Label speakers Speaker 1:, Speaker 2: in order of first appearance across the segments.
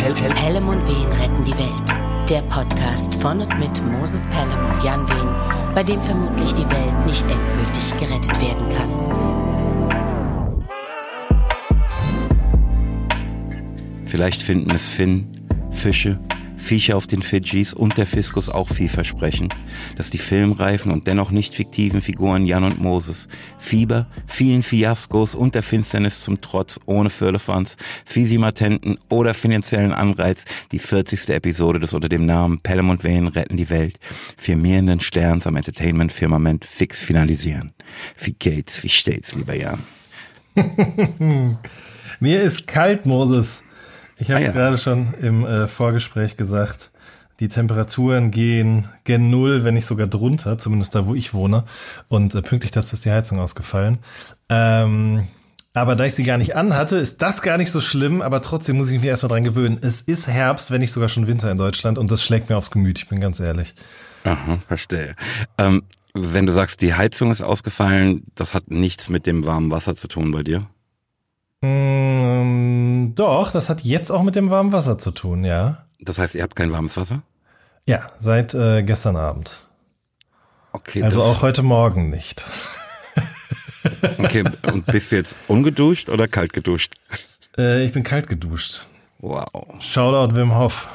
Speaker 1: Pelham und Wehen retten die Welt. Der Podcast von und mit Moses Pelham und Jan Wehen, bei dem vermutlich die Welt nicht endgültig gerettet werden kann.
Speaker 2: Vielleicht finden es Finn, Fische, Viecher auf den Fidschis und der Fiskus auch vielversprechen, dass die filmreifen und dennoch nicht fiktiven Figuren Jan und Moses, Fieber, vielen Fiaskos und der Finsternis zum Trotz ohne Firlefanz, Fisimatenten oder finanziellen Anreiz die 40. Episode des unter dem Namen Pelham und Wayne retten die Welt firmierenden Sterns am Entertainment-Firmament fix finalisieren. Wie geht's, wie steht's, lieber Jan?
Speaker 3: Mir ist kalt, Moses. Ich habe es
Speaker 2: Ah, ja.
Speaker 3: gerade schon im äh, Vorgespräch gesagt. Die Temperaturen gehen gen Null, wenn nicht sogar drunter, zumindest da, wo ich wohne. Und äh, pünktlich dazu ist die Heizung ausgefallen. Ähm, aber da ich sie gar nicht anhatte, ist das gar nicht so schlimm, aber trotzdem muss ich mich erstmal dran gewöhnen. Es ist Herbst, wenn nicht sogar schon Winter in Deutschland und das schlägt mir aufs Gemüt, ich bin ganz ehrlich.
Speaker 2: Aha, verstehe. Ähm, wenn du sagst, die Heizung ist ausgefallen, das hat nichts mit dem warmen Wasser zu tun bei dir?
Speaker 3: Mm, doch, das hat jetzt auch mit dem warmen Wasser zu tun, ja.
Speaker 2: Das heißt, ihr habt kein warmes Wasser?
Speaker 3: Ja, seit äh, gestern Abend.
Speaker 2: Okay,
Speaker 3: Also auch heute Morgen nicht.
Speaker 2: okay. Und bist du jetzt ungeduscht oder kalt geduscht?
Speaker 3: Äh, ich bin kalt geduscht.
Speaker 2: Wow,
Speaker 3: Shoutout Wim Hof,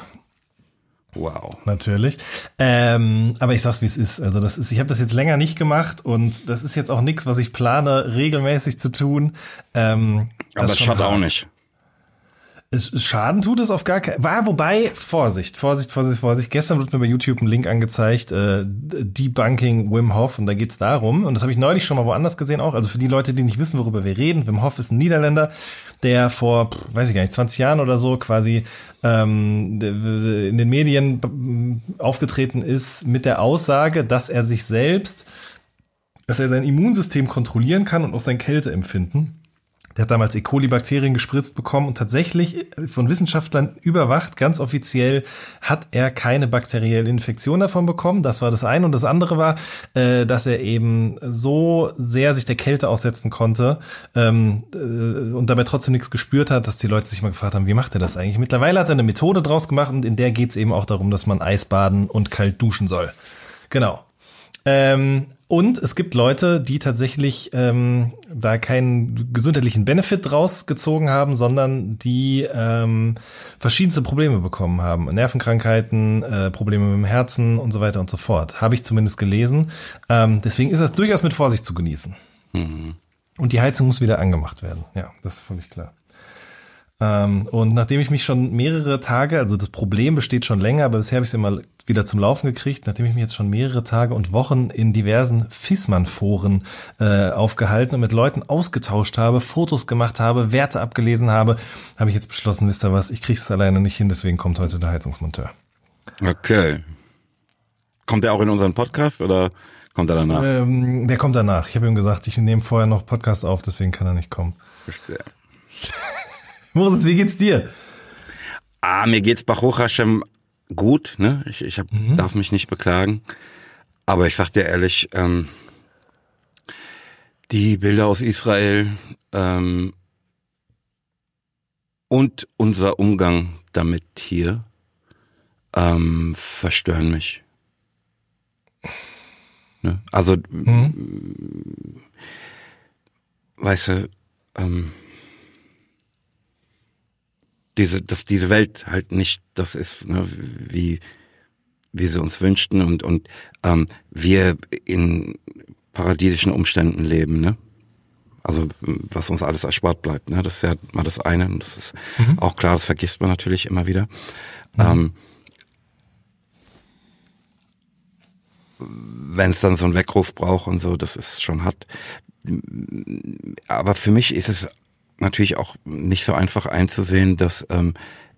Speaker 2: wow.
Speaker 3: natürlich. Ähm, aber ich sag's, wie es ist. Also das ist, ich habe das jetzt länger nicht gemacht und das ist jetzt auch nichts, was ich plane, regelmäßig zu tun. Ähm,
Speaker 2: Aber das schadet auch nicht.
Speaker 3: Es, Schaden tut es auf gar keinen War, wobei, Vorsicht, Vorsicht, Vorsicht, Vorsicht. Gestern wird mir bei YouTube ein Link angezeigt, äh, Debunking Wim Hof, und da geht's darum, und das habe ich neulich schon mal woanders gesehen auch, also für die Leute, die nicht wissen, worüber wir reden, Wim Hof ist ein Niederländer, der vor, weiß ich gar nicht, 20 Jahren oder so quasi ähm, in den Medien aufgetreten ist mit der Aussage, dass er sich selbst, dass er sein Immunsystem kontrollieren kann und auch sein Kälteempfinden. Der hat damals E. coli-Bakterien gespritzt bekommen und tatsächlich von Wissenschaftlern überwacht, ganz offiziell hat er keine bakterielle Infektion davon bekommen. Das war das eine. Und das andere war, äh, dass er eben so sehr sich der Kälte aussetzen konnte ähm, äh, und dabei trotzdem nichts gespürt hat, dass die Leute sich mal gefragt haben, wie macht er das eigentlich? Mittlerweile hat er eine Methode draus gemacht und in der geht es eben auch darum, dass man Eisbaden und kalt duschen soll. Genau. Ähm, und es gibt Leute, die tatsächlich ähm, da keinen gesundheitlichen Benefit draus gezogen haben, sondern die ähm, verschiedenste Probleme bekommen haben. Nervenkrankheiten, äh, Probleme mit dem Herzen und so weiter und so fort. Habe ich zumindest gelesen. Ähm, deswegen ist das durchaus mit Vorsicht zu genießen. Und die Heizung muss wieder angemacht werden. Ja, das ist völlig klar. Ähm, und nachdem ich mich schon mehrere Tage, also das Problem besteht schon länger, aber bisher habe ich es immer wieder zum Laufen gekriegt, nachdem ich mich jetzt schon mehrere Tage und Wochen in diversen Fissmann-Foren äh, aufgehalten und mit Leuten ausgetauscht habe, Fotos gemacht habe, Werte abgelesen habe, habe ich jetzt beschlossen, wisst ihr was, ich kriege es alleine nicht hin, deswegen kommt heute der Heizungsmonteur.
Speaker 2: Okay. Kommt er auch in unseren Podcast oder kommt er danach?
Speaker 3: Ähm, der kommt danach. Ich habe ihm gesagt, ich nehme vorher noch Podcast auf, deswegen kann er nicht kommen.
Speaker 2: Verstehe.
Speaker 3: Moses, wie geht's dir?
Speaker 2: Ah, mir geht's Baruch Hashem gut, ne? Ich, ich hab, darf mich nicht beklagen. Aber ich sag dir ehrlich, ähm, die Bilder aus Israel ähm, und unser Umgang damit hier ähm, verstören mich. Ne? Also, weißt du, ähm, diese, dass diese Welt halt nicht das ist, ne, wie wie sie uns wünschten und und ähm, wir in paradiesischen Umständen leben, ne? Also was uns alles erspart bleibt, ne? Das ist ja mal das eine und das ist auch klar, das vergisst man natürlich immer wieder. Ähm, wenn es dann so einen Weckruf braucht und so, das ist schon hart. Aber für mich ist es natürlich auch nicht so einfach einzusehen, dass ähm,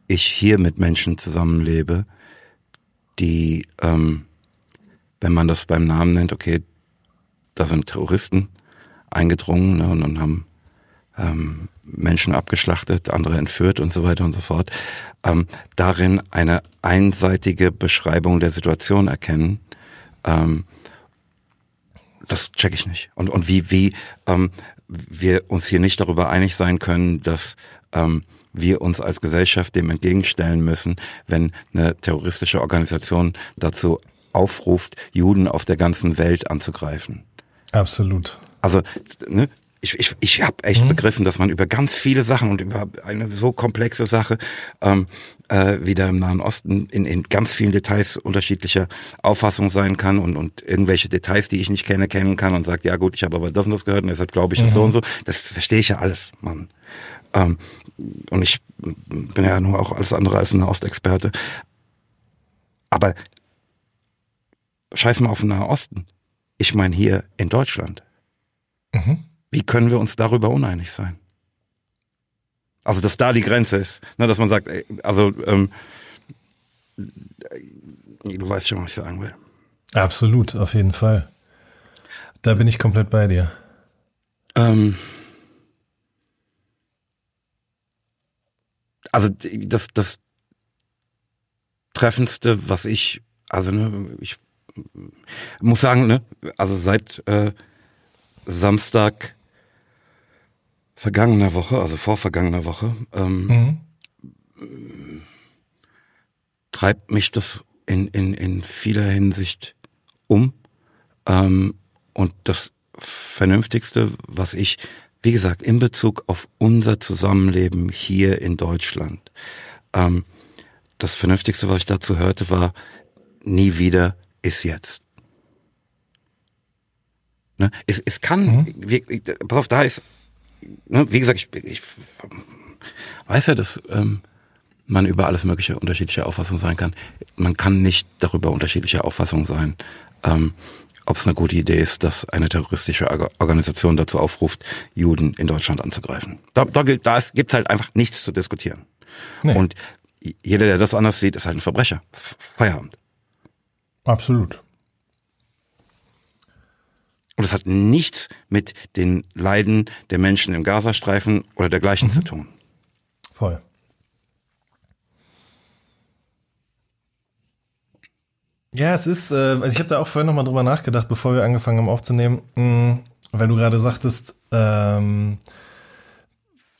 Speaker 2: ich hier mit Menschen zusammenlebe, die, ähm, wenn man das beim Namen nennt, okay, da sind Terroristen eingedrungen ne, und, und haben ähm, Menschen abgeschlachtet, andere entführt und so weiter und so fort, ähm, darin eine einseitige Beschreibung der Situation erkennen, ähm, das check ich nicht. Und, und wie, wie ähm, wir uns hier nicht darüber einig sein können, dass ähm, wir uns als Gesellschaft dem entgegenstellen müssen, wenn eine terroristische Organisation dazu aufruft, Juden auf der ganzen Welt anzugreifen.
Speaker 3: Absolut.
Speaker 2: Also, ne, ich, ich, ich habe echt mhm. begriffen, dass man über ganz viele Sachen und über eine so komplexe Sache ähm, äh, wie da im Nahen Osten in, in ganz vielen Details unterschiedlicher Auffassung sein kann und, und irgendwelche Details, die ich nicht kenne, kennen kann und sagt, ja gut, ich habe aber das und das gehört und deshalb glaube ich mhm. das so und so. Das verstehe ich ja alles, Mann. Ähm, und ich bin ja nur auch alles andere als ein Ostexperte. Aber scheiß mal auf den Nahen Osten. Ich meine hier in Deutschland. Mhm. Wie können wir uns darüber uneinig sein? Also, dass da die Grenze ist, ne, dass man sagt, ey, also, ähm, du weißt schon, was ich sagen will.
Speaker 3: Absolut, auf jeden Fall. Da bin ich komplett bei dir. Ähm,
Speaker 2: also das, das Treffendste, was ich, also ne, ich muss sagen, ne, also seit äh, Samstag vergangener Woche, also vor vergangener Woche, ähm, mhm. treibt mich das in, in, in vieler Hinsicht um. Ähm, und das Vernünftigste, was ich, wie gesagt, in Bezug auf unser Zusammenleben hier in Deutschland, ähm, das Vernünftigste, was ich dazu hörte, war, nie wieder ist jetzt. Ne? Es, es kann, mhm. wie, pass auf, da ist ne, wie gesagt, ich, ich weiß ja, dass ähm, man über alles mögliche unterschiedliche Auffassung sein kann. Man kann nicht darüber unterschiedliche Auffassung sein, ähm, ob es eine gute Idee ist, dass eine terroristische Organisation dazu aufruft, Juden in Deutschland anzugreifen. Da, da, da gibt es halt einfach nichts zu diskutieren. Nee. Und jeder, der das anders sieht, ist halt ein Verbrecher. Feierabend.
Speaker 3: Absolut.
Speaker 2: Und es hat nichts mit den Leiden der Menschen im Gazastreifen oder dergleichen mhm. zu tun.
Speaker 3: Voll. Ja, es ist, äh, also ich habe da auch vorhin nochmal drüber nachgedacht, bevor wir angefangen haben aufzunehmen, mh, mm, weil du gerade sagtest, ähm,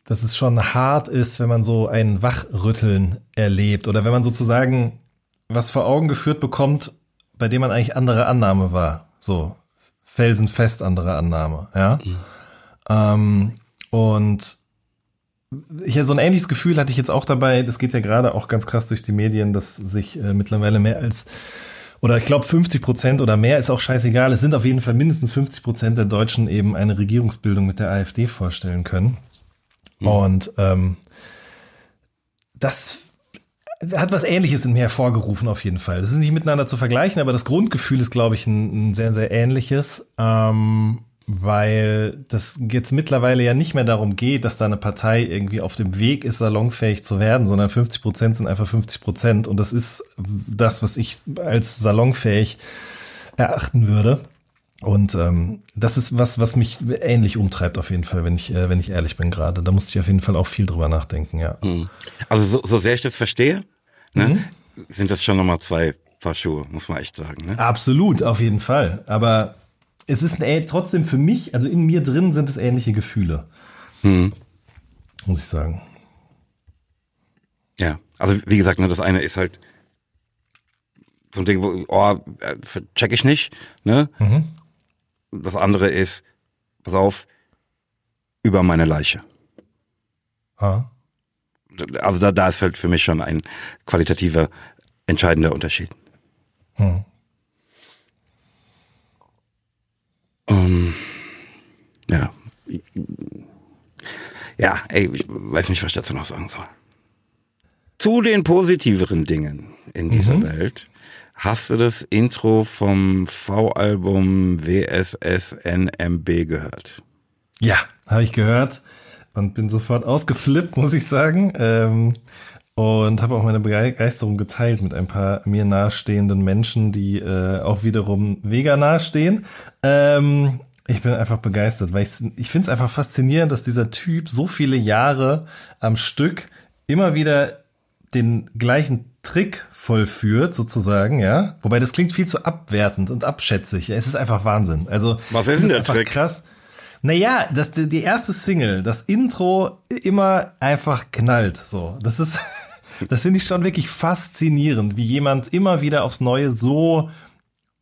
Speaker 3: dass es schon hart ist, wenn man so ein Wachrütteln erlebt oder wenn man sozusagen was vor Augen geführt bekommt, bei dem man eigentlich andere Annahme war. So, felsenfest andere Annahme, ja. Mhm. Ähm, und ich so ein ähnliches Gefühl hatte ich jetzt auch dabei, das geht ja gerade auch ganz krass durch die Medien, dass sich äh, mittlerweile mehr als oder ich glaube 50 Prozent oder mehr ist auch scheißegal. Es sind auf jeden Fall mindestens 50 Prozent der Deutschen eben eine Regierungsbildung mit der AfD vorstellen können. Mhm. Und ähm, das hat was Ähnliches in mir hervorgerufen auf jeden Fall. Das ist nicht miteinander zu vergleichen, aber das Grundgefühl ist, glaube ich, ein, ein sehr, sehr ähnliches, ähm, weil das jetzt mittlerweile ja nicht mehr darum geht, dass da eine Partei irgendwie auf dem Weg ist, salonfähig zu werden, sondern 50 Prozent sind einfach 50 Prozent und das ist das, was ich als salonfähig erachten würde. Und ähm, das ist was, was mich ähnlich umtreibt auf jeden Fall, wenn ich, äh, wenn ich ehrlich bin gerade. Da musste ich auf jeden Fall auch viel drüber nachdenken, ja.
Speaker 2: Mhm. Also so, so sehr ich das verstehe, ne, mhm. sind das schon nochmal zwei Paar Schuhe, muss man echt sagen. Ne?
Speaker 3: Absolut, auf jeden Fall. Aber es ist ein, trotzdem für mich, also in mir drin sind es ähnliche Gefühle. Mhm. Muss ich sagen.
Speaker 2: Ja, also wie gesagt, ne, das eine ist halt so ein Ding, wo, oh, äh, check ich nicht, ne? Mhm. Das andere ist, pass auf, über meine Leiche. Ah. Also da, da ist halt für mich schon ein qualitativer, entscheidender Unterschied. Hm. Um, ähm, ja. Ja, ey, ich weiß nicht, was ich dazu noch sagen soll. Zu den positiveren Dingen in dieser mhm. Welt Hast du das Intro vom V-Album WSSNMB gehört?
Speaker 3: Ja, habe ich gehört und bin sofort ausgeflippt, muss ich sagen. Ähm, und habe auch meine Begeisterung geteilt mit ein paar mir nahestehenden Menschen, die äh, auch wiederum Vega nahestehen. Ähm, ich bin einfach begeistert, weil ich, ich finde es einfach faszinierend, dass dieser Typ so viele Jahre am Stück immer wieder den gleichen Trick vollführt, sozusagen, ja. Wobei das klingt viel zu abwertend und abschätzig. Es ist einfach Wahnsinn. Also
Speaker 2: was ist denn der Trick?
Speaker 3: Krass. Naja, das, die erste Single, das Intro immer einfach knallt. So, das ist, das finde ich schon wirklich faszinierend, wie jemand immer wieder aufs Neue so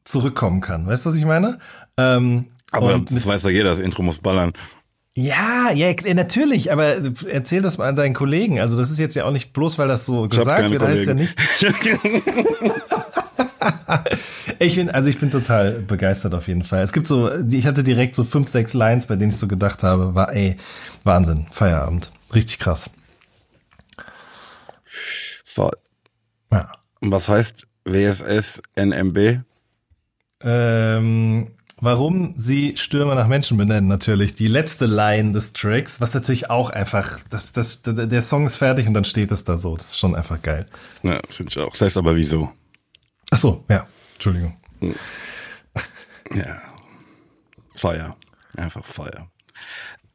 Speaker 3: zurückkommen kann. Weißt du, was ich meine? Ähm,
Speaker 2: aber das weiß doch jeder, das Intro muss ballern.
Speaker 3: Ja, ja, natürlich, aber erzähl das mal an deinen Kollegen. Also das ist jetzt ja auch nicht bloß, weil das so ich gesagt wird, heißt ja nicht. ich bin, also ich bin total begeistert auf jeden Fall. Es gibt so, ich hatte direkt so fünf, sechs Lines, bei denen ich so gedacht habe, war ey, Wahnsinn, Feierabend. Richtig krass.
Speaker 2: Voll. Ja. Was heißt WSS NMB?
Speaker 3: Ähm, warum sie Stürmer nach Menschen benennen, natürlich. Die letzte Line des Tracks, was natürlich auch einfach, das, das, der Song ist fertig und dann steht es da so. Das ist schon einfach geil.
Speaker 2: Ja, finde ich auch. Das heißt aber wieso?
Speaker 3: Ach so, ja. Entschuldigung.
Speaker 2: Ja. Feuer. Einfach Feuer.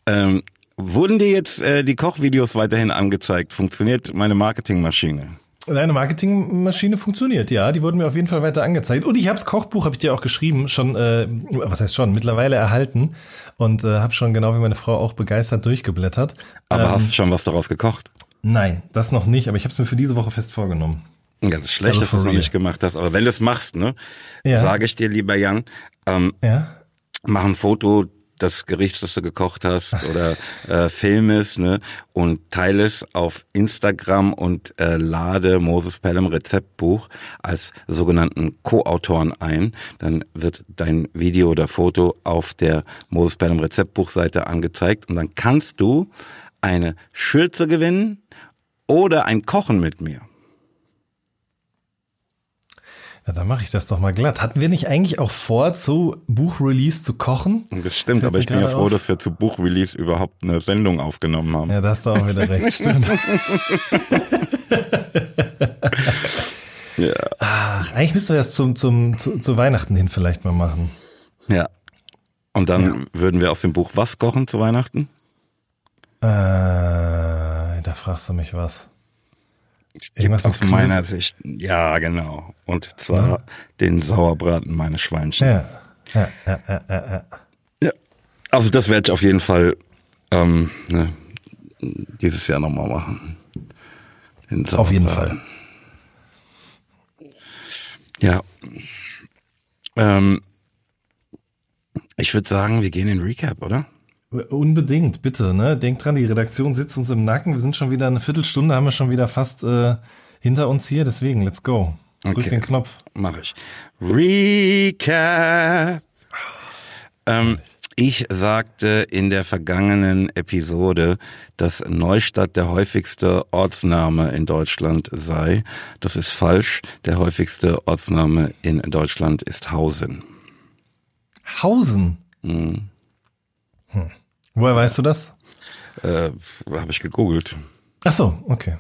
Speaker 2: Ähm, wurden dir jetzt äh, die Kochvideos weiterhin angezeigt? Funktioniert meine Marketingmaschine?
Speaker 3: Deine Marketingmaschine funktioniert, ja. Die wurden mir auf jeden Fall weiter angezeigt. Und ich habe das Kochbuch, habe ich dir auch geschrieben, schon, äh, was heißt schon, mittlerweile erhalten. Und äh, habe schon genau wie meine Frau auch begeistert durchgeblättert.
Speaker 2: Aber ähm, hast du schon was daraus gekocht?
Speaker 3: Nein, das noch nicht. Aber ich habe es mir für diese Woche fest vorgenommen.
Speaker 2: Ganz schlecht, also dass du es noch nicht gemacht hast. Aber wenn du es machst, ne, ja. sage ich dir, lieber Jan, ähm, ja. mach ein Foto das Gericht, das du gekocht hast oder äh, filmest ne, und teile es auf Instagram und äh, lade Moses Pelham Rezeptbuch als sogenannten Co-Autoren ein. Dann wird dein Video oder Foto auf der Moses Pelham Rezeptbuchseite angezeigt und dann kannst du eine Schürze gewinnen oder ein Kochen mit mir.
Speaker 3: Ja, dann mache ich das doch mal glatt. Hatten wir nicht eigentlich auch vor, zu Buchrelease zu kochen?
Speaker 2: Das stimmt, aber ich bin ja froh, auf. dass wir zu Buchrelease überhaupt eine Sendung aufgenommen haben.
Speaker 3: Ja, da hast du auch wieder recht, stimmt. ja. Ach, eigentlich müssten wir das zum, zum, zu, zu Weihnachten hin vielleicht mal machen.
Speaker 2: Ja. Und dann ja. würden wir aus dem Buch was kochen zu Weihnachten?
Speaker 3: Äh, da fragst du mich was.
Speaker 2: Irgendwas aus meiner Sicht, ja, genau. Und zwar ja. den Sauerbraten meines Schweinchen. Ja. Ja, ja, ja, ja, ja. Also das werde ich auf jeden Fall ähm, ne, dieses Jahr nochmal machen.
Speaker 3: auf jeden Fall.
Speaker 2: Ja. Ähm, ich würde sagen, wir gehen in Recap, oder?
Speaker 3: Unbedingt, bitte. Ne? Denkt dran, die Redaktion sitzt uns im Nacken. Wir sind schon wieder eine Viertelstunde, haben wir schon wieder fast äh, hinter uns hier. Deswegen, let's go. Drück okay. den Knopf.
Speaker 2: Mach ich. Recap. Ähm, ich sagte in der vergangenen Episode, dass Neustadt der häufigste Ortsname in Deutschland sei. Das ist falsch. Der häufigste Ortsname in Deutschland ist Hausen.
Speaker 3: Hausen? Mhm. Hm. Woher weißt du das?
Speaker 2: Äh, Habe ich gegoogelt.
Speaker 3: Ach so, okay.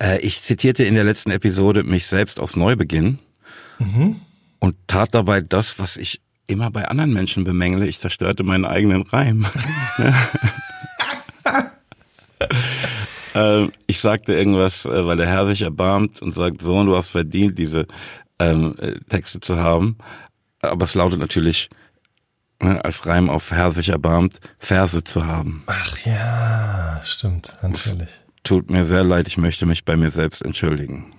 Speaker 2: Äh, ich zitierte in der letzten Episode mich selbst aus Neubeginn mhm. und tat dabei das, was ich immer bei anderen Menschen bemängle. Ich zerstörte meinen eigenen Reim. äh, ich sagte irgendwas, äh, weil der Herr sich erbarmt und sagt, Sohn, du hast verdient, diese ähm, äh, Texte zu haben. Aber es lautet natürlich, ne, als Reim auf Herr sich erbarmt, Verse zu haben.
Speaker 3: Ach ja, stimmt, natürlich. Es
Speaker 2: tut mir sehr leid, ich möchte mich bei mir selbst entschuldigen.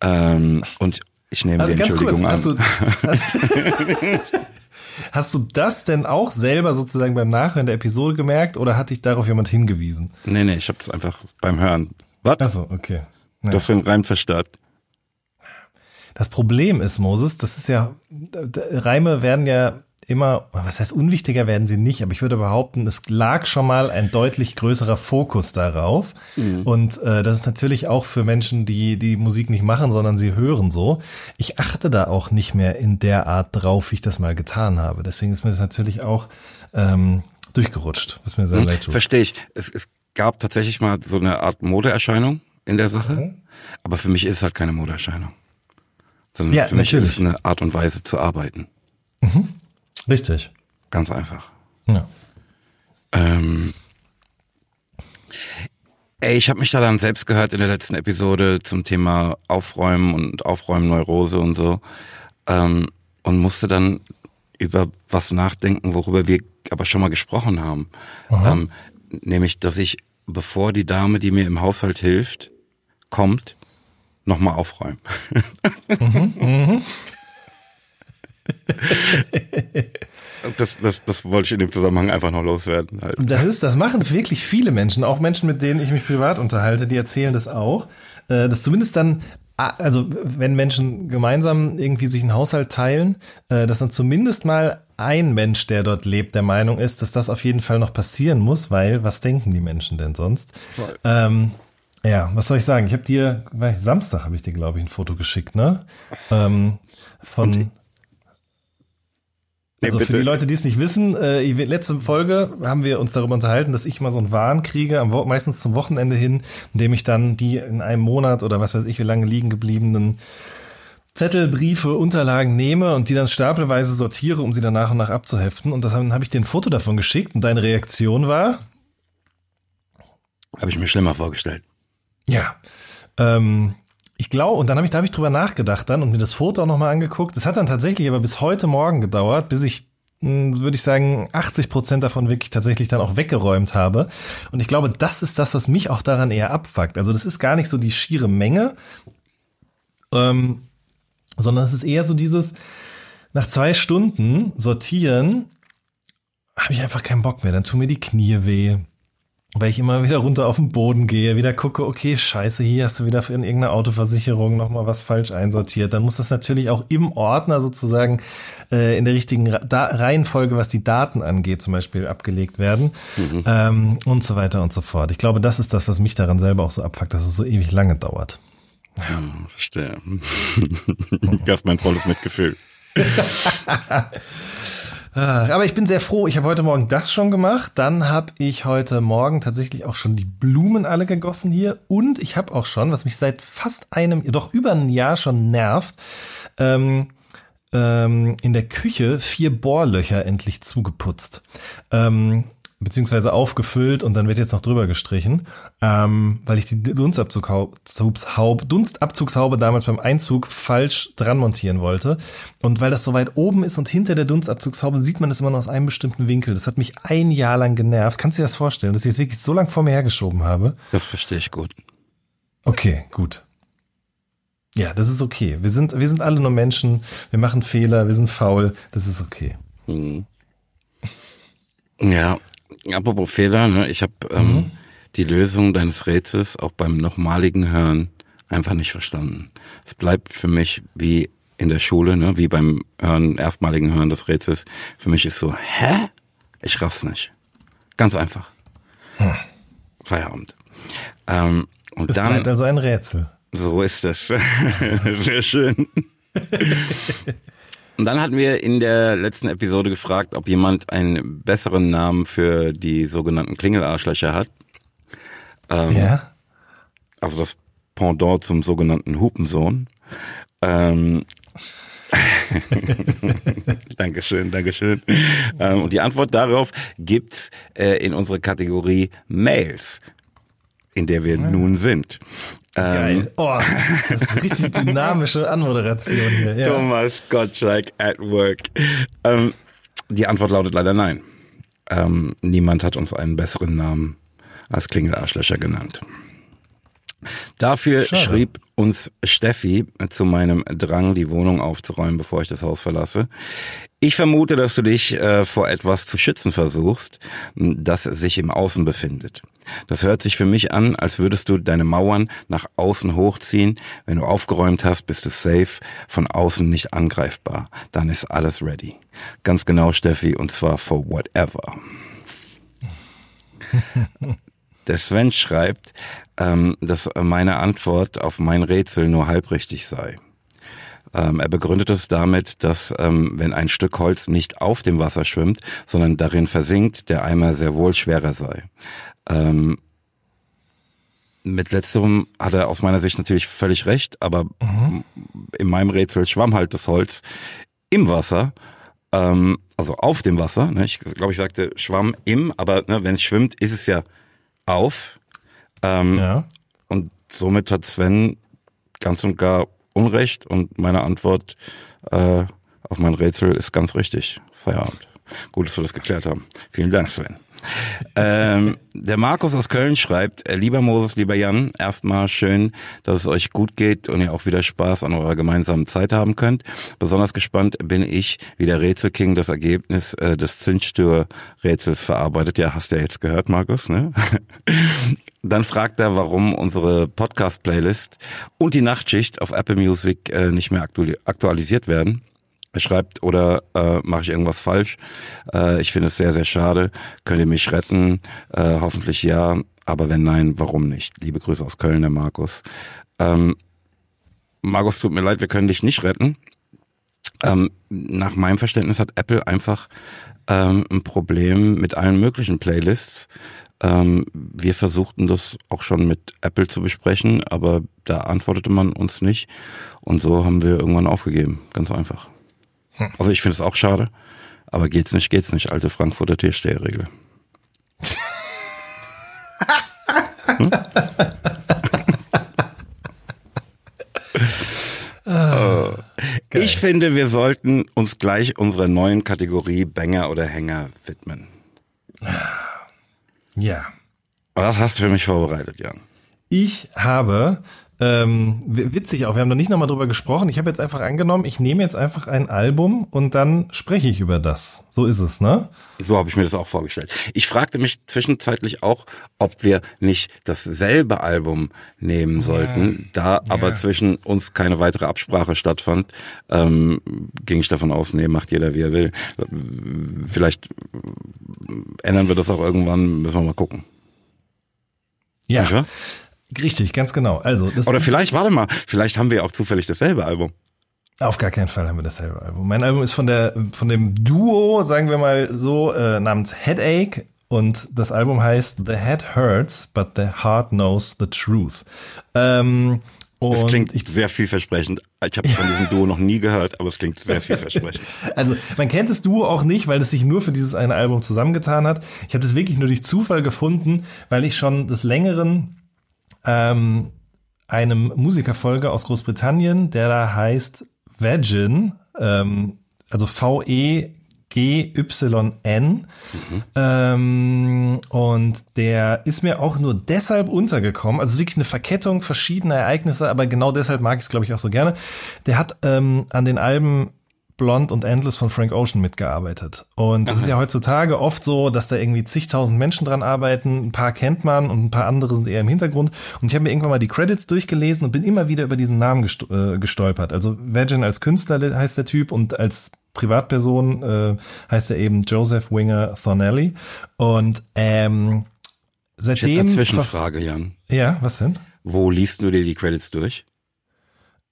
Speaker 2: Ähm, und ich nehme also die Entschuldigung kurz,
Speaker 3: an. Hast du, hast du das denn auch selber sozusagen beim Nachhören der Episode gemerkt oder hat dich darauf jemand hingewiesen?
Speaker 2: Nee, nee, ich habe das einfach beim Hören. Was?
Speaker 3: Achso, okay.
Speaker 2: Ja. Du hast den Reim zerstört.
Speaker 3: Das Problem ist, Moses, das ist ja, Reime werden ja immer, was heißt unwichtiger werden sie nicht, aber ich würde behaupten, es lag schon mal ein deutlich größerer Fokus darauf. Mhm. Und äh, das ist natürlich auch für Menschen, die die Musik nicht machen, sondern sie hören so. Ich achte da auch nicht mehr in der Art drauf, wie ich das mal getan habe. Deswegen ist mir das natürlich auch ähm, durchgerutscht, was mir sehr mhm. leid tut.
Speaker 2: Verstehe ich. Es, es gab tatsächlich mal so eine Art Modeerscheinung in der Sache, mhm. aber für mich ist es halt keine Modeerscheinung. Sondern ja, für mich natürlich. ist es eine Art und Weise zu arbeiten.
Speaker 3: Mhm. Richtig.
Speaker 2: Ganz einfach. Ja. Ähm, ey, ich habe mich da dann selbst gehört in der letzten Episode zum Thema Aufräumen und Aufräumen Neurose und so ähm, und musste dann über was nachdenken, worüber wir aber schon mal gesprochen haben. Ähm, nämlich, dass ich, bevor die Dame, die mir im Haushalt hilft, kommt, nochmal aufräumen. das, das, das wollte ich in dem Zusammenhang einfach noch loswerden. Halt.
Speaker 3: Das ist, das machen wirklich viele Menschen, auch Menschen, mit denen ich mich privat unterhalte, die erzählen das auch, äh, dass zumindest dann also wenn Menschen gemeinsam irgendwie sich einen Haushalt teilen, äh, dass dann zumindest mal ein Mensch, der dort lebt, der Meinung ist, dass das auf jeden Fall noch passieren muss, weil was denken die Menschen denn sonst? Ähm, ja, was soll ich sagen? Ich habe dir, Samstag habe ich dir, glaube ich, ein Foto geschickt, ne? Ähm, von. Und also für die Leute, die es nicht wissen, äh, letzte Folge haben wir uns darüber unterhalten, dass ich mal so einen Wahn kriege, am, meistens zum Wochenende hin, indem ich dann die in einem Monat oder was weiß ich, wie lange liegen gebliebenen Zettel, Briefe, Unterlagen nehme und die dann stapelweise sortiere, um sie dann nach und nach abzuheften. Und dann habe ich dir ein Foto davon geschickt und deine Reaktion war?
Speaker 2: Habe ich mir schlimmer vorgestellt.
Speaker 3: Ja. Ähm, ich glaube, und dann habe ich, da habe ich drüber nachgedacht dann und mir das Foto auch nochmal angeguckt. Es hat dann tatsächlich aber bis heute Morgen gedauert, bis ich hm, würde ich sagen, 80 Prozent davon wirklich tatsächlich dann auch weggeräumt habe. Und ich glaube, das ist das, was mich auch daran eher abfuckt. Also das ist gar nicht so die schiere Menge, ähm, sondern es ist eher so dieses, nach zwei Stunden sortieren, habe ich einfach keinen Bock mehr. Dann tun mir die Knie weh weil ich immer wieder runter auf den Boden gehe, wieder gucke, okay, scheiße, hier hast du wieder für irgendeine Autoversicherung nochmal was falsch einsortiert. Dann muss das natürlich auch im Ordner sozusagen äh, in der richtigen da Reihenfolge, was die Daten angeht, zum Beispiel abgelegt werden mhm. ähm, und so weiter und so fort. Ich glaube, das ist das, was mich daran selber auch so abfuckt, dass es so ewig lange dauert.
Speaker 2: Ja, verstehe. du hast mein volles Mitgefühl.
Speaker 3: Ah, aber ich bin sehr froh. Ich habe heute Morgen das schon gemacht. Dann habe ich heute Morgen tatsächlich auch schon die Blumen alle gegossen hier. Und ich habe auch schon, was mich seit fast einem, doch über ein Jahr schon nervt, ähm, ähm, in der Küche vier Bohrlöcher endlich zugeputzt. Ähm, beziehungsweise aufgefüllt und dann wird jetzt noch drüber gestrichen, ähm, weil ich die Dunstabzugshaube, Dunstabzugshaube damals beim Einzug falsch dran montieren wollte. Und weil das so weit oben ist und hinter der Dunstabzugshaube sieht man das immer noch aus einem bestimmten Winkel. Das hat mich ein Jahr lang genervt. Kannst du dir das vorstellen, dass ich es wirklich so lang vor mir hergeschoben habe?
Speaker 2: Das verstehe ich gut.
Speaker 3: Okay, gut. Ja, das ist okay. Wir sind, wir sind alle nur Menschen. Wir machen Fehler. Wir sind faul. Das ist okay.
Speaker 2: Mhm. Ja, Apropos Fehler, ne? ich habe ähm, mhm. die Lösung deines Rätsels auch beim nochmaligen Hören einfach nicht verstanden. Es bleibt für mich wie in der Schule, ne? wie beim Hören, erstmaligen Hören des Rätsels. Für mich ist so, hä? Ich raff's nicht. Ganz einfach. Hm. Feierabend. Ähm, und
Speaker 3: es
Speaker 2: dann,
Speaker 3: bleibt also ein Rätsel.
Speaker 2: So ist es. Sehr schön. Und dann hatten wir in der letzten Episode gefragt, ob jemand einen besseren Namen für die sogenannten Klingelarschlöcher hat.
Speaker 3: Ähm, ja.
Speaker 2: Also das Pendant zum sogenannten Hupensohn. Ähm, Dankeschön, Dankeschön. Ähm, und die Antwort darauf gibt's äh, in unserer Kategorie Mails, in der wir ja. nun sind.
Speaker 3: Geil. Ähm, oh, das ist eine richtig dynamische Anmoderation hier.
Speaker 2: Ja. Thomas Gottschalk at work. Ähm, die Antwort lautet leider nein. Ähm, niemand hat uns einen besseren Namen als Klingelarschlöcher genannt. Dafür Schade. schrieb uns Steffi zu meinem Drang, die Wohnung aufzuräumen, bevor ich das Haus verlasse. Ich vermute, dass du dich äh, vor etwas zu schützen versuchst, das sich im Außen befindet. Das hört sich für mich an, als würdest du deine Mauern nach außen hochziehen. Wenn du aufgeräumt hast, bist du safe, von außen nicht angreifbar. Dann ist alles ready. Ganz genau, Steffi, und zwar for whatever. Der Sven schreibt, ähm, dass meine Antwort auf mein Rätsel nur halbrichtig sei. Ähm, er begründet es damit, dass ähm, wenn ein Stück Holz nicht auf dem Wasser schwimmt, sondern darin versinkt, der Eimer sehr wohl schwerer sei. Ähm, mit letzterem hat er aus meiner Sicht natürlich völlig recht, aber mhm. in meinem Rätsel schwamm halt das Holz im Wasser, ähm, also auf dem Wasser. Ne? Ich glaube, ich sagte schwamm im, aber ne, wenn es schwimmt, ist es ja auf. Ähm, ja. Und somit hat Sven ganz und gar Unrecht und meine Antwort äh, auf mein Rätsel ist ganz richtig. Feierabend. Gut, dass wir das geklärt haben. Vielen Dank, Sven. Ähm, der Markus aus Köln schreibt, äh, lieber Moses, lieber Jan, erstmal schön, dass es euch gut geht und ihr auch wieder Spaß an eurer gemeinsamen Zeit haben könnt. Besonders gespannt bin ich, wie der Rätselking das Ergebnis äh, des Zündstör-Rätsels verarbeitet. Ja, hast du ja jetzt gehört, Markus, ne? Dann fragt er, warum unsere Podcast-Playlist und die Nachtschicht auf Apple Music äh, nicht mehr aktualisiert werden. Schreibt, oder äh, mache ich irgendwas falsch? Äh, ich finde es sehr, sehr schade. Könnt ihr mich retten? Äh, hoffentlich ja. Aber wenn nein, warum nicht? Liebe Grüße aus Köln, der Markus. Ähm, Markus, tut mir leid, wir können dich nicht retten. Ähm, nach meinem Verständnis hat Apple einfach ähm, ein Problem mit allen möglichen Playlists. Ähm, wir versuchten das auch schon mit Apple zu besprechen, aber da antwortete man uns nicht. Und so haben wir irgendwann aufgegeben. Ganz einfach. Hm. Also ich finde es auch schade, aber geht's nicht, geht's nicht, alte Frankfurter Türsteherregel. hm? oh. Ich finde, wir sollten uns gleich unserer neuen Kategorie Banger oder Hänger widmen.
Speaker 3: Ja.
Speaker 2: Was hast du für mich vorbereitet, Jan?
Speaker 3: Ich habe ähm, witzig auch, wir haben noch nicht nochmal drüber gesprochen. Ich habe jetzt einfach angenommen, ich nehme jetzt einfach ein Album und dann spreche ich über das. So ist es, ne?
Speaker 2: So habe ich mir das auch vorgestellt. Ich fragte mich zwischenzeitlich auch, ob wir nicht dasselbe Album nehmen sollten. Ja. Da aber ja. zwischen uns keine weitere Absprache stattfand, ähm, ging ich davon aus, nee, macht jeder wie er will. Vielleicht ändern wir das auch irgendwann, müssen wir mal gucken.
Speaker 3: Ja. Richtig, ganz genau. Also
Speaker 2: das Oder vielleicht, warte mal, vielleicht haben wir auch zufällig dasselbe Album.
Speaker 3: Auf gar keinen Fall haben wir dasselbe Album. Mein Album ist von der von dem Duo, sagen wir mal so, äh, namens Headache und das Album heißt The Head Hurts, but the Heart Knows the Truth. Ähm,
Speaker 2: das klingt ich, sehr vielversprechend. Ich habe von diesem Duo noch nie gehört, aber es klingt sehr vielversprechend.
Speaker 3: also man kennt das Duo auch nicht, weil es sich nur für dieses eine Album zusammengetan hat. Ich habe das wirklich nur durch Zufall gefunden, weil ich schon des Längeren ähm, einem Musiker folge aus Großbritannien, der da heißt Vagin, ähm, also V-E G-Y-N. Mhm. Ähm, und der ist mir auch nur deshalb untergekommen. Also wirklich eine Verkettung verschiedener Ereignisse, aber genau deshalb mag ich es, glaube ich, auch so gerne. Der hat ähm, an den Alben Blond und Endless von Frank Ocean mitgearbeitet. Und es ist ja heutzutage oft so, dass da irgendwie zigtausend Menschen dran arbeiten. Ein paar kennt man und ein paar andere sind eher im Hintergrund. Und ich habe mir irgendwann mal die Credits durchgelesen und bin immer wieder über diesen Namen äh, gestolpert. Also Virgin als Künstler heißt der Typ und als Privatperson äh, heißt er eben Joseph Winger Thornelly. Und ähm, seitdem. Ich
Speaker 2: eine Zwischenfrage, Jan.
Speaker 3: Ja, was denn?
Speaker 2: Wo liest du dir die Credits durch?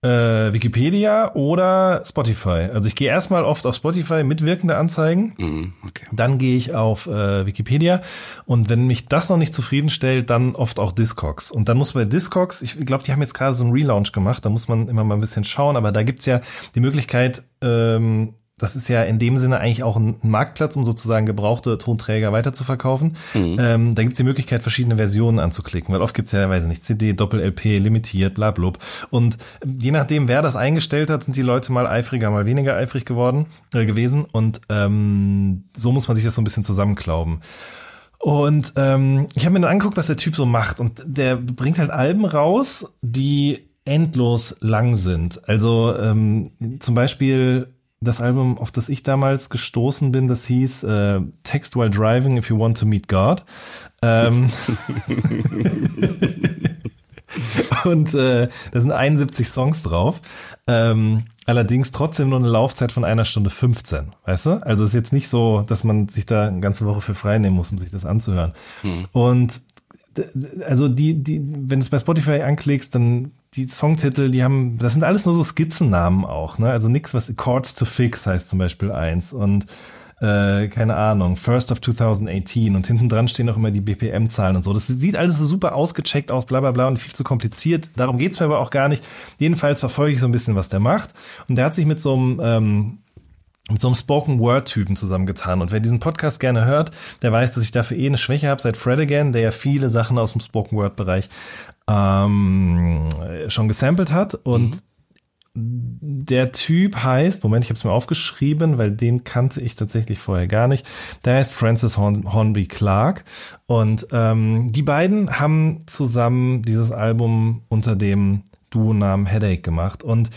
Speaker 3: Äh, Wikipedia oder Spotify. Also ich gehe erstmal oft auf Spotify mitwirkende Anzeigen, mm, okay. dann gehe ich auf äh, Wikipedia und wenn mich das noch nicht zufriedenstellt, dann oft auch Discogs. Und dann muss bei Discogs, ich glaube, die haben jetzt gerade so einen Relaunch gemacht, da muss man immer mal ein bisschen schauen, aber da gibt's ja die Möglichkeit, ähm, das ist ja in dem Sinne eigentlich auch ein Marktplatz, um sozusagen gebrauchte Tonträger weiterzuverkaufen. Mhm. Ähm, da gibt's die Möglichkeit, verschiedene Versionen anzuklicken, weil oft gibt's ja, weiß ich nicht, CD, Doppel-LP, limitiert, bla, bla. Und je nachdem, wer das eingestellt hat, sind die Leute mal eifriger, mal weniger eifrig geworden, äh, gewesen. Und ähm, so muss man sich das so ein bisschen zusammenklauben. Und ähm, ich habe mir dann angeguckt, was der Typ so macht. Und der bringt halt Alben raus, die endlos lang sind. Also ähm, zum Beispiel das Album, auf das ich damals gestoßen bin, das hieß äh, Text While Driving If You Want to Meet God. Ähm und äh, da sind 71 Songs drauf. Ähm, allerdings trotzdem nur eine Laufzeit von einer Stunde 15, weißt du? Also ist jetzt nicht so, dass man sich da eine ganze Woche für frei nehmen muss, um sich das anzuhören. Hm. Und also die, die, wenn du es bei Spotify anklickst, dann die Songtitel, die haben, das sind alles nur so Skizzennamen auch, ne? Also nichts, was Chords to Fix heißt zum Beispiel eins und äh, keine Ahnung, First of 2018 und hinten dran stehen auch immer die BPM-Zahlen und so. Das sieht alles so super ausgecheckt aus, bla bla bla und viel zu kompliziert. Darum geht's mir aber auch gar nicht. Jedenfalls verfolge ich so ein bisschen, was der macht. Und der hat sich mit so einem ähm, mit so einem Spoken Word Typen zusammengetan. Und wer diesen Podcast gerne hört, der weiß, dass ich dafür eh eine Schwäche habe seit Fred Again, der ja viele Sachen aus dem Spoken Word Bereich ähm, schon gesampelt hat und mhm der Typ heißt, Moment, ich habe es mir aufgeschrieben, weil den kannte ich tatsächlich vorher gar nicht. Der heißt Francis Horn Hornby Clark. Und ähm, die beiden haben zusammen dieses Album unter dem Duo-Namen Headache gemacht. Und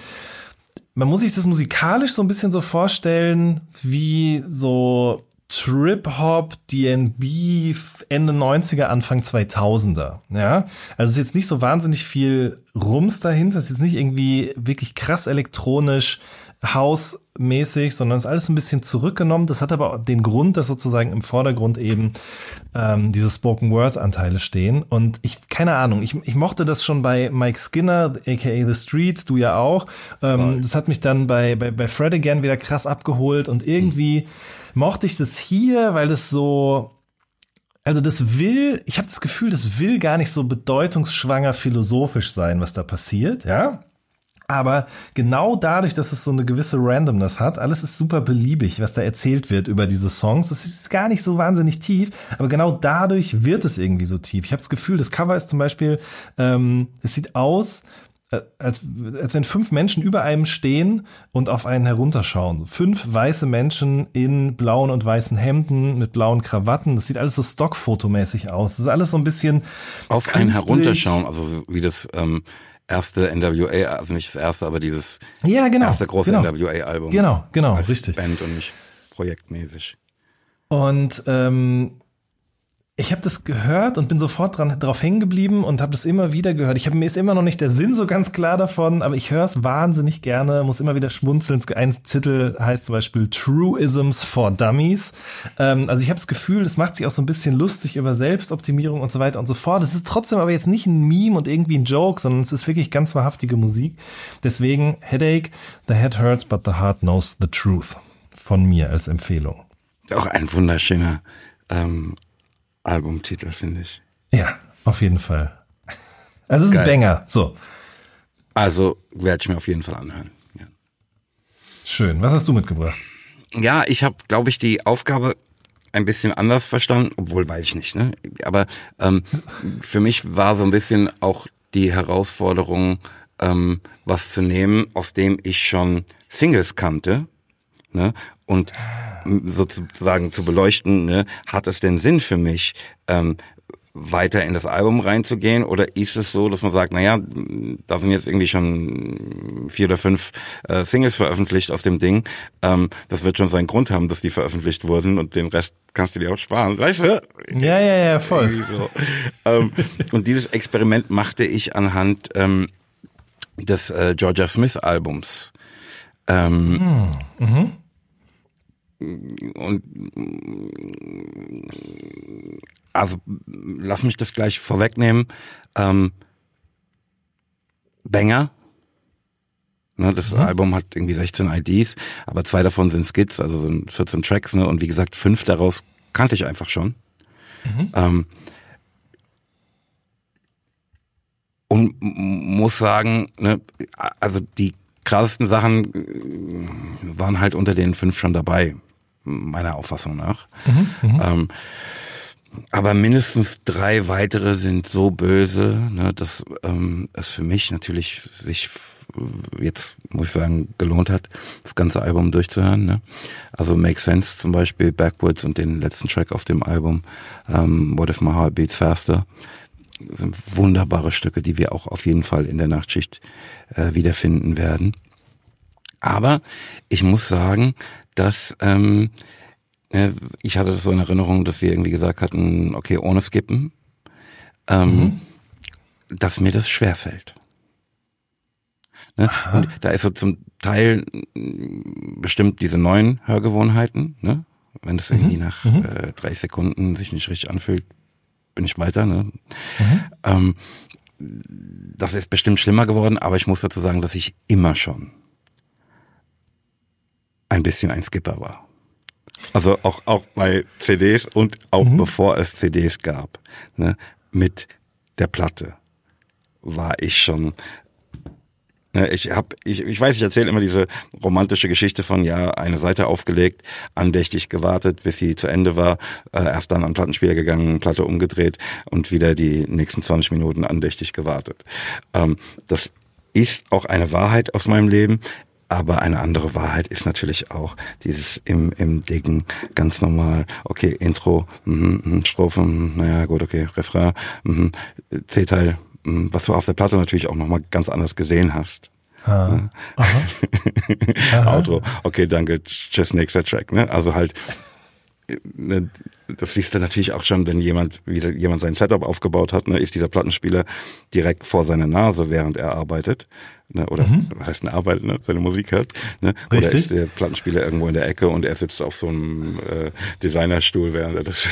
Speaker 3: man muss sich das musikalisch so ein bisschen so vorstellen, wie so Trip-Hop, DNB, Ende 90er, Anfang 2000er. Ja, also es ist jetzt nicht so wahnsinnig viel Rums dahinter, es ist jetzt nicht irgendwie wirklich krass elektronisch, hausmäßig, sondern es ist alles ein bisschen zurückgenommen. Das hat aber den Grund, dass sozusagen im Vordergrund eben ähm, diese Spoken Word Anteile stehen. Und ich, keine Ahnung, ich, ich mochte das schon bei Mike Skinner, aka The Streets, du ja auch. Ähm, das hat mich dann bei, bei, bei Fred Again wieder krass abgeholt und irgendwie. Mhm mochte ich das hier, weil es so, also das will, ich habe das Gefühl, das will gar nicht so bedeutungsschwanger philosophisch sein, was da passiert, ja. Aber genau dadurch, dass es so eine gewisse Randomness hat, alles ist super beliebig, was da erzählt wird über diese Songs. Das ist gar nicht so wahnsinnig tief, aber genau dadurch wird es irgendwie so tief. Ich habe das Gefühl, das Cover ist zum Beispiel, ähm, es sieht aus als, als wenn fünf Menschen über einem stehen und auf einen herunterschauen. Fünf weiße Menschen in blauen und weißen Hemden mit blauen Krawatten. Das sieht alles so stockfotomäßig aus. Das ist alles so ein bisschen
Speaker 2: auf künstlich. einen herunterschauen, also wie das ähm, erste NWA, also nicht das erste, aber dieses
Speaker 3: ja, genau,
Speaker 2: erste große
Speaker 3: genau.
Speaker 2: NWA-Album.
Speaker 3: Genau, genau, richtig.
Speaker 2: Band und nicht projektmäßig.
Speaker 3: Und ähm, ich habe das gehört und bin sofort dran drauf hängen geblieben und habe das immer wieder gehört. Ich habe mir ist immer noch nicht der Sinn so ganz klar davon, aber ich höre es wahnsinnig gerne, muss immer wieder schmunzeln. Ein Titel heißt zum Beispiel Truisms for Dummies. Ähm, also ich habe das Gefühl, es macht sich auch so ein bisschen lustig über Selbstoptimierung und so weiter und so fort. Es ist trotzdem aber jetzt nicht ein Meme und irgendwie ein Joke, sondern es ist wirklich ganz wahrhaftige Musik. Deswegen Headache, The Head Hurts, but the Heart Knows the Truth. Von mir als Empfehlung.
Speaker 2: Auch ein wunderschöner ähm, Albumtitel, finde ich.
Speaker 3: Ja, auf jeden Fall. Also es ist Geil. ein Banger. So.
Speaker 2: Also werde ich mir auf jeden Fall anhören. Ja.
Speaker 3: Schön. Was hast du mitgebracht?
Speaker 2: Ja, ich habe, glaube ich, die Aufgabe ein bisschen anders verstanden, obwohl weiß ich nicht. Ne? Aber ähm, für mich war so ein bisschen auch die Herausforderung, ähm, was zu nehmen, aus dem ich schon Singles kannte. Ne? Und sozusagen zu beleuchten, ne, hat es denn Sinn für mich, ähm, weiter in das Album reinzugehen oder ist es so, dass man sagt, naja, da sind jetzt irgendwie schon vier oder fünf äh, Singles veröffentlicht aus dem Ding, ähm, das wird schon seinen Grund haben, dass die veröffentlicht wurden und den Rest kannst du dir auch sparen, weißt du?
Speaker 3: Ja, ja, ja, voll.
Speaker 2: So. ähm, und dieses Experiment machte ich anhand ähm, des äh, Georgia Smith Albums. Ähm, hm. mhm und also lass mich das gleich vorwegnehmen. Ähm, Banger. Ne, das mhm. Album hat irgendwie 16 IDs, aber zwei davon sind Skits, also sind 14 Tracks, ne? Und wie gesagt, fünf daraus kannte ich einfach schon. Mhm. Ähm, und muss sagen, ne, also die krassesten Sachen waren halt unter den fünf schon dabei meiner Auffassung nach. Mhm, mhm, ähm, aber mindestens drei weitere sind so böse, ne, dass ähm, es für mich natürlich sich jetzt, muss ich sagen, gelohnt hat, das ganze Album durchzuhören. Ne? Also Make Sense zum Beispiel, Backwoods und den letzten Track auf dem Album, ähm, What If My Heart Beats Faster, sind wunderbare Stücke, die wir auch auf jeden Fall in der Nachtschicht äh, wiederfinden werden. Aber ich muss sagen, dass ähm, äh, ich hatte das so in Erinnerung, dass wir irgendwie gesagt hatten, okay, ohne Skippen, ähm, mhm. dass mir das schwerfällt. Ne? Und da ist so zum Teil mm, bestimmt diese neuen Hörgewohnheiten, ne? wenn es irgendwie mhm. nach mhm. äh, drei Sekunden sich nicht richtig anfühlt, bin ich weiter. Ne? Mhm. Ähm, das ist bestimmt schlimmer geworden, aber ich muss dazu sagen, dass ich immer schon ein bisschen ein Skipper war. Also auch, auch bei CDs und auch mhm. bevor es CDs gab, ne, mit der Platte war ich schon ne, ich hab, ich, ich weiß, ich erzähle immer diese romantische Geschichte von ja, eine Seite aufgelegt, andächtig gewartet, bis sie zu Ende war, äh, erst dann am Plattenspieler gegangen, Platte umgedreht und wieder die nächsten 20 Minuten andächtig gewartet. Ähm, das ist auch eine Wahrheit aus meinem Leben. Aber eine andere Wahrheit ist natürlich auch dieses im, im Dicken ganz normal. Okay, Intro, mh, mh, Strophe, naja, gut, okay, Refrain, mh, C-Teil, mh, was du auf der Platte natürlich auch nochmal ganz anders gesehen hast.
Speaker 3: Ah.
Speaker 2: Outro, okay, danke, tschüss, nächster Track. Ne? Also halt, ne, das siehst du natürlich auch schon, wenn jemand, wie jemand sein Setup aufgebaut hat, ne, ist dieser Plattenspieler direkt vor seiner Nase, während er arbeitet. Ne, oder mhm. was heißt denn arbeitet, ne, seine Musik hört. Ne? Oder ist der Plattenspieler irgendwo in der Ecke und er sitzt auf so einem äh, Designerstuhl, während er das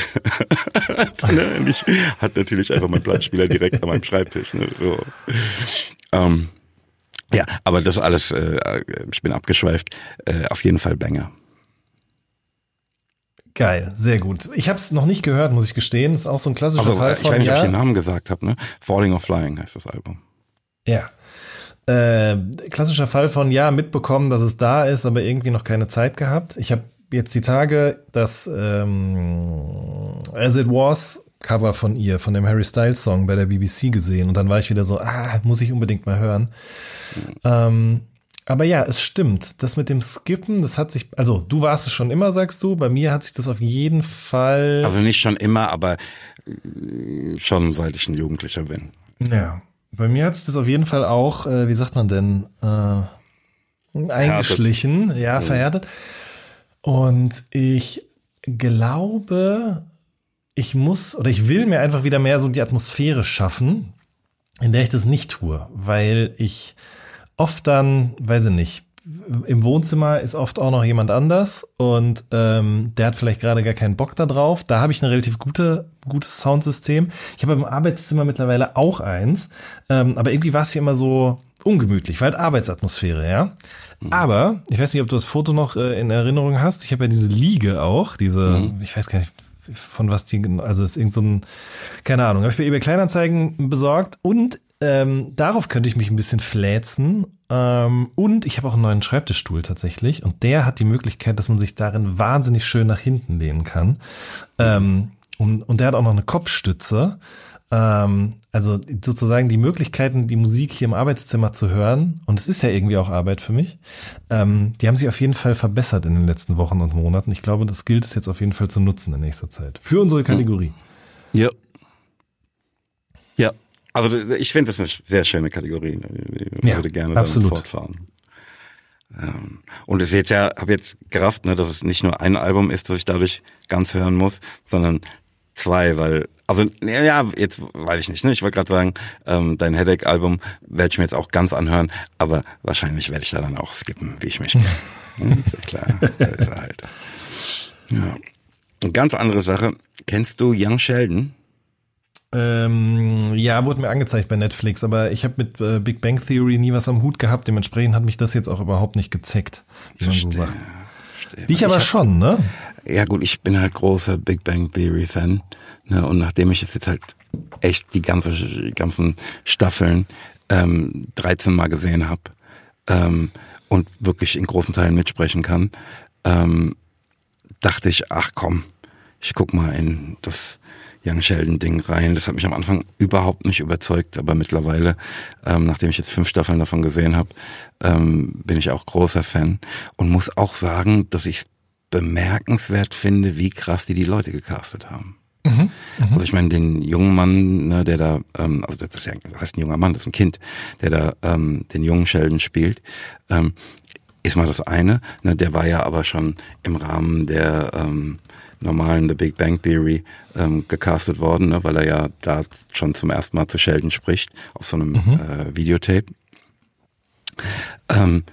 Speaker 2: hat. Ne? Und ich hat natürlich einfach meinen Plattenspieler direkt an meinem Schreibtisch. Ne? So. Ähm, ja, aber das alles, äh, ich bin abgeschweift, äh, auf jeden Fall Banger.
Speaker 3: Geil, sehr gut. Ich habe es noch nicht gehört, muss ich gestehen. Ist auch so ein klassischer also, Fall
Speaker 2: von. Ich weiß nicht, ob ich den Namen gesagt habe. Ne? Falling or Flying heißt das Album.
Speaker 3: Ja. Äh, klassischer Fall von ja mitbekommen, dass es da ist, aber irgendwie noch keine Zeit gehabt. Ich habe jetzt die Tage das ähm, As It Was Cover von ihr, von dem Harry Styles Song bei der BBC gesehen und dann war ich wieder so, ah, muss ich unbedingt mal hören. Mhm. Ähm, aber ja, es stimmt. Das mit dem Skippen, das hat sich, also du warst es schon immer, sagst du. Bei mir hat sich das auf jeden Fall.
Speaker 2: Also nicht schon immer, aber äh, schon seit ich ein Jugendlicher bin.
Speaker 3: Ja. Bei mir hat sich das auf jeden Fall auch, äh, wie sagt man denn, äh, eingeschlichen, verhärtet. ja, verhärtet. Und ich glaube, ich muss oder ich will mir einfach wieder mehr so die Atmosphäre schaffen, in der ich das nicht tue, weil ich oft dann, weiß ich nicht, im Wohnzimmer ist oft auch noch jemand anders und ähm, der hat vielleicht gerade gar keinen Bock da drauf. Da habe ich ein relativ gute, gutes Soundsystem. Ich habe im Arbeitszimmer mittlerweile auch eins, ähm, aber irgendwie war es hier immer so ungemütlich, weil halt Arbeitsatmosphäre, ja. Mhm. Aber ich weiß nicht, ob du das Foto noch äh, in Erinnerung hast. Ich habe ja diese Liege auch, diese, mhm. ich weiß gar nicht, von was die, also ist irgend so ein, keine Ahnung, habe ich bei eBay Kleinanzeigen besorgt und ähm, darauf könnte ich mich ein bisschen fläzen. Ähm, und ich habe auch einen neuen Schreibtischstuhl tatsächlich. Und der hat die Möglichkeit, dass man sich darin wahnsinnig schön nach hinten lehnen kann. Ähm, und, und der hat auch noch eine Kopfstütze. Ähm, also sozusagen die Möglichkeiten, die Musik hier im Arbeitszimmer zu hören, und es ist ja irgendwie auch Arbeit für mich, ähm, die haben sich auf jeden Fall verbessert in den letzten Wochen und Monaten. Ich glaube, das gilt es jetzt auf jeden Fall zu nutzen in nächster Zeit. Für unsere Kategorie.
Speaker 2: Ja. Ja, also ich finde das eine sehr schöne Kategorie. Ich ja, würde gerne
Speaker 3: absolut.
Speaker 2: damit fortfahren. Ähm, und es jetzt ja, habe jetzt gerafft, ne, dass es nicht nur ein Album ist, das ich dadurch ganz hören muss, sondern zwei, weil also ja, jetzt weiß ich nicht. Ne? Ich wollte gerade sagen, ähm, dein Headache-Album werde ich mir jetzt auch ganz anhören, aber wahrscheinlich werde ich da dann auch skippen, wie ich mich. hm, klar, halt. Ja. Eine ganz andere Sache. Kennst du Young Sheldon?
Speaker 3: Ähm, ja, wurde mir angezeigt bei Netflix, aber ich habe mit äh, Big Bang Theory nie was am Hut gehabt. Dementsprechend hat mich das jetzt auch überhaupt nicht gezeckt, wie man so sagt. Verstehe. Dich aber hab, schon, ne?
Speaker 2: Ja gut, ich bin halt großer Big Bang Theory Fan. Ne? Und nachdem ich jetzt halt echt die ganze, die ganzen Staffeln ähm, 13 Mal gesehen habe ähm, und wirklich in großen Teilen mitsprechen kann, ähm, dachte ich, ach komm, ich guck mal in das Young Sheldon-Ding rein. Das hat mich am Anfang überhaupt nicht überzeugt, aber mittlerweile, ähm, nachdem ich jetzt fünf Staffeln davon gesehen habe, ähm, bin ich auch großer Fan und muss auch sagen, dass ich es bemerkenswert finde, wie krass die die Leute gecastet haben. Mhm, mhm. also ich meine, den jungen Mann, ne, der da, ähm, also das, ist ja, das heißt ein junger Mann, das ist ein Kind, der da ähm, den jungen Sheldon spielt, ähm, ist mal das eine. Ne, der war ja aber schon im Rahmen der ähm, normalen The Big Bang Theory ähm, gecastet worden, ne, weil er ja da schon zum ersten Mal zu Sheldon spricht, auf so einem mhm. äh, Videotape. Ähm,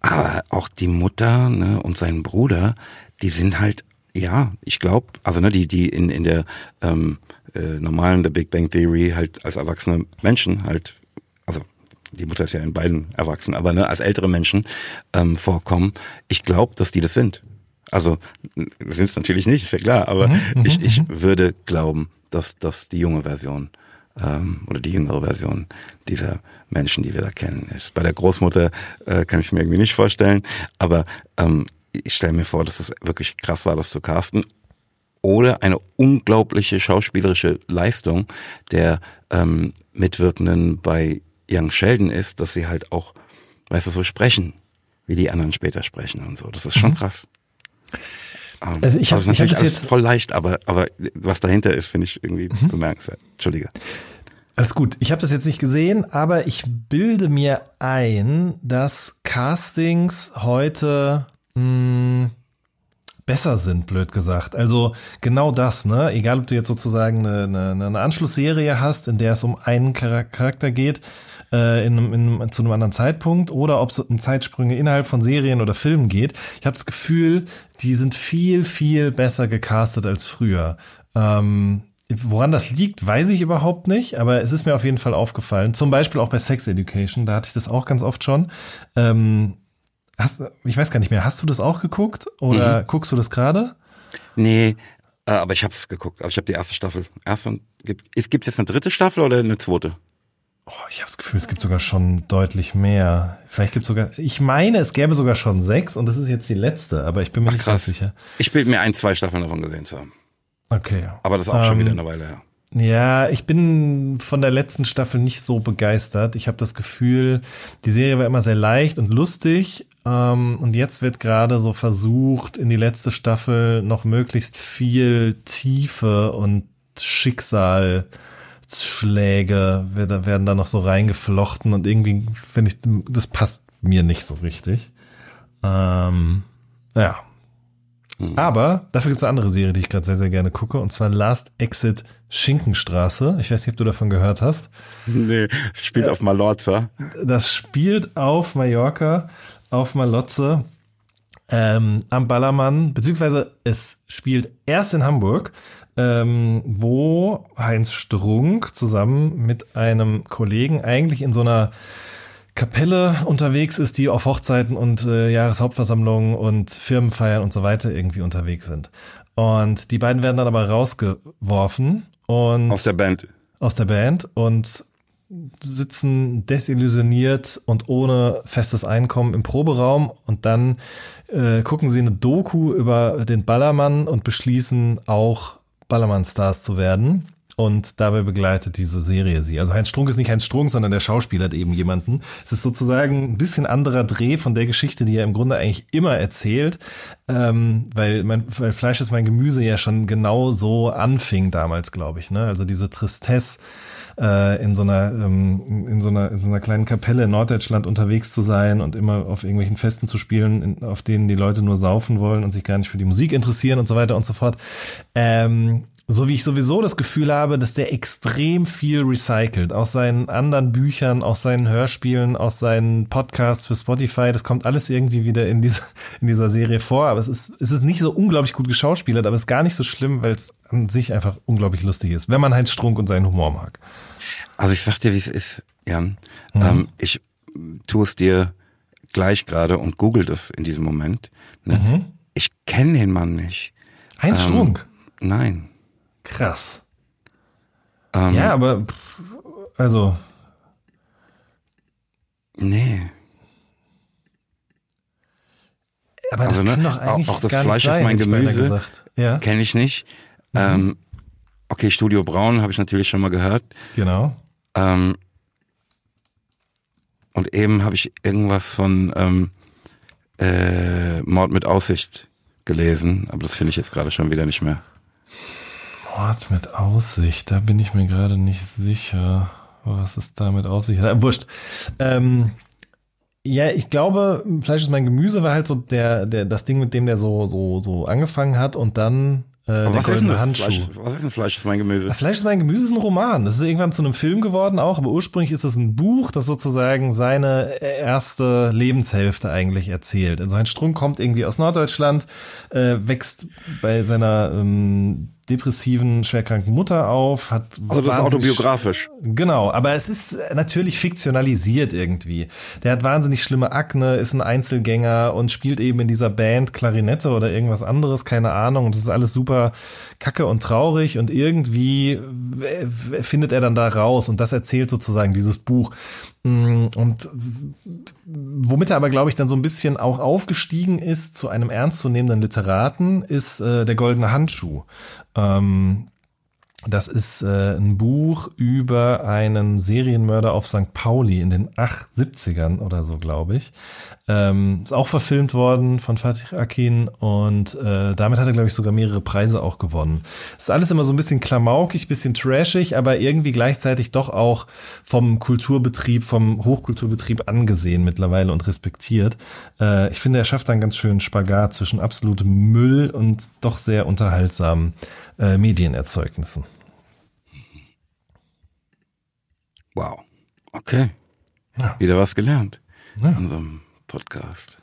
Speaker 2: aber auch die Mutter ne, und sein Bruder, die sind halt, ja, ich glaube, also ne, die, die in, in der ähm, äh, normalen The Big Bang Theory halt als erwachsene Menschen halt, also die Mutter ist ja in beiden erwachsen, aber ne, als ältere Menschen ähm, vorkommen. Ich glaube, dass die das sind. Also sind es natürlich nicht, ist ja klar, aber mhm, mhm ich, ich mhm. würde glauben, dass das die junge Version ähm, oder die jüngere Version dieser Menschen, die wir da kennen, ist. Bei der Großmutter äh, kann ich es mir irgendwie nicht vorstellen, aber ähm, ich stelle mir vor, dass es wirklich krass war, das zu casten. Oder eine unglaubliche schauspielerische Leistung der ähm, Mitwirkenden bei Young Sheldon ist, dass sie halt auch, weißt du, so sprechen, wie die anderen später sprechen und so. Das ist schon mhm. krass.
Speaker 3: Um, also ich habe
Speaker 2: natürlich hab jetzt voll leicht, aber aber was dahinter ist, finde ich irgendwie mhm. bemerkenswert. Entschuldige.
Speaker 3: Alles gut. Ich habe das jetzt nicht gesehen, aber ich bilde mir ein, dass Castings heute mh, hm, besser sind, blöd gesagt. Also genau das, ne? Egal, ob du jetzt sozusagen eine, eine, eine Anschlussserie hast, in der es um einen Charakter geht, äh, in, in, zu einem anderen Zeitpunkt, oder ob es um Zeitsprünge innerhalb von Serien oder Filmen geht. Ich habe das Gefühl, die sind viel, viel besser gecastet als früher. Ähm, Woran das liegt, weiß ich überhaupt nicht, aber es ist mir auf jeden Fall aufgefallen. Zum Beispiel auch bei Sex Education, da hatte ich das auch ganz oft schon. Ähm, hast, ich weiß gar nicht mehr, hast du das auch geguckt oder mhm. guckst du das gerade?
Speaker 2: Nee, äh, aber ich habe es geguckt. Also ich habe die erste Staffel. Erste und gibt es gibt jetzt eine dritte Staffel oder eine zweite?
Speaker 3: Oh, ich habe das Gefühl, es gibt sogar schon deutlich mehr. Vielleicht gibt es sogar, ich meine, es gäbe sogar schon sechs und das ist jetzt die letzte, aber ich bin mir Ach, nicht krass. sicher.
Speaker 2: Ich bin mir ein, zwei Staffeln davon gesehen zu haben.
Speaker 3: Okay.
Speaker 2: Aber das ist auch ähm, schon wieder eine Weile her.
Speaker 3: Ja, ich bin von der letzten Staffel nicht so begeistert. Ich habe das Gefühl, die Serie war immer sehr leicht und lustig. Ähm, und jetzt wird gerade so versucht, in die letzte Staffel noch möglichst viel Tiefe und Schicksalsschläge werden, werden da noch so reingeflochten. Und irgendwie finde ich, das passt mir nicht so richtig. Ähm, ja, Mhm. Aber dafür gibt es eine andere Serie, die ich gerade sehr, sehr gerne gucke, und zwar Last Exit Schinkenstraße. Ich weiß nicht, ob du davon gehört hast.
Speaker 2: Nee, das spielt äh, auf Malorza.
Speaker 3: Das spielt auf Mallorca, auf Malotze, ähm, am Ballermann, beziehungsweise es spielt erst in Hamburg, ähm, wo Heinz Strunk zusammen mit einem Kollegen eigentlich in so einer Kapelle unterwegs ist, die auf Hochzeiten und äh, Jahreshauptversammlungen und Firmenfeiern und so weiter irgendwie unterwegs sind. Und die beiden werden dann aber rausgeworfen und
Speaker 2: aus der Band.
Speaker 3: Aus der Band und sitzen desillusioniert und ohne festes Einkommen im Proberaum und dann äh, gucken sie eine Doku über den Ballermann und beschließen auch Ballermann-Stars zu werden. Und dabei begleitet diese Serie sie. Also Heinz Strunk ist nicht Heinz Strunk, sondern der Schauspieler hat eben jemanden. Es ist sozusagen ein bisschen anderer Dreh von der Geschichte, die er im Grunde eigentlich immer erzählt, ähm, weil, mein, weil Fleisch ist mein Gemüse ja schon genau so anfing damals, glaube ich. Ne? Also diese Tristesse äh, in so einer ähm, in so einer in so einer kleinen Kapelle in Norddeutschland unterwegs zu sein und immer auf irgendwelchen Festen zu spielen, in, auf denen die Leute nur saufen wollen und sich gar nicht für die Musik interessieren und so weiter und so fort. Ähm, so wie ich sowieso das Gefühl habe, dass der extrem viel recycelt. Aus seinen anderen Büchern, aus seinen Hörspielen, aus seinen Podcasts für Spotify. Das kommt alles irgendwie wieder in dieser, in dieser Serie vor. Aber es ist, es ist nicht so unglaublich gut geschauspielert, aber es ist gar nicht so schlimm, weil es an sich einfach unglaublich lustig ist, wenn man Heinz Strunk und seinen Humor mag.
Speaker 2: Also ich sag dir, wie es ist, Jan. Mhm. Ähm, ich tue es dir gleich gerade und google das in diesem Moment. Ne? Mhm. Ich kenne den Mann nicht.
Speaker 3: Heinz ähm, Strunk?
Speaker 2: Nein.
Speaker 3: Krass. Ähm, ja, aber also.
Speaker 2: Nee.
Speaker 3: Aber das also, kann ne, doch eigentlich
Speaker 2: auch, auch das Fleisch sein, ist mein Gemüse. Ja. Kenne ich nicht. Mhm. Ähm, okay, Studio Braun habe ich natürlich schon mal gehört.
Speaker 3: Genau.
Speaker 2: Ähm, und eben habe ich irgendwas von ähm, äh, Mord mit Aussicht gelesen, aber das finde ich jetzt gerade schon wieder nicht mehr.
Speaker 3: Ort mit Aussicht, da bin ich mir gerade nicht sicher, was es da mit Aussicht hat. Wurscht. Ähm, ja, ich glaube, Fleisch ist mein Gemüse war halt so der, der, das Ding, mit dem der so, so, so angefangen hat und dann äh, der goldene Handschuh.
Speaker 2: Fleisch, was ist denn Fleisch ist mein Gemüse?
Speaker 3: Fleisch ist mein Gemüse ist ein Roman. Das ist irgendwann zu einem Film geworden auch, aber ursprünglich ist das ein Buch, das sozusagen seine erste Lebenshälfte eigentlich erzählt. Also ein Strunk kommt irgendwie aus Norddeutschland, äh, wächst bei seiner ähm, depressiven, schwerkranken Mutter auf, hat.
Speaker 2: Also das ist autobiografisch.
Speaker 3: Genau, aber es ist natürlich fiktionalisiert irgendwie. Der hat wahnsinnig schlimme Akne, ist ein Einzelgänger und spielt eben in dieser Band Klarinette oder irgendwas anderes, keine Ahnung. Und das ist alles super kacke und traurig und irgendwie findet er dann da raus und das erzählt sozusagen dieses Buch. Mm, und womit er aber, glaube ich, dann so ein bisschen auch aufgestiegen ist zu einem ernstzunehmenden Literaten, ist äh, der goldene Handschuh. Ähm, Das ist äh, ein Buch über einen Serienmörder auf St. Pauli in den 70ern oder so, glaube ich. Ähm, ist auch verfilmt worden von Fatih Akin und äh, damit hat er, glaube ich, sogar mehrere Preise auch gewonnen. Ist alles immer so ein bisschen klamaukig, bisschen trashig, aber irgendwie gleichzeitig doch auch vom Kulturbetrieb, vom Hochkulturbetrieb angesehen mittlerweile und respektiert. Äh, ich finde, er schafft einen ganz schönen Spagat zwischen absolutem Müll und doch sehr unterhaltsamen äh, Medienerzeugnissen.
Speaker 2: Wow. Okay. Ja. Wieder was gelernt ja. in unserem Podcast.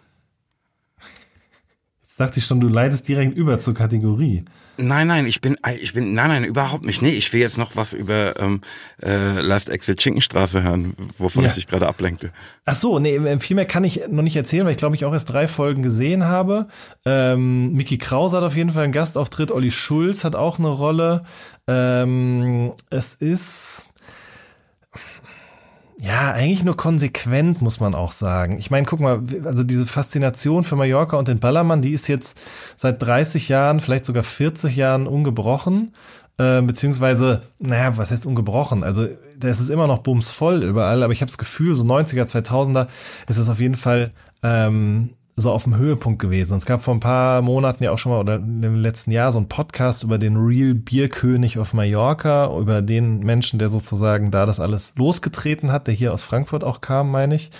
Speaker 3: Jetzt dachte ich schon, du leitest direkt über zur Kategorie.
Speaker 2: Nein, nein, ich bin, ich bin, nein, nein, überhaupt nicht. Nee, ich will jetzt noch was über ähm, äh, Last Exit Schinkenstraße hören, wovon ja. ich dich gerade ablenkte.
Speaker 3: Ach so, nee, viel mehr kann ich noch nicht erzählen, weil ich glaube ich auch erst drei Folgen gesehen habe. Ähm, Mickey Kraus hat auf jeden Fall einen Gastauftritt, Olli Schulz hat auch eine Rolle. Ähm, es ist ja, eigentlich nur konsequent, muss man auch sagen. Ich meine, guck mal, also diese Faszination für Mallorca und den Ballermann, die ist jetzt seit 30 Jahren, vielleicht sogar 40 Jahren ungebrochen. Äh, beziehungsweise, naja, was heißt ungebrochen? Also, da ist es immer noch bumsvoll überall, aber ich habe das Gefühl, so 90er, 2000er ist es auf jeden Fall ähm, so auf dem Höhepunkt gewesen. Und es gab vor ein paar Monaten ja auch schon mal oder im letzten Jahr so ein Podcast über den Real Bierkönig auf Mallorca, über den Menschen, der sozusagen da das alles losgetreten hat, der hier aus Frankfurt auch kam, meine ich.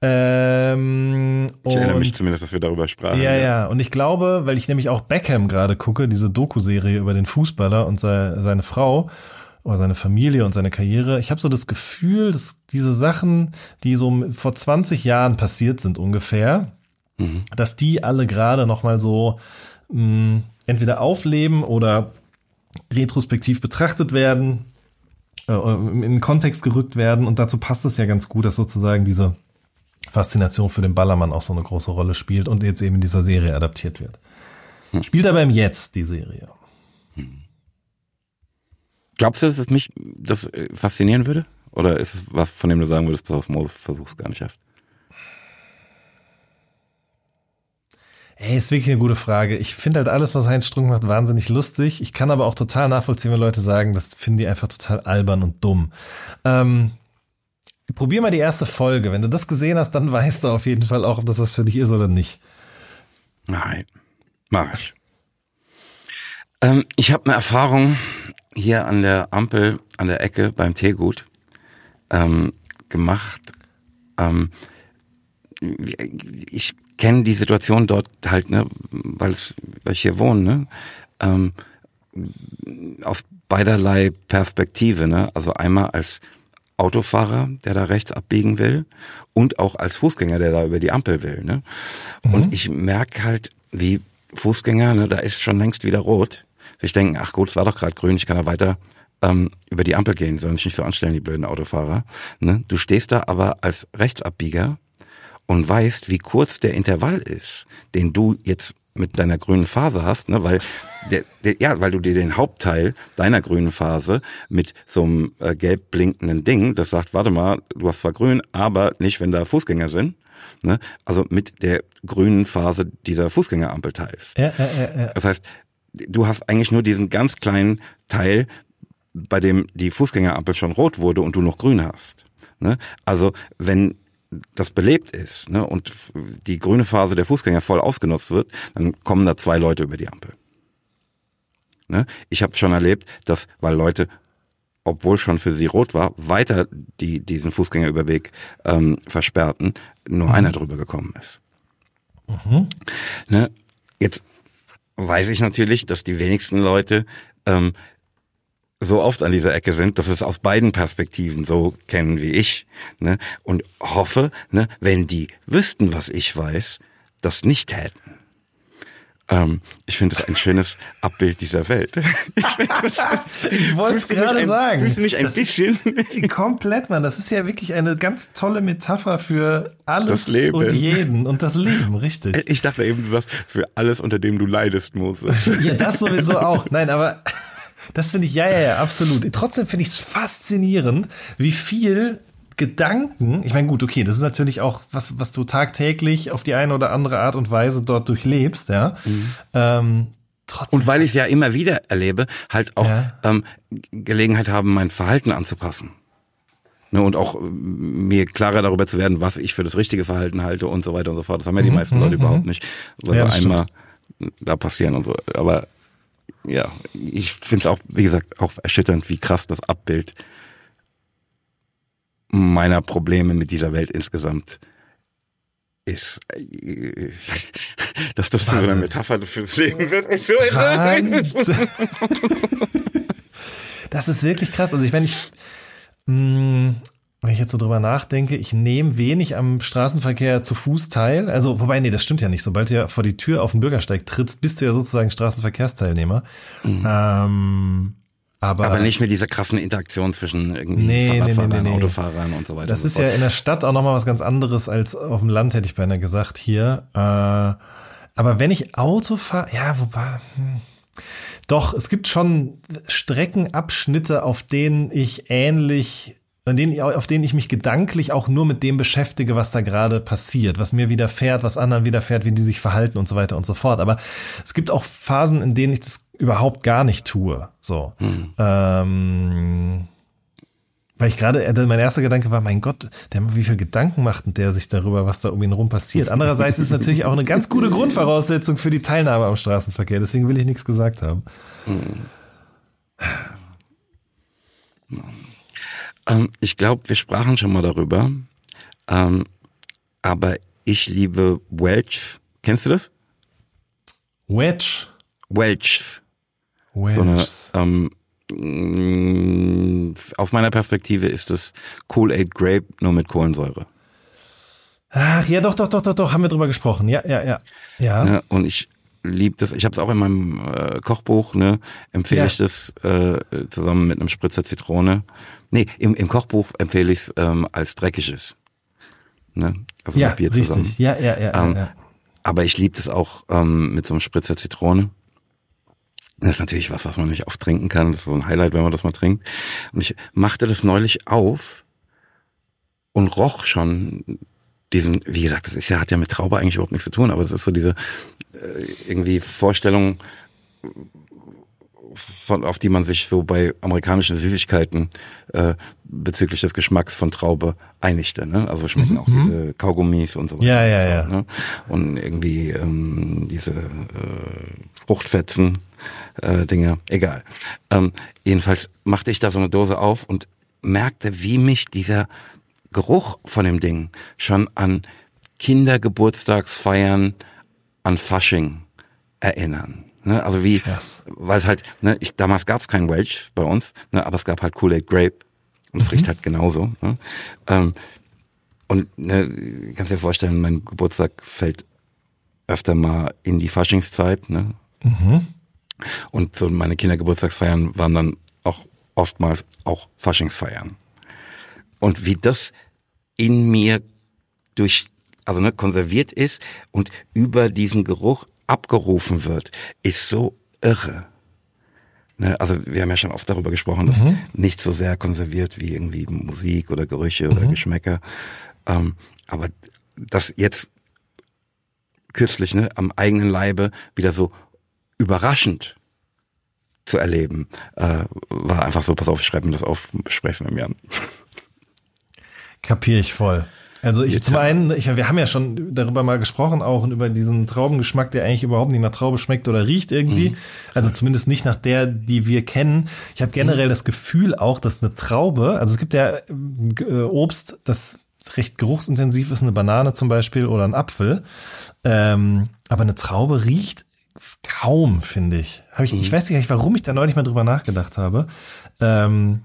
Speaker 2: Ähm, ich erinnere mich zumindest, dass wir darüber sprachen.
Speaker 3: Ja, ja, ja. Und ich glaube, weil ich nämlich auch Beckham gerade gucke, diese Doku-Serie über den Fußballer und seine, seine Frau oder seine Familie und seine Karriere. Ich habe so das Gefühl, dass diese Sachen, die so vor 20 Jahren passiert sind ungefähr, mhm. dass die alle gerade nochmal so mh, mm, entweder aufleben oder retrospektiv betrachtet werden, äh, in den Kontext gerückt werden. Und dazu passt es ja ganz gut, dass sozusagen diese Faszination für den Ballermann auch so eine große Rolle spielt und jetzt eben in dieser Serie adaptiert wird. Hm. Spielt aber im Jetzt die Serie. Hm.
Speaker 2: Glaubst du, dass es mich das äh, faszinieren würde? Oder ist es was, von dem du sagen würdest, pass auf, Moses, versuch's gar nicht erst?
Speaker 3: Ey, ist wirklich eine gute Frage. Ich finde halt alles, was Heinz Strunk macht, wahnsinnig lustig. Ich kann aber auch total nachvollziehen, wenn Leute sagen, das finden die einfach total albern und dumm. Ähm, probier mal die erste Folge. Wenn du das gesehen hast, dann weißt du auf jeden Fall auch, ob das was für dich ist oder nicht.
Speaker 2: Nein, mach ich. Ähm, ich habe eine Erfahrung hier an der Ampel, an der Ecke beim Teegut ähm, gemacht. Ähm, ich kenne die Situation dort halt, ne, weil, es, weil ich hier wohne, ne, ähm, aus beiderlei Perspektive, ne, also einmal als Autofahrer, der da rechts abbiegen will und auch als Fußgänger, der da über die Ampel will, ne. Mhm. Und ich merke halt, wie Fußgänger, ne, da ist schon längst wieder rot. Ich denke, ach gut, es war doch gerade grün, ich kann da weiter ähm, über die Ampel gehen, sollen sich nicht so anstellen, die blöden Autofahrer. Ne? Du stehst da aber als Rechtsabbieger und weißt, wie kurz der Intervall ist, den du jetzt mit deiner grünen Phase hast, ne, weil der, der, ja, weil du dir den Hauptteil deiner grünen Phase mit so einem äh, gelb blinkenden Ding, das sagt, warte mal, du hast zwar grün, aber nicht, wenn da Fußgänger sind, ne, also mit der grünen Phase dieser Fußgängerampel teilst. Ja, ja, ja, ja. Das heißt, du hast eigentlich nur diesen ganz kleinen Teil, bei dem die Fußgängerampel schon rot wurde und du noch grün hast. Ne? Also wenn das belebt ist ne, und die grüne Phase der Fußgänger voll ausgenutzt wird, dann kommen da zwei Leute über die Ampel. Ne? Ich habe schon erlebt, dass, weil Leute, obwohl schon für sie rot war, weiter die diesen Fußgängerüberweg ähm, versperrten, nur mhm. einer drüber gekommen ist. Mhm. Ne? Jetzt weiß ich natürlich, dass die wenigsten Leute ähm, so oft an dieser Ecke sind, dass es aus beiden Perspektiven so kennen wie ich. Ne? Und hoffe, ne, wenn die wüssten, was ich weiß, das nicht täten. Ähm, ich finde das ein schönes Abbild dieser Welt.
Speaker 3: Ich, ich wollte es gerade sagen.
Speaker 2: Fühlst du nicht ein
Speaker 3: das
Speaker 2: bisschen?
Speaker 3: Komplett, Mann. Das ist ja wirklich eine ganz tolle Metapher für alles und jeden und das Leben, richtig.
Speaker 2: Ich dachte eben, du sagst, für alles, unter dem du leidest, Moses.
Speaker 3: Ja, das sowieso auch. Nein, aber das finde ich, ja, ja, ja, absolut. Trotzdem finde ich es faszinierend, wie viel Gedanken, ich meine, gut, okay, das ist natürlich auch was, was du tagtäglich auf die eine oder andere Art und Weise dort durchlebst, ja. Mhm. Ähm, Trotzdem
Speaker 2: und weil ich es ja immer wieder erlebe, halt auch
Speaker 3: Ja.
Speaker 2: ähm, Gelegenheit haben, mein Verhalten anzupassen. Ne, und auch äh, mir klarer darüber zu werden, was ich für das richtige Verhalten halte und so weiter und so fort. Das haben ja die meisten Leute überhaupt nicht. Weil
Speaker 3: Mhm, Ja, das stimmt.
Speaker 2: einmal da passieren und so. Aber ja, ich finde es auch, wie gesagt, auch erschütternd, wie krass das Abbild meiner Probleme mit dieser Welt insgesamt ist. Dass das zu so einer
Speaker 3: Wahnsinn.
Speaker 2: Metapher fürs Leben wird.
Speaker 3: Wahnsinn. Das ist wirklich krass. Also ich meine, ich, mh, wenn ich jetzt so drüber nachdenke, ich nehme wenig am Straßenverkehr zu Fuß teil. Also, wobei, nee, das stimmt ja nicht. Sobald du ja vor die Tür auf den Bürgersteig trittst, bist du ja sozusagen Straßenverkehrsteilnehmer. Ähm, aber,
Speaker 2: Aber nicht mit dieser krassen Interaktion zwischen irgendwie
Speaker 3: Nee,
Speaker 2: Fahrradfahrern,
Speaker 3: nee, nee, nee.
Speaker 2: Autofahrern und so weiter.
Speaker 3: Das
Speaker 2: und
Speaker 3: ist
Speaker 2: so
Speaker 3: ja
Speaker 2: fort.
Speaker 3: in der Stadt auch nochmal was ganz anderes als auf dem Land, hätte ich beinahe gesagt hier. Äh, aber wenn ich Auto fahre, ja, wobei. Hm. Doch, es gibt schon Streckenabschnitte, auf denen ich ähnlich, an denen, auf denen ich mich gedanklich auch nur mit dem beschäftige, was da gerade passiert, was mir widerfährt, was anderen widerfährt, wie die sich verhalten und so weiter und so fort. Aber es gibt auch Phasen, in denen ich das überhaupt gar nicht tue. So. Ähm, weil ich gerade, äh, mein erster Gedanke war, mein Gott, der, wie viel Gedanken macht denn der sich darüber, was da um ihn rum passiert? Andererseits ist natürlich auch eine ganz gute Grundvoraussetzung für die Teilnahme am Straßenverkehr. Deswegen will ich nichts gesagt haben.
Speaker 2: Ähm, ich glaube, wir sprachen schon mal darüber. Ähm, aber ich liebe Welch. Kennst du das?
Speaker 3: Wedge.
Speaker 2: Welch.
Speaker 3: Wedge.
Speaker 2: So eine, ähm, mh, aus meiner Perspektive ist es Kool-Aid Grape nur mit Kohlensäure.
Speaker 3: Ach, ja, doch, doch, doch, doch, doch, haben wir drüber gesprochen. Ja, ja, ja. Ja.
Speaker 2: Ne? Und ich liebe das. Ich habe es auch in meinem äh, Kochbuch. Ne? Empfehle
Speaker 3: Ja.
Speaker 2: ich das äh, zusammen mit einem Spritzer Zitrone. Nee, im, im Kochbuch empfehle ich es ähm, als dreckiges. Ne? Also
Speaker 3: Ja,
Speaker 2: mit Bier zusammen.
Speaker 3: richtig. Ja, ja, ja,
Speaker 2: Ähm,
Speaker 3: ja, ja.
Speaker 2: Aber ich liebe das auch ähm, mit so einem Spritzer Zitrone. Das ist natürlich was, was man nicht oft trinken kann. Das ist so ein Highlight, wenn man das mal trinkt. Und ich machte das neulich auf und roch schon diesen, wie gesagt, das ist ja, hat ja mit Traube eigentlich überhaupt nichts zu tun, aber es ist so diese äh, irgendwie Vorstellung, von, auf die man sich so bei amerikanischen Süßigkeiten äh, bezüglich des Geschmacks von Traube einigte. Ne? Also schmecken auch diese Kaugummis und so weiter.
Speaker 3: Mhm, Ja, ja, ja.
Speaker 2: Ne? Und irgendwie ähm, diese äh, Fruchtfetzen äh, Dinge, egal. Ähm, jedenfalls machte ich da so eine Dose auf und merkte, wie mich dieser Geruch von dem Ding schon an Kindergeburtstagsfeiern an Fasching erinnern. Ne? Also wie,
Speaker 3: Krass.
Speaker 2: weil es halt, ne, ich, damals gab es kein Welch bei uns, ne, aber es gab halt Kool-Aid Grape und es riecht halt genauso. Ne? Ähm, und ne, kannst dir vorstellen, mein Geburtstag fällt öfter mal in die Faschingszeit. Ne? Und so meine Kindergeburtstagsfeiern waren dann auch oftmals auch Faschingsfeiern. Und wie das in mir durch, also ne, konserviert ist und über diesen Geruch abgerufen wird, ist so irre. Ne, also wir haben ja schon oft darüber gesprochen, dass nicht so sehr konserviert wie irgendwie Musik oder Gerüche oder Geschmäcker. Ähm, aber das jetzt kürzlich ne, am eigenen Leibe wieder so überraschend zu erleben, äh, war einfach so, pass auf, ich schreibe mir das auf, besprechen wir mir an.
Speaker 3: Kapiere ich voll. Also ich zum einen, ich, wir haben ja schon darüber mal gesprochen auch über diesen Traubengeschmack, der eigentlich überhaupt nicht nach Traube schmeckt oder riecht irgendwie.
Speaker 2: Mhm.
Speaker 3: Also zumindest nicht nach der, die wir kennen. Ich habe generell das Gefühl auch, dass eine Traube, also es gibt ja äh, Obst, das recht geruchsintensiv ist, eine Banane zum Beispiel oder ein Apfel. Ähm, aber eine Traube riecht kaum, finde ich. Hab ich. Ich weiß gar nicht, warum ich da neulich mal drüber nachgedacht habe. Ähm,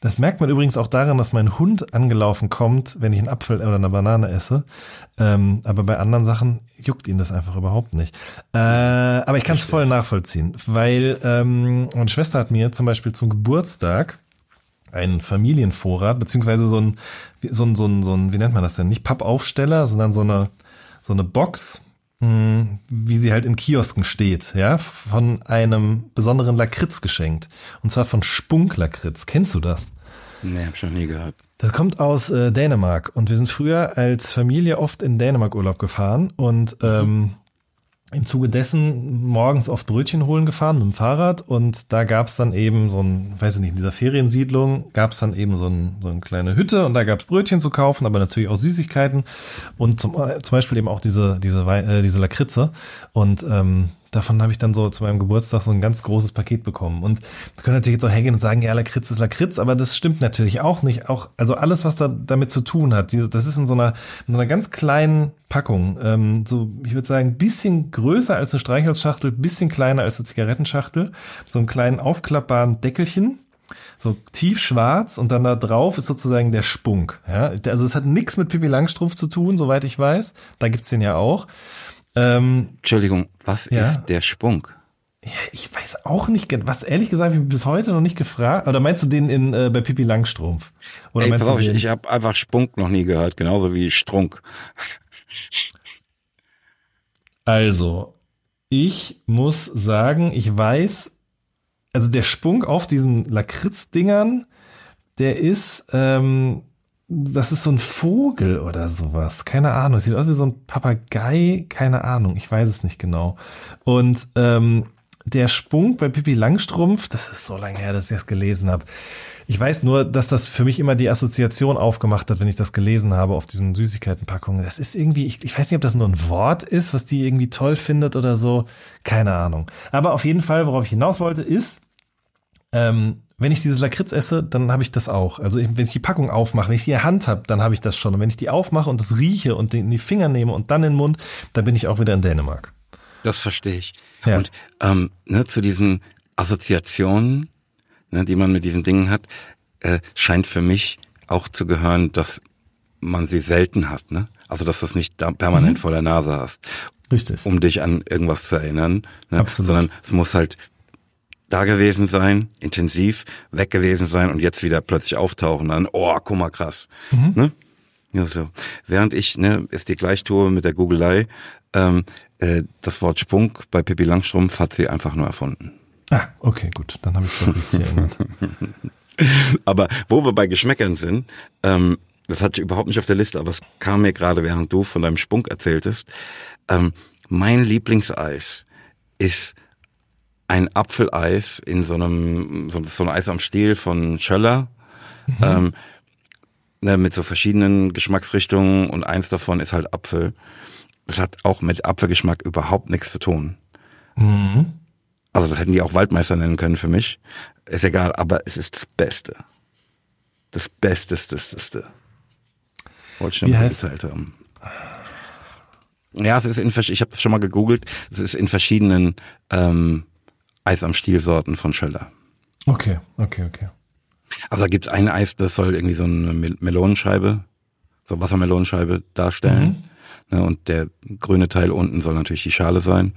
Speaker 3: das merkt man übrigens auch daran, dass mein Hund angelaufen kommt, wenn ich einen Apfel oder eine Banane esse. Ähm, aber bei anderen Sachen juckt ihn das einfach überhaupt nicht. Äh, aber ich kann es voll nachvollziehen, weil ähm, meine Schwester hat mir zum Beispiel zum Geburtstag einen Familienvorrat, beziehungsweise so ein, so ein, so ein, so ein, wie nennt man das denn? Nicht Pappaufsteller, sondern so eine, so eine Box, wie sie halt in Kiosken steht, ja, von einem besonderen Lakritz geschenkt. Und zwar von Spunk-Lakritz. Kennst du das?
Speaker 2: Nee, hab ich noch nie gehört.
Speaker 3: Das kommt aus äh, Dänemark und wir sind früher als Familie oft in Dänemark Urlaub gefahren und ähm, im Zuge dessen morgens oft Brötchen holen gefahren mit dem Fahrrad und da gab es dann eben so ein, weiß ich nicht, in dieser Feriensiedlung gab es dann eben so, ein, so eine kleine Hütte und da gab es Brötchen zu kaufen, aber natürlich auch Süßigkeiten und zum, zum Beispiel eben auch diese, diese, äh, diese Lakritze und ähm, davon habe ich dann so zu meinem Geburtstag so ein ganz großes Paket bekommen. Und wir können natürlich jetzt auch hergehen und sagen, ja, Lakritz ist Lakritz, aber das stimmt natürlich auch nicht. Auch, also alles, was da damit zu tun hat, das ist in so einer, in so einer ganz kleinen Packung. Ähm, so, ich würde sagen, bisschen größer als eine Streichholzschachtel, bisschen kleiner als eine Zigarettenschachtel, so einen kleinen aufklappbaren Deckelchen so tiefschwarz und dann da drauf ist sozusagen der Spunk. Ja? Also es hat nichts mit Pippi Langstrumpf zu tun, soweit ich weiß. Da gibt's den ja auch.
Speaker 2: Ähm, Entschuldigung, was ja? ist der Spunk?
Speaker 3: Ja, ich weiß auch nicht, was ehrlich gesagt, ich bis heute noch nicht gefragt. Oder meinst du den in äh, bei Pippi Langstrumpf? Oder
Speaker 2: Ey,
Speaker 3: meinst
Speaker 2: pass
Speaker 3: du
Speaker 2: auf, ich, ich habe einfach Spunk noch nie gehört, genauso wie Strunk.
Speaker 3: Also, ich muss sagen, ich weiß, also der Spunk auf diesen Lakritz-Dingern, der ist, ähm, das ist so ein Vogel oder sowas. Keine Ahnung. Sieht aus wie so ein Papagei. Keine Ahnung. Ich weiß es nicht genau. Und ähm, der Spunk bei Pippi Langstrumpf, das ist so lange her, dass ich das gelesen habe. Ich weiß nur, dass das für mich immer die Assoziation aufgemacht hat, wenn ich das gelesen habe auf diesen Süßigkeitenpackungen. Das ist irgendwie, ich, ich weiß nicht, ob das nur ein Wort ist, was die irgendwie toll findet oder so. Keine Ahnung. Aber auf jeden Fall, worauf ich hinaus wollte, ist, ähm, wenn ich dieses Lakritz esse, dann habe ich das auch. Also wenn ich die Packung aufmache, wenn ich die in der Hand habe, dann habe ich das schon. Und wenn ich die aufmache und das rieche und in die Finger nehme und dann in den Mund, dann bin ich auch wieder in Dänemark.
Speaker 2: Das verstehe ich. Ja. Und ähm, ne, zu diesen Assoziationen, ne, die man mit diesen Dingen hat, äh, scheint für mich auch zu gehören, dass man sie selten hat. Ne? Also dass du es nicht permanent mhm. vor der Nase hast.
Speaker 3: Richtig.
Speaker 2: Um dich an irgendwas zu erinnern. Ne?
Speaker 3: Absolut.
Speaker 2: Sondern es muss halt da gewesen sein, intensiv, weg gewesen sein und jetzt wieder plötzlich auftauchen. Dann, oh, guck mal, krass. Mhm. Ne? Ja, so. Während ich ne, ist die Gleichtour mit der Googelei, ähm, äh, das Wort Spunk bei Pippi Langstrumpf hat sie einfach nur erfunden.
Speaker 3: Ah, okay, gut, dann habe ich es doch richtig erinnert.
Speaker 2: aber wo wir bei Geschmäckern sind, ähm, das hatte ich überhaupt nicht auf der Liste, aber es kam mir gerade, während du von deinem Spunk erzähltest. Ähm, mein Lieblingseis ist ein Apfeleis in so einem, so, so ein Eis am Stiel von Schöller. Mhm. Ähm, ne, mit so verschiedenen Geschmacksrichtungen und eins davon ist halt Apfel. Das hat auch mit Apfelgeschmack überhaupt nichts zu tun. Mhm. Also das hätten die auch Waldmeister nennen können für mich. Ist egal, aber es ist das Beste. Das Bestesteste. Wollte ich
Speaker 3: nur mal geteilt
Speaker 2: haben. Ja, es ist in ich habe das schon mal gegoogelt. Es ist in verschiedenen ähm, Eis am Stielsorten von Schöller.
Speaker 3: Okay, okay, okay.
Speaker 2: Also da gibt's ein Eis, das soll irgendwie so eine Melonenscheibe, so Wassermelonenscheibe darstellen. Mhm. Ne, und der grüne Teil unten soll natürlich die Schale sein.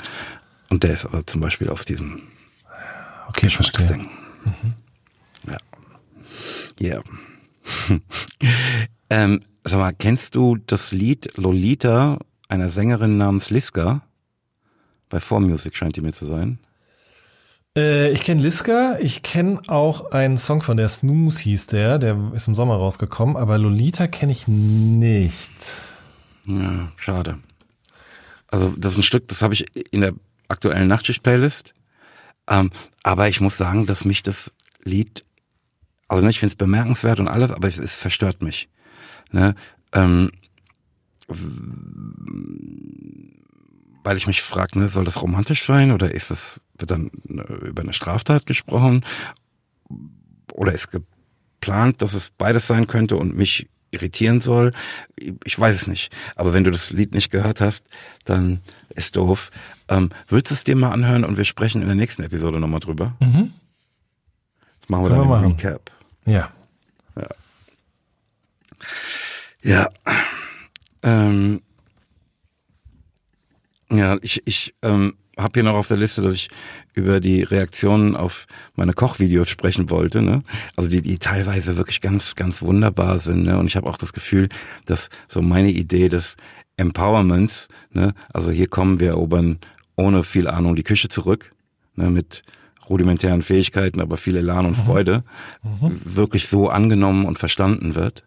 Speaker 2: Und der ist aber zum Beispiel aus diesem
Speaker 3: okay, verstehe.
Speaker 2: Mhm. Ja. Ja. ähm, sag mal, kennst du das Lied Lolita einer Sängerin namens Liska? Bei 4Music scheint die mir zu sein.
Speaker 3: Äh, ich kenne Liska, ich kenne auch einen Song von der Snooze hieß der, der ist im Sommer rausgekommen, aber Lolita kenne ich nicht.
Speaker 2: Ja, schade. Also das ist ein Stück, das habe ich in der aktuellen Nachtschicht-Playlist. Ähm, aber ich muss sagen, dass mich das Lied, also ne, ich finde es bemerkenswert und alles, aber es, es verstört mich. Ne? Ähm, weil ich mich frage, ne, soll das romantisch sein oder ist es, wird dann äh, über eine Straftat gesprochen? Oder ist geplant, dass es beides sein könnte und mich irritieren soll? Ich weiß es nicht. Aber wenn du das Lied nicht gehört hast, dann ist doof. Ähm, willst du es dir mal anhören und wir sprechen in der nächsten Episode nochmal drüber?
Speaker 3: Mhm.
Speaker 2: Das machen wir Können dann wir im Recap.
Speaker 3: Ja.
Speaker 2: Ja. Ja. Ähm, ja, ich, ich ähm, habe hier noch auf der Liste, dass ich über die Reaktionen auf meine Kochvideos sprechen wollte, ne? Also die, die teilweise wirklich ganz, ganz wunderbar sind, ne? Und ich habe auch das Gefühl, dass so meine Idee des Empowerments, ne? Also hier kommen wir erobern ohne viel Ahnung die Küche zurück, ne? Mit rudimentären Fähigkeiten, aber viel Elan und mhm. Freude, mhm. wirklich so angenommen und verstanden wird.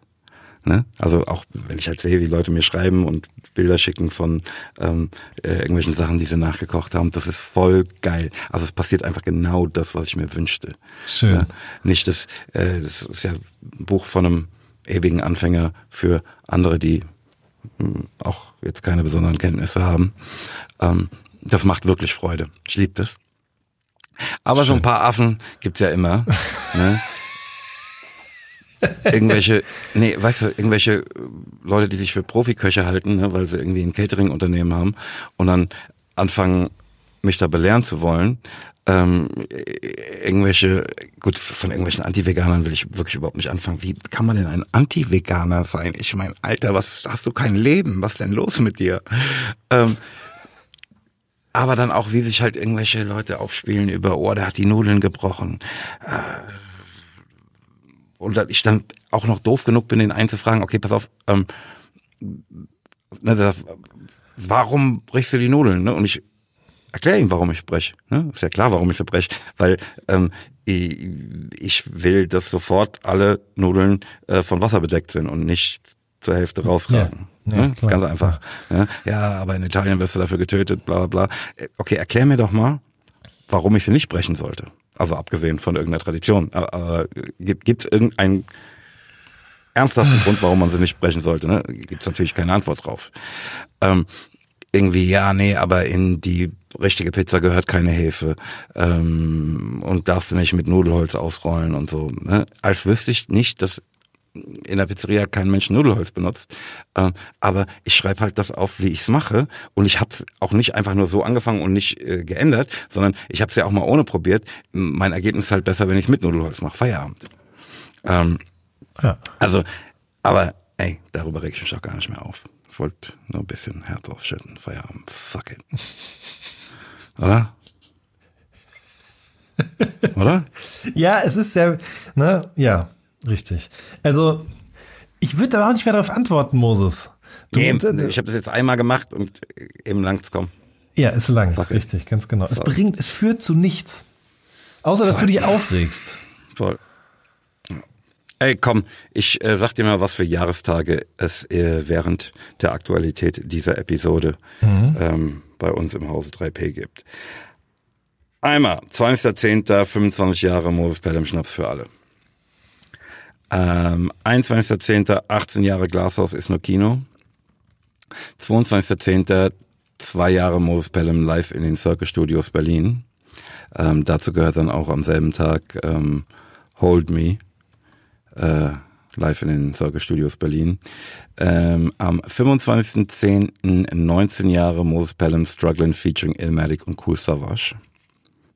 Speaker 2: Ne? Also auch wenn ich halt sehe, wie Leute mir schreiben und Bilder schicken von ähm, äh, irgendwelchen Sachen, die sie nachgekocht haben, das ist voll geil. Also es passiert einfach genau das, was ich mir wünschte.
Speaker 3: Schön.
Speaker 2: Ja? Nicht das, äh, das ist ja ein Buch von einem ewigen Anfänger für andere, die mh, hm, auch jetzt keine besonderen Kenntnisse haben. Ähm, das macht wirklich Freude. Ich liebe das. Aber Schön. so ein paar Affen gibt's ja immer. ne? irgendwelche, nee, weißt du, irgendwelche Leute, die sich für Profiköche halten, ne, weil sie irgendwie ein Catering-Unternehmen haben und dann anfangen, mich da belehren zu wollen. Ähm, irgendwelche, gut, von irgendwelchen Anti-Veganern will ich wirklich überhaupt nicht anfangen. Wie kann man denn ein Anti-Veganer sein? Ich meine, Alter, was hast du kein Leben? Was denn los mit dir? Ähm, aber dann auch, wie sich halt irgendwelche Leute aufspielen über, oh, der hat die Nudeln gebrochen. Äh, und ich dann auch noch doof genug bin, den einzufragen, okay, pass auf, ähm, ne, warum brichst du die Nudeln? Ne? Und ich erkläre ihm, warum ich breche. Ne? Ist ja klar, warum ich sie breche. Weil ähm, ich, will, dass sofort alle Nudeln äh, von Wasser bedeckt sind und nicht zur Hälfte rausragen. Ja, ja, ne? Ganz einfach. Ja, ja, aber in Italien wirst du dafür getötet, bla bla bla. Äh, okay, erklär mir doch mal, warum ich sie nicht brechen sollte. Also abgesehen von irgendeiner Tradition. Aber gibt es irgendeinen ernsthaften Grund, warum man sie nicht brechen sollte? Ne? Gibt es natürlich keine Antwort drauf. Ähm, irgendwie, ja, nee, aber in die richtige Pizza gehört keine Hefe ähm, und darfst du nicht mit Nudelholz ausrollen und so. Ne? Als wüsste ich nicht, dass in der Pizzeria kein Mensch Nudelholz benutzt. Äh, aber ich schreibe halt das auf, wie ich es mache. Und ich habe es auch nicht einfach nur so angefangen und nicht äh, geändert, sondern ich habe es ja auch mal ohne probiert. Mein Ergebnis ist halt besser, wenn ich es mit Nudelholz mache. Feierabend. Ähm, ja. Also, aber ey, darüber reg ich mich auch gar nicht mehr auf. Ich wollte nur ein bisschen Herz ausschütten. Feierabend. Fuck it. Oder? Oder?
Speaker 3: Ja, es ist ja, ne, ja. Richtig. Also, ich würde aber auch nicht mehr darauf antworten, Moses.
Speaker 2: Du, nee, äh, ich habe das jetzt einmal gemacht und eben langt's kommen.
Speaker 3: Ja, ist lang, Sache. richtig, ganz genau. Es bringt, es führt zu nichts. Außer, dass Voll. du dich aufregst.
Speaker 2: Voll. Ey, komm, ich äh, sag dir mal, was für Jahrestage es äh, während der Aktualität dieser Episode mhm. ähm, bei uns im Hause 3P gibt. Einmal, 20.10., 25 Jahre Moses Pelham Schnaps für alle. Ähm, 21.10. 18 Jahre Glashaus ist nur Kino. 22.10. zwei Jahre Moses Pelham live in den Circus Studios Berlin. Ähm, dazu gehört dann auch am selben Tag ähm, Hold Me äh, live in den Circus Studios Berlin. Ähm, am 25.10. 19 Jahre Moses Pelham Struggling featuring Ilmatic und Cool Savage.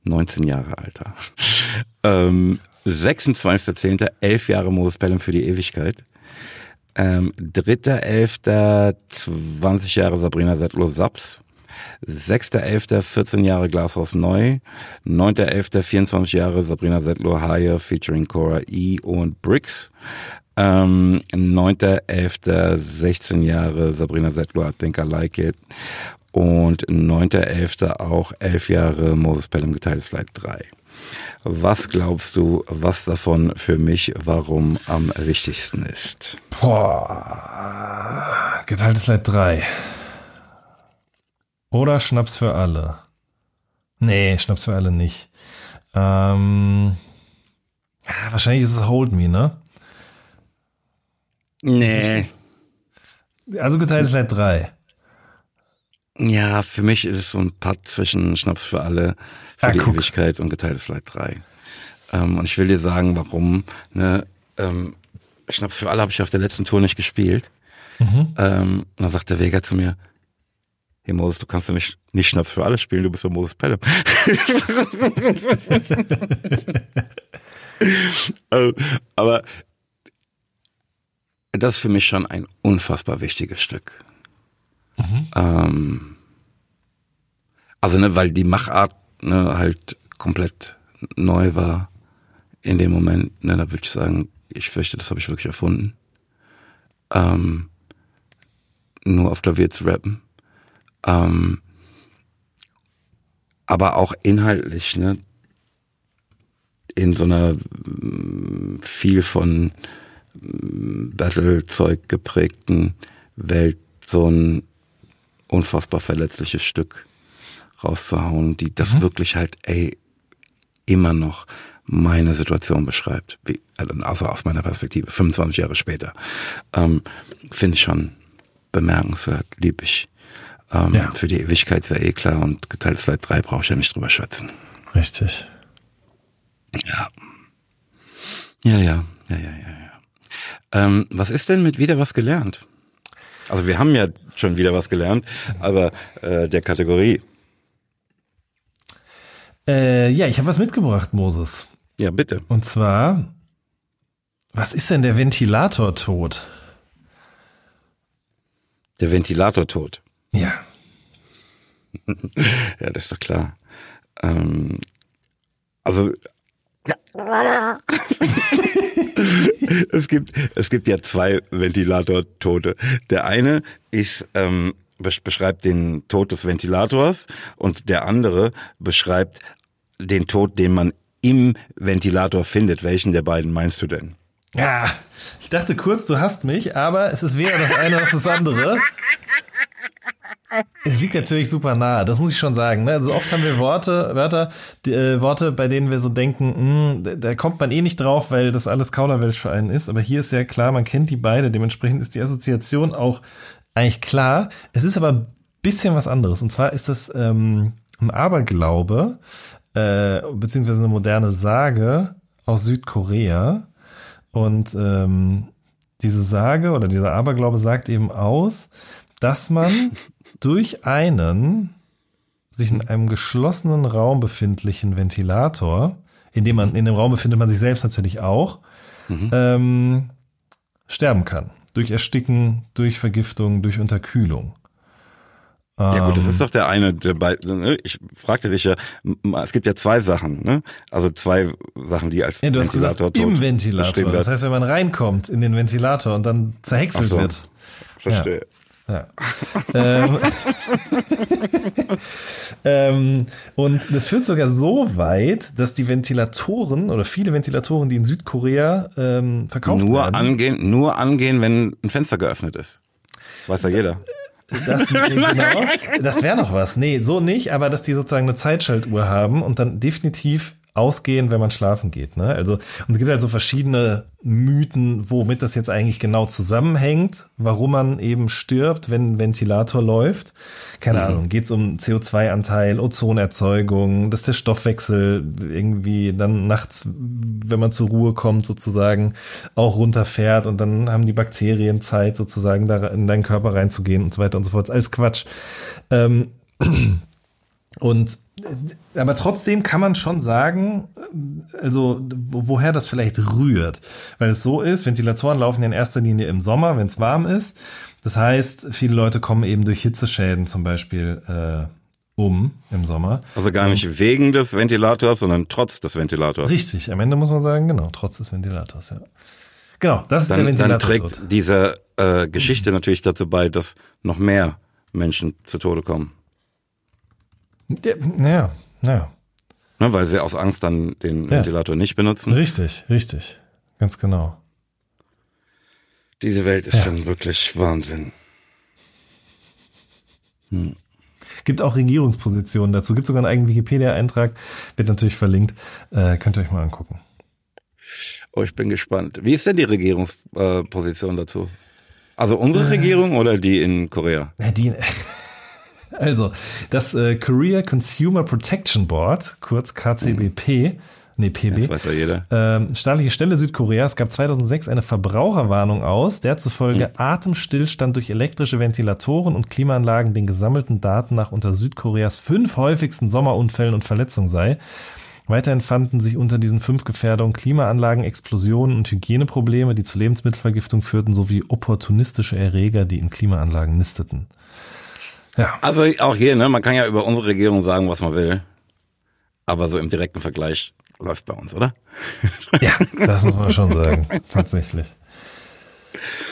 Speaker 2: 19 Jahre, Alter. ähm, 26.10. elf Jahre Moses Pelham für die Ewigkeit. Ähm, 3.11. 20 Jahre Sabrina Settler Saps. 6.11. 14 Jahre Glashaus Neu. 9.11. 24 Jahre Sabrina Settler Higher featuring Cora E. und Bricks. Ähm, 9.11. 16 Jahre Sabrina Settler I Think I Like It. Und 9.11. auch 11 Jahre Moses Pelham geteiltes Slide 3. Was glaubst du, was davon für mich warum am wichtigsten ist?
Speaker 3: Boah, geteiltes Leid 3. Oder Schnaps für alle. Nee, Schnaps für alle nicht. Ähm, wahrscheinlich ist es Hold Me, ne?
Speaker 2: Nee.
Speaker 3: Also geteiltes Leid 3.
Speaker 2: Ja, für mich ist es so ein Pad zwischen Schnaps für alle für ah, die guck. Ewigkeit und geteiltes Leid 3. Ähm, und ich will dir sagen, warum. Ne, ähm, Schnaps für alle habe ich auf der letzten Tour nicht gespielt. Mhm. Ähm, und dann sagt der Vega zu mir, hey Moses, du kannst ja nicht, nicht Schnaps für alle spielen, du bist ja Moses Pelle. Also, aber das ist für mich schon ein unfassbar wichtiges Stück. Mhm. Ähm, also, ne, weil die Machart ne, halt komplett neu war in dem Moment. Ne, da würde ich sagen, ich fürchte, das habe ich wirklich erfunden. Ähm, nur auf Klavier zu rappen. Ähm, aber auch inhaltlich, ne, in so einer mm, viel von Battle-Zeug geprägten Welt so ein unfassbar verletzliches Stück rauszuhauen, die das mhm. wirklich halt, ey, immer noch meine Situation beschreibt, wie, also aus meiner Perspektive, 25 Jahre später, ähm, finde ich schon bemerkenswert, lieb ich. Ähm, ja. Für die Ewigkeit ist ja eh klar und geteilt Slide 3 brauche ich ja nicht drüber schwätzen.
Speaker 3: Richtig.
Speaker 2: Ja. Ja, ja, ja, ja, ja, ja. Ähm, was ist denn mit wieder was gelernt? Also wir haben ja schon wieder was gelernt, aber äh, der Kategorie.
Speaker 3: Äh, ja, ich habe was mitgebracht, Moses.
Speaker 2: Ja, bitte.
Speaker 3: Und zwar, was ist denn der Ventilatortod?
Speaker 2: Der Ventilatortod.
Speaker 3: Ja.
Speaker 2: ja, das ist doch klar. Ähm, also es gibt es gibt ja zwei Ventilatortote. Der eine ist ähm, beschreibt den Tod des Ventilators und der andere beschreibt den Tod, den man im Ventilator findet. Welchen der beiden meinst du denn?
Speaker 3: Ja, ich dachte kurz, du hast mich, aber es ist weder das eine noch das andere. Es liegt natürlich super nahe, das muss ich schon sagen. Ne? Also oft haben wir Worte, Wörter, die, äh, Worte, bei denen wir so denken, mh, hm, da kommt man eh nicht drauf, weil das alles Kauderwelsch für einen ist. Aber hier ist ja klar, man kennt die beide. Dementsprechend ist die Assoziation auch eigentlich klar. Es ist aber ein bisschen was anderes. Und zwar ist das ähm, ein Aberglaube, äh, beziehungsweise eine moderne Sage aus Südkorea. Und ähm, diese Sage oder dieser Aberglaube sagt eben aus, dass man durch einen sich in einem geschlossenen Raum befindlichen Ventilator, in dem man, in dem Raum befindet man sich selbst natürlich auch, mhm. ähm, sterben kann. Durch Ersticken, durch Vergiftung, durch Unterkühlung.
Speaker 2: Ja gut, das ist ähm. doch der eine der beiden. Ne? Ich fragte dich ja, es gibt ja zwei Sachen, ne? Also zwei Sachen, die als
Speaker 3: ja, du Ventilator hast gesagt, im Ventilator. Das heißt, wenn man reinkommt in den Ventilator und dann zerhäckselt so. wird.
Speaker 2: Verstehe.
Speaker 3: Ja. ähm, ähm, und das führt sogar so weit, dass die Ventilatoren oder viele Ventilatoren, die in Südkorea ähm, verkauft
Speaker 2: nur
Speaker 3: werden,
Speaker 2: angehen, nur angehen, wenn ein Fenster geöffnet ist. Weiß ja jeder.
Speaker 3: Das, genau, das wäre noch was. Nee, so nicht, aber dass die sozusagen eine Zeitschaltuhr haben und dann definitiv ausgehen, wenn man schlafen geht. Ne? Also, und es gibt halt so verschiedene Mythen, womit das jetzt eigentlich genau zusammenhängt, warum man eben stirbt, wenn ein Ventilator läuft. Keine mhm. Ahnung, geht es um CO2-Anteil, Ozonerzeugung, dass der Stoffwechsel irgendwie dann nachts, wenn man zur Ruhe kommt, sozusagen auch runterfährt und dann haben die Bakterien Zeit, sozusagen da in deinen Körper reinzugehen und so weiter und so fort. Alles Quatsch. Ähm, und aber trotzdem kann man schon sagen, also woher das vielleicht rührt. Weil es so ist, Ventilatoren laufen ja in erster Linie im Sommer, wenn es warm ist. Das heißt, viele Leute kommen eben durch Hitzeschäden zum Beispiel äh, um im Sommer.
Speaker 2: Also gar nicht Und, wegen des Ventilators, sondern trotz des Ventilators.
Speaker 3: Richtig, am Ende muss man sagen, genau, trotz des Ventilators, ja. Genau, das ist
Speaker 2: dann,
Speaker 3: der Ventilator.
Speaker 2: Dann trägt diese äh, Geschichte natürlich dazu bei, dass noch mehr Menschen zu Tode kommen.
Speaker 3: Ja, ja.
Speaker 2: Ne, weil sie aus Angst dann den ja. Ventilator nicht benutzen.
Speaker 3: Richtig, richtig. Ganz genau.
Speaker 2: Diese Welt ist ja. schon wirklich Wahnsinn.
Speaker 3: Hm. Gibt auch Regierungspositionen dazu. Gibt sogar einen eigenen Wikipedia-Eintrag. Wird natürlich verlinkt. Äh, könnt ihr euch mal angucken.
Speaker 2: Oh, ich bin gespannt. Wie ist denn die Regierungsposition äh, dazu? Also unsere äh, Regierung oder die in Korea?
Speaker 3: Die, also, das äh, Korea Consumer Protection Board, kurz KCBP, mhm. nee, PB,
Speaker 2: das weiß ja jeder.
Speaker 3: Ähm, staatliche Stelle Südkoreas gab 2006 eine Verbraucherwarnung aus, der zufolge mhm. Atemstillstand durch elektrische Ventilatoren und Klimaanlagen den gesammelten Daten nach unter Südkoreas fünf häufigsten Sommerunfällen und Verletzungen sei. Weiterhin fanden sich unter diesen fünf Gefährdungen Klimaanlagen, Explosionen und Hygieneprobleme, die zu Lebensmittelvergiftung führten, sowie opportunistische Erreger, die in Klimaanlagen nisteten.
Speaker 2: Ja. Also auch hier, ne, man kann ja über unsere Regierung sagen, was man will. Aber so im direkten Vergleich läuft bei uns, oder?
Speaker 3: Ja, das muss man schon sagen. Tatsächlich.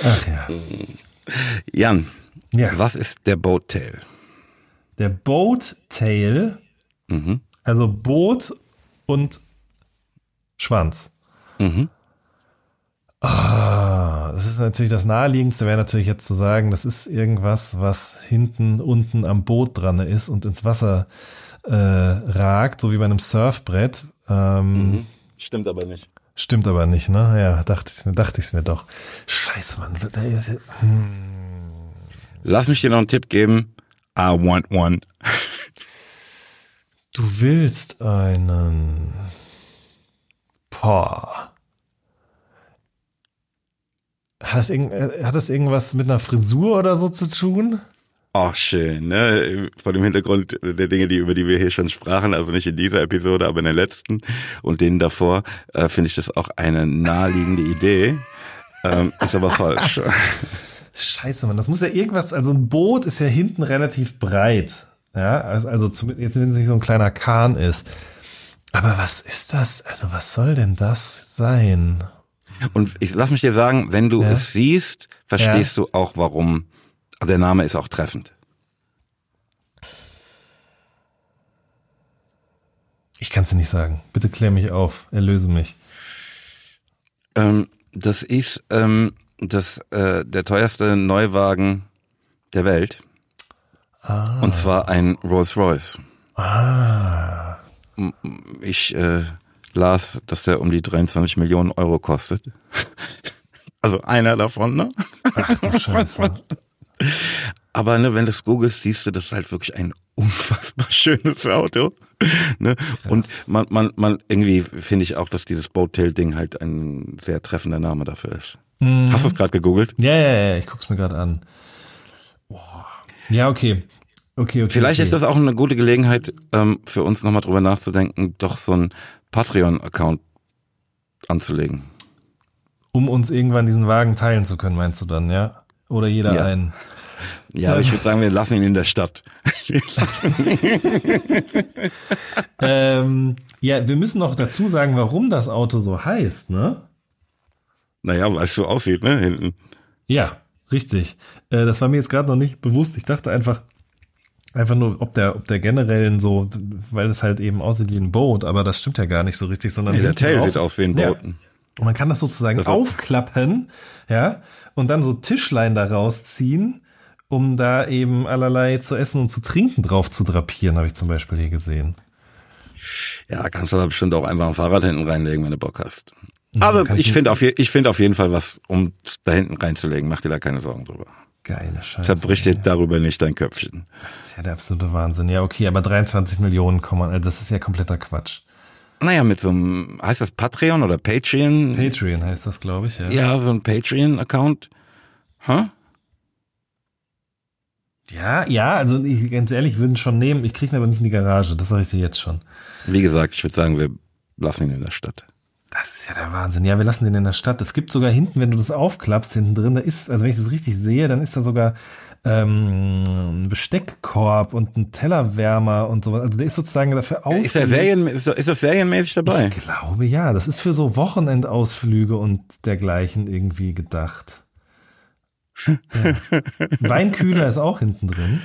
Speaker 3: Ach ja.
Speaker 2: Jan, ja. was ist der Boat Tail?
Speaker 3: Der Boat Tail, mhm. also Boot und Schwanz. Mhm. Ah das ist natürlich das naheliegendste, wäre natürlich jetzt zu sagen, das ist irgendwas, was hinten unten am Boot dran ist und ins Wasser äh, ragt, so wie bei einem Surfbrett. Ähm, mhm.
Speaker 2: Stimmt aber nicht.
Speaker 3: Stimmt aber nicht, ne? Ja, dachte ich mir, dachte ich mir doch. Scheiße, Mann. Hm.
Speaker 2: Lass mich dir noch einen Tipp geben. I want one.
Speaker 3: Du willst einen. Boah. Hat das, äh, hat das irgendwas mit einer Frisur oder so zu tun?
Speaker 2: Ach, schön, ne? Vor dem Hintergrund der Dinge, die, über die wir hier schon sprachen, also nicht in dieser Episode, aber in der letzten und denen davor, äh, finde ich das auch eine naheliegende Idee. Ähm, ist aber falsch.
Speaker 3: Scheiße, man, das muss ja irgendwas, also ein Boot ist ja hinten relativ breit. Ja, also, also zum, jetzt wenn es nicht so ein kleiner Kahn ist. Aber was ist das? Also was soll denn das sein?
Speaker 2: Und ich lass mich dir sagen, wenn du ja? es siehst, verstehst ja. du auch, warum. Also der Name ist auch treffend.
Speaker 3: Ich kann es dir nicht sagen. Bitte klär mich auf, erlöse mich.
Speaker 2: Ähm, das ist ähm, das, äh, der teuerste Neuwagen der Welt. Ah. Und zwar ein Rolls Royce.
Speaker 3: Ah.
Speaker 2: Ich äh, las, dass der um die 23 Millionen Euro kostet. Also einer davon, ne?
Speaker 3: Ach du Scheiße.
Speaker 2: Aber ne, wenn du es googelst, siehst du, das ist halt wirklich ein unfassbar schönes Auto. ne? Und man, man, man irgendwie finde ich auch, dass dieses Boattail-Ding halt ein sehr treffender Name dafür ist. Mhm. Hast du es gerade gegoogelt?
Speaker 3: Ja, ja, ja, ich guck's mir gerade an. Ja, okay. Okay, okay.
Speaker 2: Vielleicht
Speaker 3: okay.
Speaker 2: ist das auch eine gute Gelegenheit, ähm, für uns nochmal drüber nachzudenken, doch so ein Patreon-Account anzulegen.
Speaker 3: Um uns irgendwann diesen Wagen teilen zu können, meinst du dann, ja? Oder jeder
Speaker 2: ja.
Speaker 3: einen?
Speaker 2: Ja, aber ich würde sagen, wir lassen ihn in der Stadt.
Speaker 3: ähm, ja, wir müssen noch dazu sagen, warum das Auto so heißt, ne?
Speaker 2: Naja, weil es so aussieht, ne? Hinten.
Speaker 3: Ja, richtig. Äh, das war mir jetzt gerade noch nicht bewusst. Ich dachte einfach, einfach nur, ob der, ob der generell so, weil es halt eben aussieht wie ein Boot, aber das stimmt ja gar nicht so richtig, sondern.
Speaker 2: Nee, der Tail sieht aus wie ein Boot. Ja.
Speaker 3: Und man kann das sozusagen das aufklappen, ja, und dann so Tischlein daraus ziehen, um da eben allerlei zu essen und zu trinken drauf zu drapieren, habe ich zum Beispiel hier gesehen.
Speaker 2: Ja, kannst du da bestimmt auch einfach ein Fahrrad hinten reinlegen, wenn du Bock hast. Also ich finde auf, ich finde auf jeden Fall was, um da hinten reinzulegen. Mach dir da keine Sorgen drüber.
Speaker 3: Geile Scheiße.
Speaker 2: Zerbrich dir darüber nicht dein Köpfchen.
Speaker 3: Das ist ja der absolute Wahnsinn. Ja, okay, aber 23 Millionen kommen, also das ist ja kompletter Quatsch.
Speaker 2: Naja, mit so einem, heißt das Patreon oder Patreon?
Speaker 3: Patreon heißt das, glaube ich, ja.
Speaker 2: Ja, so ein Patreon-Account. Huh?
Speaker 3: Ja, ja, also ich, ganz ehrlich, würden schon nehmen. Ich kriege ihn aber nicht in die Garage, das sage ich dir jetzt schon.
Speaker 2: Wie gesagt, ich würde sagen, wir lassen ihn in der Stadt.
Speaker 3: Das ist ja der Wahnsinn. Ja, wir lassen den in der Stadt. Es gibt sogar hinten, wenn du das aufklappst, hinten drin, da ist, also wenn ich das richtig sehe, dann ist da sogar ähm, ein Besteckkorb und ein Tellerwärmer und sowas. Also der ist sozusagen dafür aus.
Speaker 2: Ist, der Serien, ist, ist das serienmäßig dabei?
Speaker 3: Ich glaube ja. Das ist für so Wochenendausflüge und dergleichen irgendwie gedacht. Ja. Weinkühler ist auch hinten drin.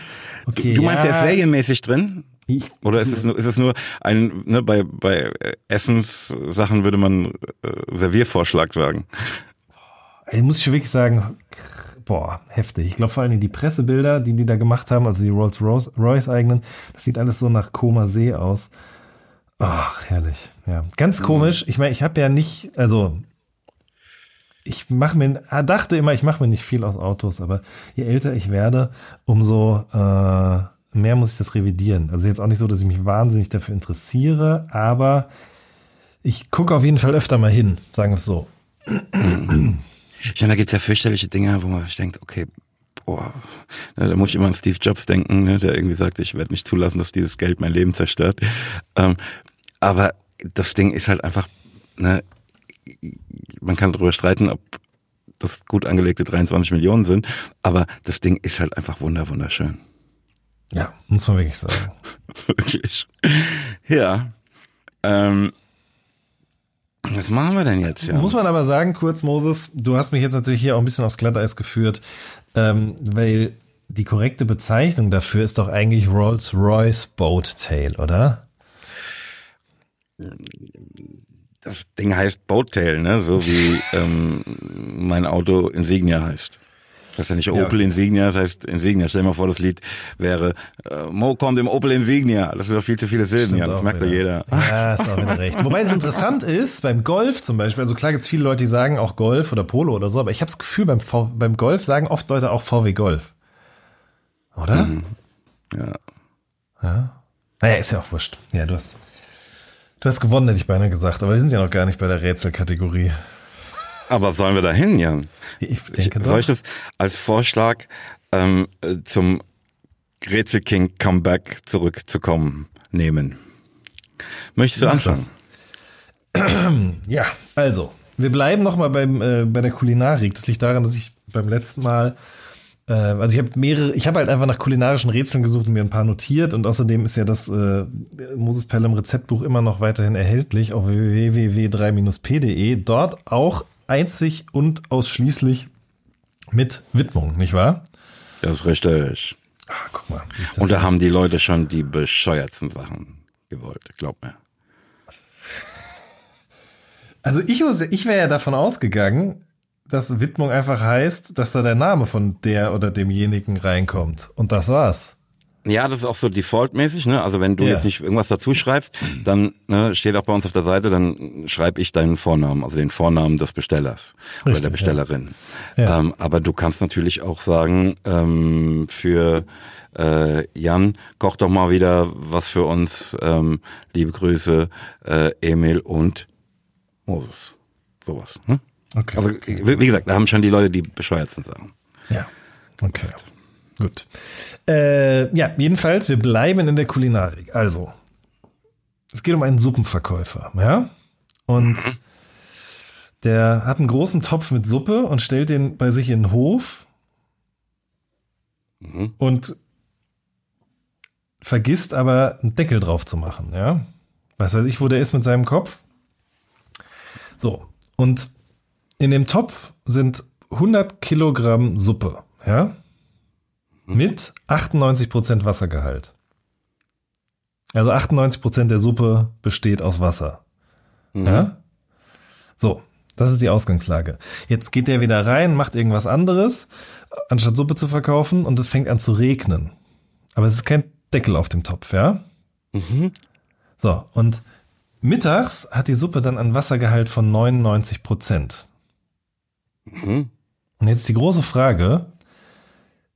Speaker 2: Okay, du meinst, ja. der ist serienmäßig drin? Oder ist es nur, ist es nur ein, ne, bei, bei Essenssachen würde man äh, Serviervorschlag sagen?
Speaker 3: Ich muss ich wirklich sagen, boah, heftig. Ich glaube vor allem die Pressebilder, die die da gemacht haben, also die Rolls Royce eigenen, das sieht alles so nach Koma See aus. Ach, herrlich. Ja, ganz mhm. komisch. Ich meine, ich habe ja nicht, also ich mache mir, ah, dachte immer, ich mache mir nicht viel aus Autos, aber je älter ich werde, umso äh, mehr muss ich das revidieren. Also jetzt auch nicht so, dass ich mich wahnsinnig dafür interessiere, aber ich gucke auf jeden Fall öfter mal hin, sagen wir es so.
Speaker 2: Ich meine, da gibt's ja fürchterliche Dinge, wo man sich denkt, okay, boah, ne, da muss ich immer an Steve Jobs denken, ne, der irgendwie sagt, ich werde nicht zulassen, dass dieses Geld mein Leben zerstört. Ähm, aber das Ding ist halt einfach, ne, man kann darüber streiten, ob das gut angelegte 23 Millionen sind, aber das Ding ist halt einfach wunder wunderschön.
Speaker 3: Ja, muss man wirklich sagen.
Speaker 2: wirklich. Ja. Ähm, was machen wir denn jetzt? Ja?
Speaker 3: Muss man aber sagen, kurz, Moses, du hast mich jetzt natürlich hier auch ein bisschen aufs Glatteis geführt, ähm, weil die korrekte Bezeichnung dafür ist doch eigentlich Rolls-Royce Boat Tail, oder?
Speaker 2: das Ding heißt Boattail, ne? So wie ähm, mein Auto Insignia heißt. Das ist ja nicht Opel ja. Insignia, das heißt Insignia. Stell dir mal vor, das Lied wäre äh, Mo kommt im Opel Insignia. Das sind doch viel zu viele Silben, ja, das merkt
Speaker 3: ja
Speaker 2: jeder.
Speaker 3: Ja, ist auch wieder recht. Wobei es interessant ist, beim Golf zum Beispiel, also klar gibt es viele Leute, die sagen auch Golf oder Polo oder so, aber ich habe das Gefühl, beim, v beim Golf sagen oft Leute auch VW Golf. Oder? Mhm.
Speaker 2: Ja.
Speaker 3: Ja. Naja, ist ja auch wurscht. Ja, du hast, du hast gewonnen, hätte ich beinahe gesagt, aber wir sind ja noch gar nicht bei der Rätselkategorie.
Speaker 2: Aber sollen wir da hin, Jan?
Speaker 3: Ich denke
Speaker 2: ich, Soll ich das als Vorschlag ähm, zum Rätsel King Comeback zurückzukommen nehmen? Möchtest du Mach anfangen?
Speaker 3: Ja, also, wir bleiben nochmal äh, bei der Kulinarik. Das liegt daran, dass ich beim letzten Mal äh, also ich habe mehrere, ich habe halt einfach nach kulinarischen Rätseln gesucht und mir ein paar notiert und außerdem ist ja das äh, Moses Pelham Rezeptbuch immer noch weiterhin erhältlich auf www.3-p.de. Dort auch einzig und ausschließlich mit Widmung, nicht wahr?
Speaker 2: Das ist richtig.
Speaker 3: Ah, guck mal.
Speaker 2: Und da haben die Leute schon die bescheuertsten Sachen gewollt, glaub mir.
Speaker 3: Also ich, ich wäre ja davon ausgegangen, dass Widmung einfach heißt, dass da der Name von der oder demjenigen reinkommt. Und das war's.
Speaker 2: Ja, das ist auch so defaultmäßig, ne? Also wenn du ja. jetzt nicht irgendwas dazu schreibst, dann ne, steht auch bei uns auf der Seite, dann schreibe ich deinen Vornamen, also den Vornamen des Bestellers Richtig, oder der Bestellerin. Ja. Ja. Ähm, aber du kannst natürlich auch sagen, ähm, für äh, Jan, koch doch mal wieder was für uns. Ähm, liebe Grüße, äh, Emil und Moses. Sowas. Ne? Okay. Also wie gesagt, da haben schon die Leute die bescheuertsten Sachen.
Speaker 3: Ja. Okay. Gut. Äh, ja, jedenfalls, wir bleiben in der Kulinarik. Also, es geht um einen Suppenverkäufer, ja? Und mhm. der hat einen großen Topf mit Suppe und stellt den bei sich in den Hof mhm. und vergisst aber einen Deckel drauf zu machen, ja? Was weiß ich, wo der ist mit seinem Kopf. So, und in dem Topf sind 100 Kilogramm Suppe, ja? Mit 98% Wassergehalt. Also 98% der Suppe besteht aus Wasser. Mhm. Ja? So, das ist die Ausgangslage. Jetzt geht der wieder rein, macht irgendwas anderes, anstatt Suppe zu verkaufen und es fängt an zu regnen. Aber es ist kein Deckel auf dem Topf, ja? Mhm. So, und mittags hat die Suppe dann einen Wassergehalt von 99% Mhm. Und jetzt die große Frage,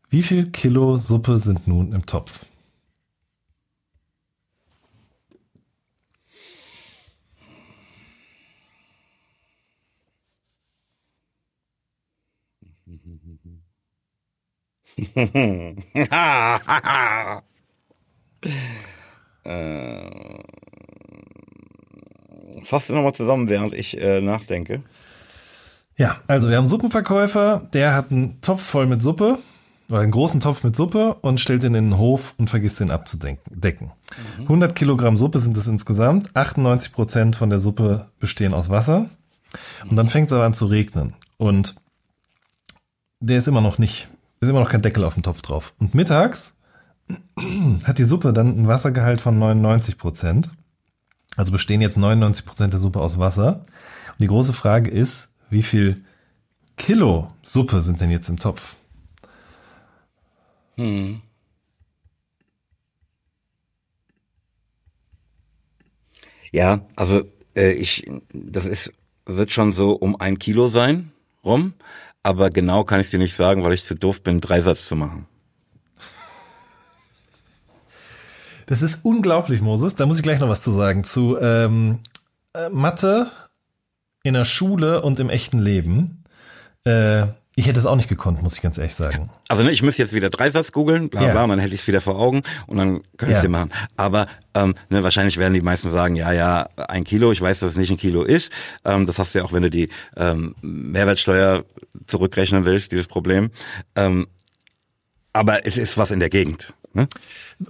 Speaker 3: wie viel Kilo Suppe sind nun im Topf?
Speaker 2: äh, fass nochmal zusammen, während ich äh, nachdenke.
Speaker 3: Ja, also wir haben einen Suppenverkäufer, der hat einen Topf voll mit Suppe oder einen großen Topf mit Suppe und stellt den in den Hof und vergisst den abzudecken. Mhm. 100 Kilogramm Suppe sind es insgesamt. 98 Prozent von der Suppe bestehen aus Wasser. Und dann fängt es aber an zu regnen. Und der ist immer noch nicht, ist immer noch kein Deckel auf dem Topf drauf. Und mittags hat die Suppe dann einen Wassergehalt von 99 Prozent. Also bestehen jetzt 99 Prozent der Suppe aus Wasser. Und die große Frage ist, wie viel Kilo Suppe sind denn jetzt im Topf? Hm.
Speaker 2: Ja, also äh, ich, das ist, wird schon so um ein Kilo sein rum, aber genau kann ich dir nicht sagen, weil ich zu doof bin, Dreisatz zu machen.
Speaker 3: Das ist unglaublich, Moses. Da muss ich gleich noch was zu sagen. Zu ähm, äh, Mathe in der Schule und im echten Leben. Äh, ich hätte es auch nicht gekonnt, muss ich ganz ehrlich sagen.
Speaker 2: Also ne, ich müsste jetzt wieder Dreisatz googeln, bla bla, ja. und dann hätte ich es wieder vor Augen und dann könnte ich es ja. machen. Aber ähm, ne, wahrscheinlich werden die meisten sagen, ja, ja, ein Kilo, ich weiß, dass es nicht ein Kilo ist. Ähm, das hast du ja auch, wenn du die ähm, Mehrwertsteuer zurückrechnen willst, dieses Problem. Ähm, aber es ist was in der Gegend. Ne?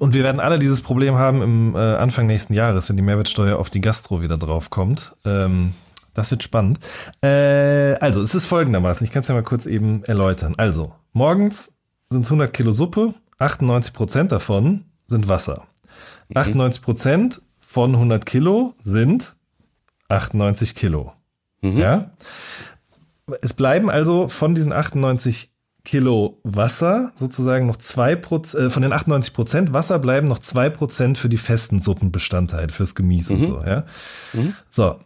Speaker 3: Und wir werden alle dieses Problem haben im äh, Anfang nächsten Jahres, wenn die Mehrwertsteuer auf die Gastro wieder draufkommt. Ähm, das wird spannend. Äh, also, es ist folgendermaßen. Ich kann es ja mal kurz eben erläutern. Also, morgens sind es 100 Kilo Suppe. 98 Prozent davon sind Wasser. 98 mhm. Prozent von 100 Kilo sind 98 Kilo. Ja. Es bleiben also von diesen 98 Kilo Wasser sozusagen noch zwei Prozent, äh, von den 98 Prozent Wasser bleiben noch zwei Prozent für die festen Suppenbestandteile, fürs Gemüse und so, ja. So.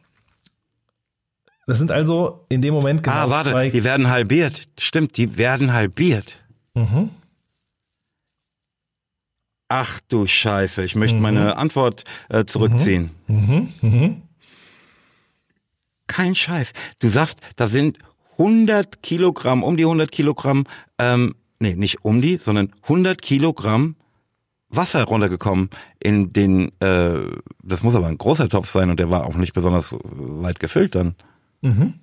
Speaker 3: Das sind also in dem Moment genau
Speaker 2: ah, warte,
Speaker 3: zwei.
Speaker 2: die werden halbiert. Stimmt, die werden halbiert.
Speaker 3: Mhm.
Speaker 2: Ach du Scheiße, ich möchte meine Antwort äh, zurückziehen.
Speaker 3: Mhm. Mhm.
Speaker 2: Kein Scheiß. Du sagst, da sind 100 Kilogramm, um die 100 Kilogramm, ähm, nee, nicht um die, sondern 100 Kilogramm Wasser runtergekommen in den, äh, das muss aber ein großer Topf sein und der war auch nicht besonders weit gefüllt dann.
Speaker 3: Mhm.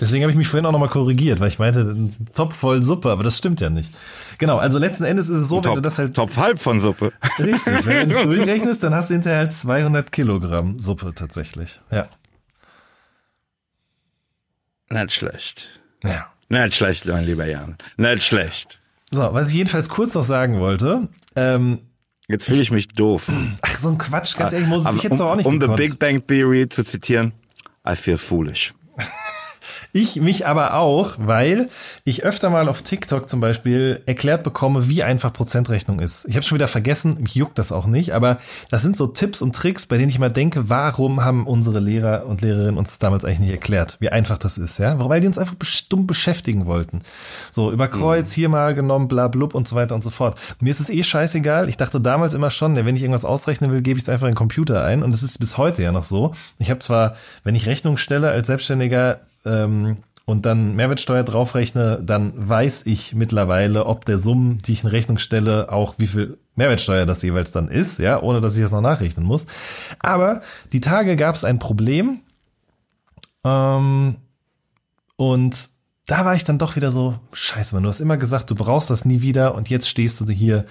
Speaker 3: Deswegen habe ich mich vorhin auch nochmal korrigiert, weil ich meinte, ein Topf voll Suppe, aber das stimmt ja nicht. Genau, also letzten Endes ist es so, wenn
Speaker 2: Top,
Speaker 3: du das halt
Speaker 2: Topf halb von Suppe.
Speaker 3: richtig, wenn du das durchrechnest, dann hast du hinterher halt 200 Kilogramm Suppe tatsächlich. Ja.
Speaker 2: Nicht schlecht.
Speaker 3: Ja.
Speaker 2: Nicht schlecht, mein lieber Jan. Nicht schlecht.
Speaker 3: So, was ich jedenfalls kurz noch sagen wollte, ähm,
Speaker 2: Jetzt fühle ich mich doof.
Speaker 3: ach, so ein Quatsch, ganz ehrlich, muss ich
Speaker 2: Aber
Speaker 3: jetzt
Speaker 2: um,
Speaker 3: auch nicht
Speaker 2: um The
Speaker 3: gekonnt.
Speaker 2: Big Bang Theory zu zitieren, I feel foolish.
Speaker 3: Ich mich aber auch, weil ich öfter mal auf TikTok zum Beispiel erklärt bekomme, wie einfach Prozentrechnung ist. Ich habe schon wieder vergessen, mich juckt das auch nicht, aber das sind so Tipps und Tricks, bei denen ich mal denke, warum haben unsere Lehrer und Lehrerinnen uns das damals eigentlich nicht erklärt, wie einfach das ist, ja? Weil die uns einfach stumm beschäftigen wollten. So, über Kreuz hier mal genommen, bla blub und so weiter und so fort. Mir ist es eh scheißegal. Ich dachte damals immer schon, wenn ich irgendwas ausrechnen will, gebe ich es einfach in den Computer ein. Und es ist bis heute ja noch so. Ich habe zwar, wenn ich Rechnung stelle als Selbstständiger, ähm, und dann Mehrwertsteuer draufrechne, dann weiß ich mittlerweile, ob der Summen, die ich in Rechnung stelle, auch wie viel Mehrwertsteuer das jeweils dann ist, ja, ohne dass ich das noch nachrechnen muss. Aber die Tage gab es ein Problem ähm, und da war ich dann doch wieder so, scheiße, man, du hast immer gesagt, du brauchst das nie wieder und jetzt stehst du hier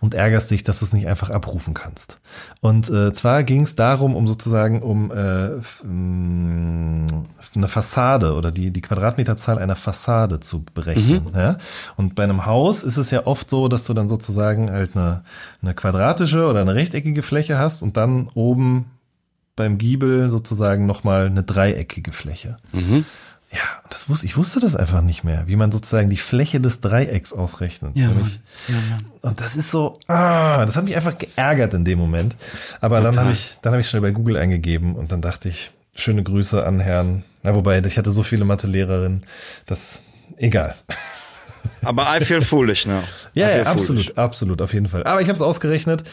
Speaker 3: und ärgerst dich, dass du es nicht einfach abrufen kannst. Und äh, zwar ging es darum, um sozusagen um äh, mh, eine Fassade oder die, die Quadratmeterzahl einer Fassade zu berechnen. Ja? Und bei einem Haus ist es ja oft so, dass du dann sozusagen halt eine, eine quadratische oder eine rechteckige Fläche hast und dann oben beim Giebel sozusagen nochmal eine dreieckige Fläche. Ja, das wusste, ich wusste das einfach nicht mehr, wie man sozusagen die Fläche des Dreiecks ausrechnet. Nämlich- und das ist so, ah, das hat mich einfach geärgert in dem Moment. Aber dann habe ich, dann habe ich schnell bei Google eingegeben und dann dachte ich, schöne Grüße an Herrn. Na, wobei, ich hatte so viele Mathe-Lehrerinnen, das, egal.
Speaker 2: Aber I feel foolish now. I
Speaker 3: Ja, ja, absolut,
Speaker 2: foolish.
Speaker 3: absolut, auf jeden Fall. Aber ich habe es ausgerechnet.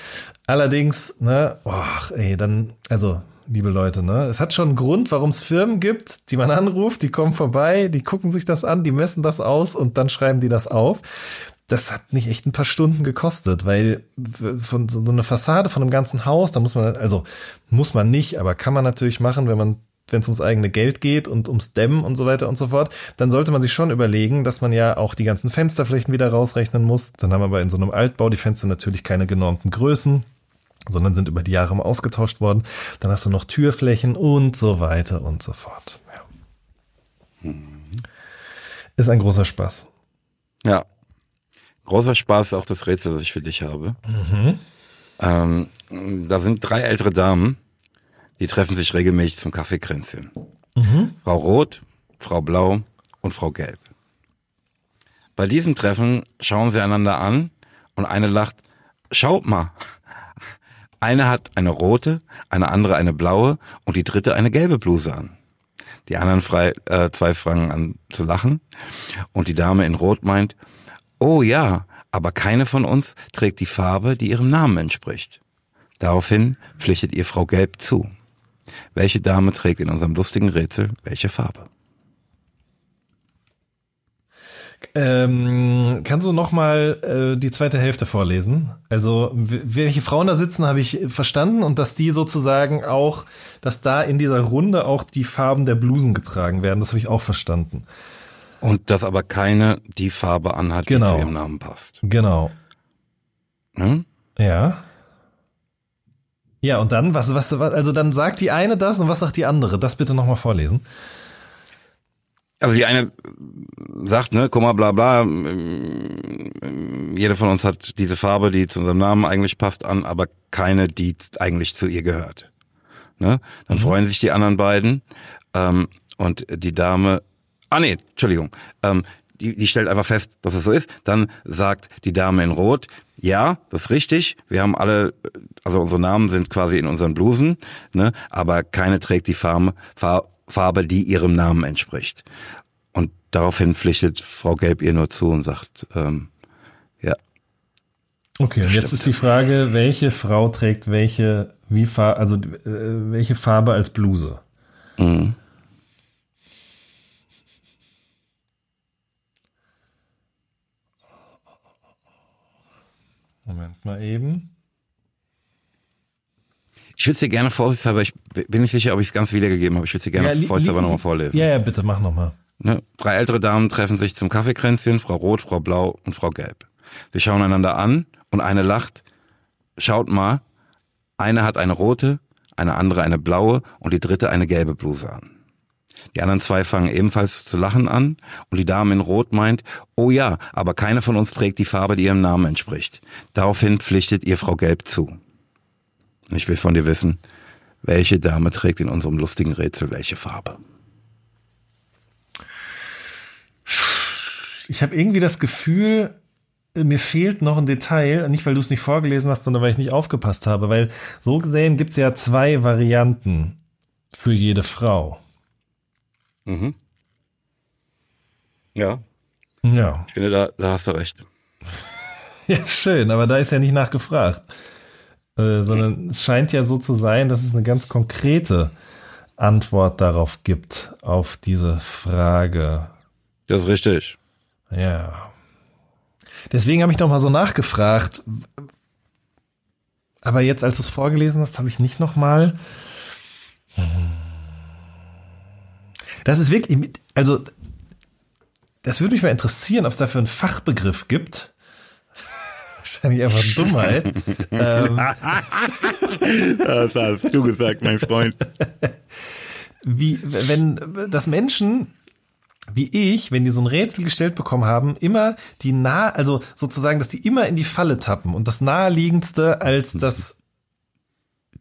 Speaker 3: Allerdings, ne, ach, ey, dann, also, liebe Leute, ne, es hat schon einen Grund, warum es Firmen gibt, die man anruft, die kommen vorbei, die gucken sich das an, die messen das aus und dann schreiben die das auf. Das hat nicht echt ein paar Stunden gekostet, weil von so einer Fassade von einem ganzen Haus, da muss man, also muss man nicht, aber kann man natürlich machen, wenn man wenn es ums eigene Geld geht und ums Dämmen und so weiter und so fort, dann sollte man sich schon überlegen, dass man ja auch die ganzen Fensterflächen wieder rausrechnen muss. Dann haben wir aber in so einem Altbau die Fenster natürlich keine genormten Größen, sondern sind über die Jahre mal ausgetauscht worden. Dann hast du noch Türflächen und so weiter und so fort. Ja. Ist ein großer Spaß.
Speaker 2: Ja. Großer Spaß auch das Rätsel, das ich für dich habe.
Speaker 3: Mhm.
Speaker 2: Ähm, da sind drei ältere Damen, die treffen sich regelmäßig zum Kaffeekränzchen.
Speaker 3: Mhm.
Speaker 2: Frau Rot, Frau Blau und Frau Gelb. Bei diesem Treffen schauen sie einander an und eine lacht, schaut mal. Eine hat eine rote, eine andere eine blaue und die dritte eine gelbe Bluse an. Die anderen frei, äh, zwei fangen an zu lachen und die Dame in Rot meint, oh ja, aber keine von uns trägt die Farbe, die ihrem Namen entspricht. Daraufhin pflichtet ihr Frau Gelb zu. Welche Dame trägt in unserem lustigen Rätsel welche Farbe?
Speaker 3: Ähm, kannst du noch mal äh, die zweite Hälfte vorlesen? Also welche Frauen da sitzen, habe ich verstanden und dass die sozusagen auch, dass da in dieser Runde auch die Farben der Blusen getragen werden, das habe ich auch verstanden.
Speaker 2: Und dass aber keine die Farbe anhat, die
Speaker 3: Genau.
Speaker 2: zu ihrem Namen passt.
Speaker 3: Genau.
Speaker 2: Hm?
Speaker 3: Ja. Ja, und dann, was, was, was, also dann sagt die eine das und was sagt die andere? Das bitte nochmal vorlesen.
Speaker 2: Also die eine sagt, ne, guck mal, bla bla, ähm, jeder von uns hat diese Farbe, die zu unserem Namen eigentlich passt, an, aber keine, die eigentlich zu ihr gehört. Ne? Dann
Speaker 3: Mhm.
Speaker 2: freuen sich die anderen beiden ähm, und die Dame, ah nee, Entschuldigung, ähm, die, die stellt einfach fest, dass es so ist. Dann sagt die Dame in Rot, ja, das ist richtig. Wir haben alle, also unsere Namen sind quasi in unseren Blusen, ne? aber keine trägt die Farbe, Far- Farbe, die ihrem Namen entspricht. Und daraufhin pflichtet Frau Gelb ihr nur zu und sagt, ähm, ja,
Speaker 3: Okay, und jetzt ist die Frage, welche Frau trägt welche, wie Farbe, also äh, welche Farbe als Bluse?
Speaker 2: mhm.
Speaker 3: Moment mal eben.
Speaker 2: Ich würde dir gerne vorsichtshalber, ich bin nicht sicher, ob ich es ganz wiedergegeben habe, ich würde dir gerne
Speaker 3: Ja,
Speaker 2: vorsichtshalber nochmal vorlesen.
Speaker 3: Ja, ja, bitte, mach nochmal.
Speaker 2: Ne? Drei ältere Damen treffen sich zum Kaffeekränzchen, Frau Rot, Frau Blau und Frau Gelb. Wir schauen einander an und eine lacht. Schaut mal, eine hat eine rote, eine andere eine blaue und die dritte eine gelbe Bluse an. Die anderen zwei fangen ebenfalls zu lachen an und die Dame in Rot meint, oh ja, aber keine von uns trägt die Farbe, die ihrem Namen entspricht. Daraufhin pflichtet ihr Frau Gelb zu. Ich will von dir wissen, welche Dame trägt in unserem lustigen Rätsel welche Farbe?
Speaker 3: Ich habe irgendwie das Gefühl, mir fehlt noch ein Detail, nicht weil du es nicht vorgelesen hast, sondern weil ich nicht aufgepasst habe, weil so gesehen gibt es ja zwei Varianten für jede Frau.
Speaker 2: Mhm. Ja,
Speaker 3: Ja.
Speaker 2: ich finde, da, da hast du recht.
Speaker 3: Ja, schön, aber da ist ja nicht nachgefragt. Äh, sondern es scheint ja so zu sein, dass es eine ganz konkrete Antwort darauf gibt, auf diese Frage.
Speaker 2: Das ist richtig.
Speaker 3: Ja. Deswegen habe ich noch mal so nachgefragt. Aber jetzt, als du es vorgelesen hast, habe ich nicht noch mal. Das ist wirklich, also, das würde mich mal interessieren, ob es dafür einen Fachbegriff gibt. Wahrscheinlich einfach Dummheit. ähm,
Speaker 2: Das hast du gesagt, mein Freund.
Speaker 3: wie, wenn das Menschen wie ich, wenn die so ein Rätsel gestellt bekommen haben, immer die nah, also sozusagen, dass die immer in die Falle tappen und das naheliegendste als das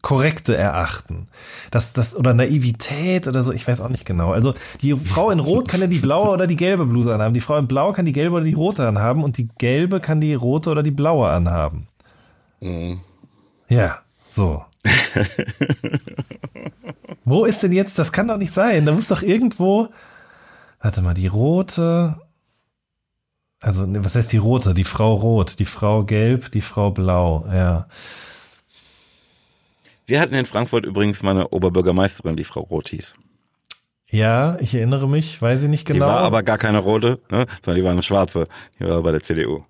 Speaker 3: korrekte erachten. Das, das, oder Naivität oder so, ich weiß auch nicht genau. Also die Frau in Rot kann ja die blaue oder die gelbe Bluse anhaben. Die Frau in Blau kann die gelbe oder die rote anhaben und die gelbe kann die rote oder die blaue anhaben. Ja, so. Wo ist denn jetzt, das kann doch nicht sein. Da muss doch irgendwo, warte mal, die rote, also ne, was heißt die rote? Die Frau rot, die Frau gelb, die Frau blau, ja.
Speaker 2: Wir hatten in Frankfurt übrigens mal eine Oberbürgermeisterin, die Frau Roth hieß.
Speaker 3: Ja, ich erinnere mich, weiß ich nicht
Speaker 2: Die
Speaker 3: genau.
Speaker 2: war aber gar keine rote, ne, sondern die war eine schwarze. Die war bei der CDU.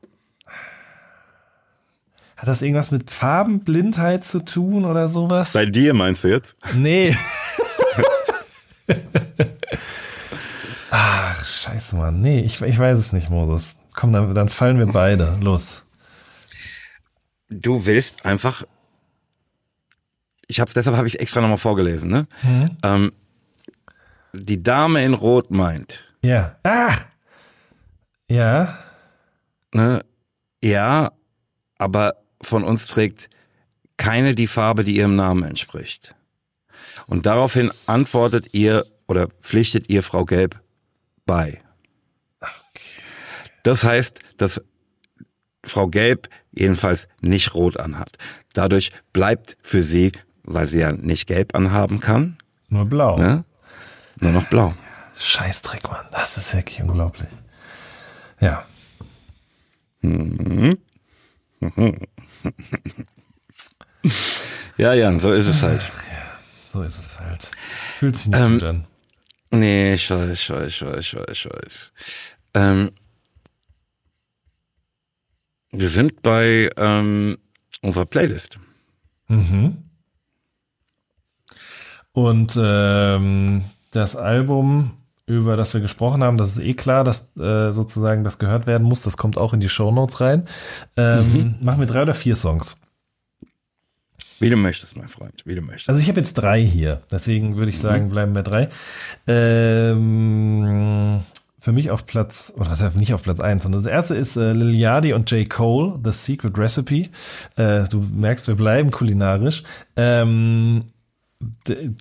Speaker 3: Hat das irgendwas mit Farbenblindheit zu tun oder sowas?
Speaker 2: Bei dir meinst du jetzt?
Speaker 3: Nee. Ach, scheiße, Mann. Nee, ich, ich weiß es nicht, Moses. Komm, dann, dann fallen wir beide. Los.
Speaker 2: Du willst einfach. Ich hab's, deshalb habe ich extra nochmal vorgelesen, ne? Ähm, die Dame in Rot meint,
Speaker 3: Ja. Ah! Ja.
Speaker 2: ne, ja, aber von uns trägt keine die Farbe, die ihrem Namen entspricht. Und daraufhin antwortet ihr oder pflichtet ihr Frau Gelb bei. Das heißt, dass Frau Gelb jedenfalls nicht rot anhat. Dadurch bleibt für sie, weil sie ja nicht gelb anhaben kann,
Speaker 3: Nur blau.
Speaker 2: ne, nur noch blau.
Speaker 3: Scheißdreck, Mann. Das ist wirklich unglaublich. Ja.
Speaker 2: Ja, Jan, so ist es halt.
Speaker 3: So ist es halt. Fühlt sich nicht
Speaker 2: Ähm,
Speaker 3: gut an.
Speaker 2: Nee, ich weiß, ich weiß, ich weiß, ich weiß, ich weiß. Ähm, wir sind bei ähm, unserer Playlist.
Speaker 3: Mhm. Und ähm, das Album, über das wir gesprochen haben, das ist eh klar, dass äh, sozusagen das gehört werden muss. Das kommt auch in die Shownotes rein. Ähm, Machen wir drei oder vier Songs.
Speaker 2: Wie du möchtest, mein Freund, wie du möchtest.
Speaker 3: Also ich habe jetzt drei hier, deswegen würde ich sagen, bleiben wir drei. Ähm, für mich auf Platz, oder was heißt nicht auf Platz eins, sondern das erste ist äh, Lil Yachty und J. Cole, The Secret Recipe. Äh, du merkst, wir bleiben kulinarisch. Ähm,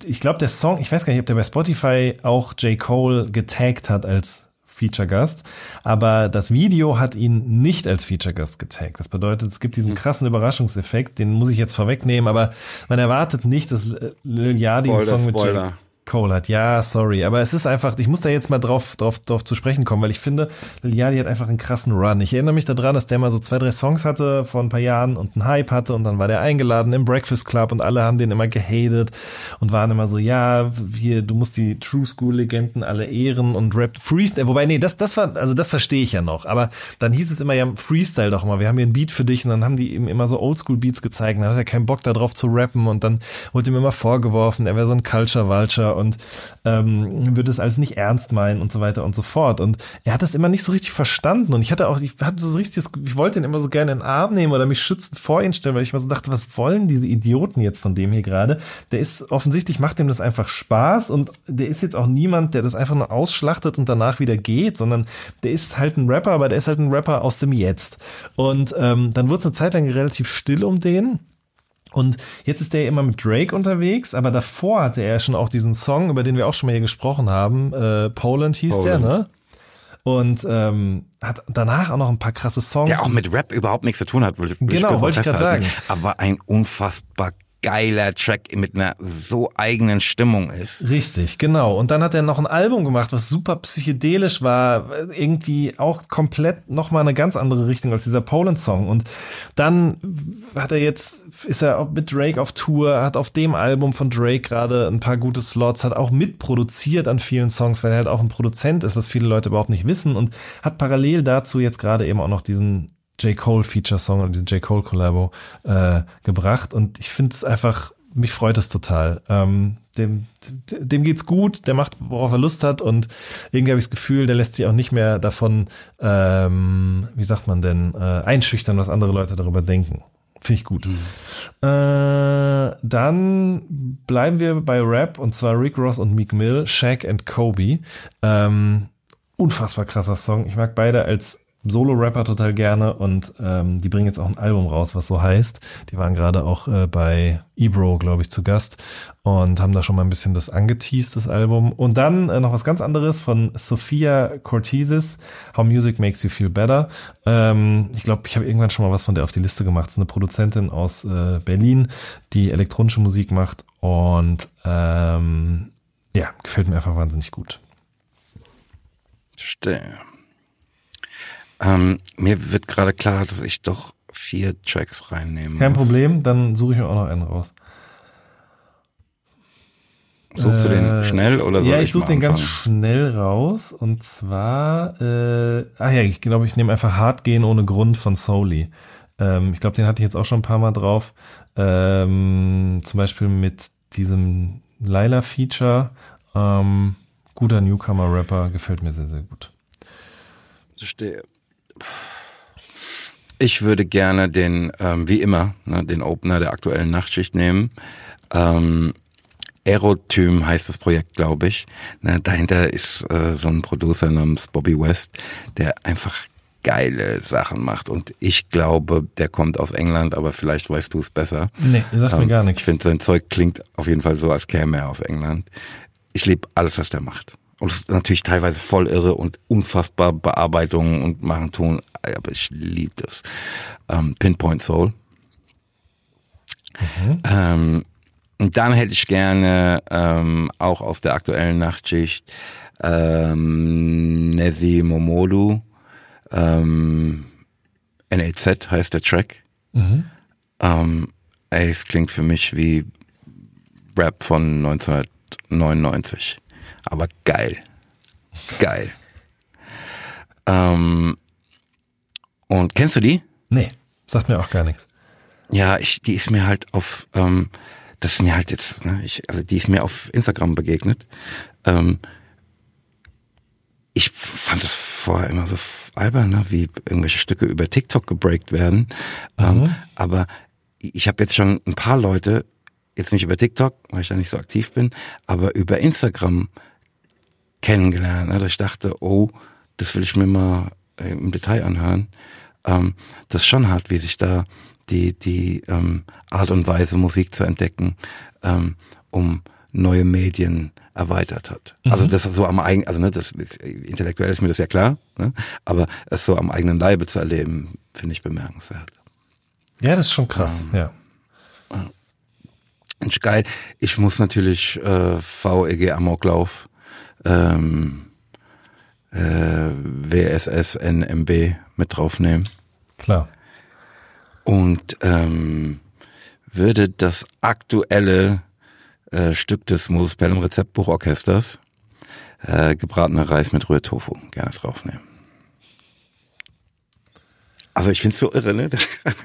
Speaker 3: ich glaube, der Song, ich weiß gar nicht, ob der bei Spotify auch J. Cole getaggt hat als Feature-Gast, aber das Video hat ihn nicht als Feature-Gast getaggt. Das bedeutet, es gibt diesen hm. krassen Überraschungseffekt, den muss ich jetzt vorwegnehmen, aber man erwartet nicht, dass Lil Yachty einen Song mit J. Cole hat. Ja, sorry, aber es ist einfach, ich muss da jetzt mal drauf, drauf, drauf zu sprechen kommen, weil ich finde, Liliadi hat einfach einen krassen Run. Ich erinnere mich daran, dass der mal so zwei, drei Songs hatte vor ein paar Jahren und einen Hype hatte und dann war der eingeladen im Breakfast Club und alle haben den immer gehatet und waren immer so, ja, hier, du musst die True School Legenden alle ehren und Rap Freestyle, wobei, nee, das, das war, also das verstehe ich ja noch, aber dann hieß es immer ja Freestyle doch mal, wir haben hier ein Beat für dich und dann haben die ihm immer so Oldschool Beats gezeigt und dann hat er keinen Bock darauf zu rappen und dann wurde ihm immer vorgeworfen, er wäre so ein Culture Vulture und ähm, würde es alles nicht ernst meinen und so weiter und so fort. Und er hat das immer nicht so richtig verstanden. Und ich hatte auch, ich hatte so richtig, ich wollte ihn immer so gerne in den Arm nehmen oder mich schützend vor ihn stellen, weil ich mir so dachte, was wollen diese Idioten jetzt von dem hier gerade? Der ist offensichtlich macht ihm das einfach Spaß und der ist jetzt auch niemand, der das einfach nur ausschlachtet und danach wieder geht, sondern der ist halt ein Rapper, aber der ist halt ein Rapper aus dem Jetzt. Und ähm, dann wurde es eine Zeit lang relativ still um den. Und jetzt ist der immer mit Drake unterwegs, aber davor hatte er schon auch diesen Song, über den wir auch schon mal hier gesprochen haben. Äh, Poland hieß Poland. der, ne? Und ähm, hat danach auch noch ein paar krasse Songs.
Speaker 2: Der auch mit Rap überhaupt nichts zu tun hat,
Speaker 3: will Genau, wollte ich gerade sagen.
Speaker 2: Aber ein unfassbar geiler Track mit einer so eigenen Stimmung ist.
Speaker 3: Richtig, genau. Und dann hat er noch ein Album gemacht, was super psychedelisch war, irgendwie auch komplett nochmal eine ganz andere Richtung als dieser Poland-Song. Und dann hat er jetzt, ist er auch mit Drake auf Tour, hat auf dem Album von Drake gerade ein paar gute Slots, hat auch mitproduziert an vielen Songs, weil er halt auch ein Produzent ist, was viele Leute überhaupt nicht wissen und hat parallel dazu jetzt gerade eben auch noch diesen J. Cole Feature Song und diesen J. Cole Collabo äh, gebracht und ich finde es einfach, mich freut es total. Ähm, dem, dem geht's gut, der macht, worauf er Lust hat und irgendwie habe ich das Gefühl, der lässt sich auch nicht mehr davon, ähm, wie sagt man denn, äh, einschüchtern, was andere Leute darüber denken. Finde ich gut. Mhm. Äh, dann bleiben wir bei Rap und zwar Rick Ross und Meek Mill, Shaq and Kobe. Ähm, unfassbar krasser Song. Ich mag beide als Solo-Rapper total gerne und ähm, die bringen jetzt auch ein Album raus, was so heißt. Die waren gerade auch äh, bei Ebro, glaube ich, zu Gast und haben da schon mal ein bisschen das angeteased, das Album. Und dann äh, noch was ganz anderes von Sophia Cortizes, How Music Makes You Feel Better. Ähm, ich glaube, ich habe irgendwann schon mal was von der auf die Liste gemacht. Das ist eine Produzentin aus äh, Berlin, die elektronische Musik macht und ähm, ja, gefällt mir einfach wahnsinnig gut.
Speaker 2: Verstehe. Ähm, mir wird gerade klar, dass ich doch vier Tracks reinnehmen
Speaker 3: Kein muss. Problem, dann suche ich mir auch noch einen raus.
Speaker 2: Suchst du den äh, schnell oder soll
Speaker 3: Ja, ich, ich suche den ganz schnell raus. Und zwar, äh, ah ja, ich glaube, ich nehme einfach Hart gehen ohne Grund von Soli. Ähm, ich glaube, den hatte ich jetzt auch schon ein paar Mal drauf. Ähm, zum Beispiel mit diesem Laila-Feature. Ähm, guter Newcomer-Rapper, gefällt mir sehr, sehr gut.
Speaker 2: Verstehe. Ich würde gerne den, ähm, wie immer, ne, den Opener der aktuellen Nachtschicht nehmen. Ähm, Aerotym heißt das Projekt, glaube ich. Ne, dahinter ist äh, so ein Producer namens Bobby West, der einfach geile Sachen macht. Und ich glaube, der kommt aus England, aber vielleicht weißt du es besser.
Speaker 3: Nee, der sagt ähm, mir gar nichts.
Speaker 2: Ich finde, sein Zeug klingt auf jeden Fall so, als käme er aus England. Ich liebe alles, was der macht. Und es ist natürlich teilweise voll irre und unfassbar Bearbeitungen und machen tun. Aber ich liebe das. Ähm, Pinpoint Soul. Mhm. Ähm, und dann hätte ich gerne ähm, auch aus der aktuellen Nachtschicht ähm, Nezi Momodu. Ähm, NAZ heißt der Track. Mhm. Ähm, ey, es klingt für mich wie Rap von 1999 aber geil. Geil. Ähm, und kennst du die?
Speaker 3: Nee, sagt mir auch gar nichts.
Speaker 2: Ja, ich, die ist mir halt auf, ähm, das ist mir halt jetzt, ne, ich, also die ist mir auf Instagram begegnet. Ähm, ich fand das vorher immer so albern, ne, wie irgendwelche Stücke über TikTok gebreakt werden. Ähm, mhm. aber ich habe jetzt schon ein paar Leute, jetzt nicht über TikTok, weil ich da nicht so aktiv bin, aber über Instagram kennengelernt. Ne? Ich dachte, oh, das will ich mir mal äh, im Detail anhören. Ähm, das ist schon hart, wie sich da die, die ähm, Art und Weise, Musik zu entdecken ähm, um neue Medien erweitert hat. Also
Speaker 3: Mhm.
Speaker 2: das ist so am eigenen, also ne, das intellektuell ist mir das ja klar, ne? aber es so am eigenen Leibe zu erleben, finde ich bemerkenswert.
Speaker 3: Ja, das ist schon krass, ja.
Speaker 2: Mensch, geil. Ich muss natürlich äh, VEG Amoklauf, ähm, äh, WSS NMB mit draufnehmen
Speaker 3: Klar.
Speaker 2: und ähm, würde das aktuelle äh, Stück des Moses Pelham Rezeptbuchorchesters, äh, gebratener Reis mit Rührtofu, gerne draufnehmen. Also ich find's so irre, ne?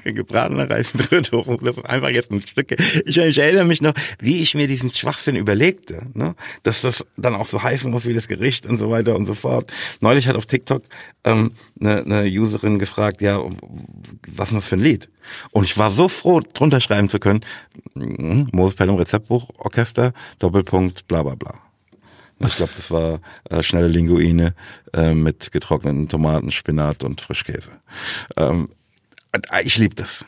Speaker 2: Gebratener mit Rührtofu, das ist einfach jetzt ein Stück. Ich, ich erinnere mich noch, wie ich mir diesen Schwachsinn überlegte, ne? Dass das dann auch so heißen muss wie das Gericht und so weiter und so fort. Neulich hat auf TikTok ähm, eine, eine Userin gefragt, ja, was ist das für ein Lied? Und ich war so froh, drunter schreiben zu können, mm, Moses Pelham Rezeptbuch, Orchester, Doppelpunkt, bla bla bla. Ich glaube, das war äh, schnelle Linguine äh, mit getrockneten Tomaten, Spinat und Frischkäse. Ähm, äh, ich lieb das.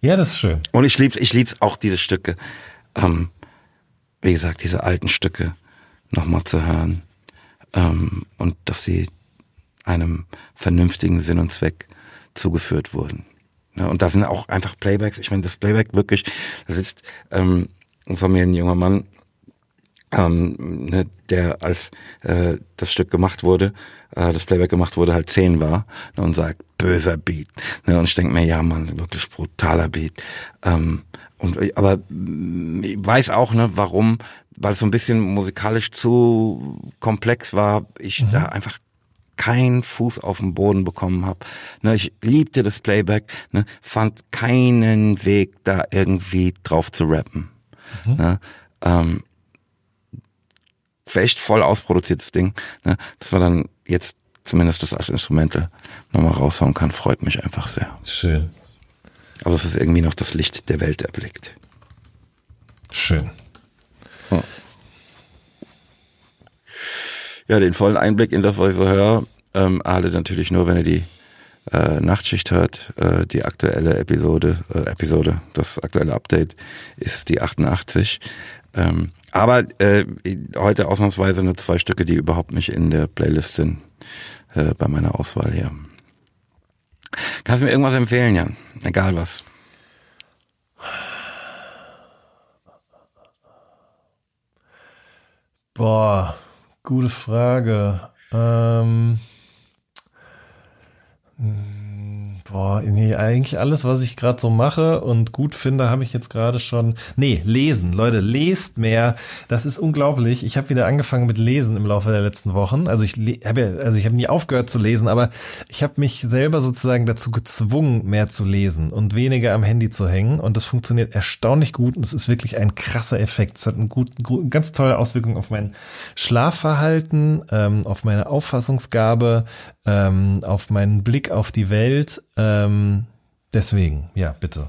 Speaker 3: Ja, das ist schön.
Speaker 2: Und ich lieb's, ich lieb's auch diese Stücke. Ähm, wie gesagt, diese alten Stücke nochmal zu hören. Ähm, und dass sie einem vernünftigen Sinn und Zweck zugeführt wurden. Ja, und da sind auch einfach Playbacks. Ich meine, das Playback wirklich, da sitzt ähm, von mir ein junger Mann, ähm, ne, der als äh, das Stück gemacht wurde, äh, das Playback gemacht wurde, halt zehn war ne, und sagt, böser Beat. Ne, und ich denke mir, ja Mann, wirklich brutaler Beat. Ähm, und aber mh, ich weiß auch, ne, warum, weil es so ein bisschen musikalisch zu komplex war, ich da einfach keinen Fuß auf den Boden bekommen habe. Ne, ich liebte das Playback, ne, fand keinen Weg, da irgendwie drauf zu rappen. Ne, ähm, echt voll ausproduziertes Ding. Ne, dass man dann jetzt zumindest das als Instrumental nochmal raushauen kann, freut mich einfach sehr.
Speaker 3: Schön.
Speaker 2: Also es ist irgendwie noch das Licht der Welt erblickt.
Speaker 3: Schön.
Speaker 2: Ja, den vollen Einblick in das, was ich so höre, ähm, erhaltet natürlich nur, wenn ihr die äh, Nachtschicht hört. Äh, die aktuelle Episode, äh, Episode, das aktuelle Update ist die 88. Ähm, aber äh, heute ausnahmsweise nur zwei Stücke, die überhaupt nicht in der Playlist sind äh, bei meiner Auswahl hier. Kannst du mir irgendwas empfehlen, Jan? Egal was.
Speaker 3: Boah, gute Frage. Ähm, boah, nee, eigentlich alles, was ich gerade so mache und gut finde, habe ich jetzt gerade schon. Nee, lesen, Leute, lest mehr. Das ist unglaublich. Ich habe wieder angefangen mit Lesen im Laufe der letzten Wochen. Also ich habe ja, also ich habe nie aufgehört zu lesen, aber ich habe mich selber sozusagen dazu gezwungen, mehr zu lesen und weniger am Handy zu hängen. Und das funktioniert erstaunlich gut und es ist wirklich ein krasser Effekt. Es hat guten, guten ganz tolle Auswirkung auf mein Schlafverhalten, ähm, auf meine Auffassungsgabe, ähm, auf meinen Blick auf die Welt. Ähm, deswegen, ja, bitte.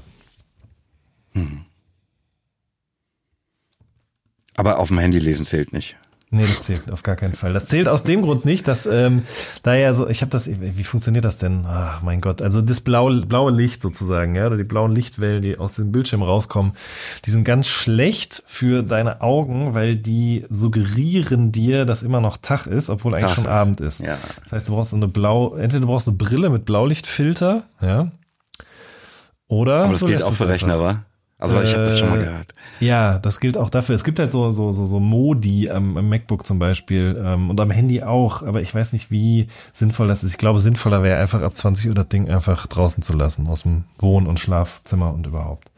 Speaker 2: Aber auf dem Handy lesen zählt nicht.
Speaker 3: Nee, das zählt auf gar keinen Fall. Das zählt aus dem Grund nicht, dass ähm, da ja so, ich habe das, wie funktioniert das denn? Ach mein Gott, also das blaue, blaue Licht sozusagen, ja, oder die blauen Lichtwellen, die aus dem Bildschirm rauskommen, die sind ganz schlecht für deine Augen, weil die suggerieren dir, dass immer noch Tag ist, obwohl eigentlich
Speaker 2: Tag
Speaker 3: schon
Speaker 2: ist.
Speaker 3: Abend ist.
Speaker 2: Ja.
Speaker 3: Das heißt, du brauchst so eine blau, entweder du brauchst eine Brille mit Blaulichtfilter, ja, oder
Speaker 2: Aber das
Speaker 3: lässt
Speaker 2: auch für. Rechner, wa? Also ich habe das schon mal
Speaker 3: Äh,
Speaker 2: gehört.
Speaker 3: Ja, das gilt auch dafür. Es gibt halt so, so, so, so Modi am, am MacBook zum Beispiel ähm, und am Handy auch, aber ich weiß nicht, wie sinnvoll das ist. Ich glaube, sinnvoller wäre einfach ab 20 Uhr das Ding einfach draußen zu lassen, aus dem Wohn- und Schlafzimmer und überhaupt.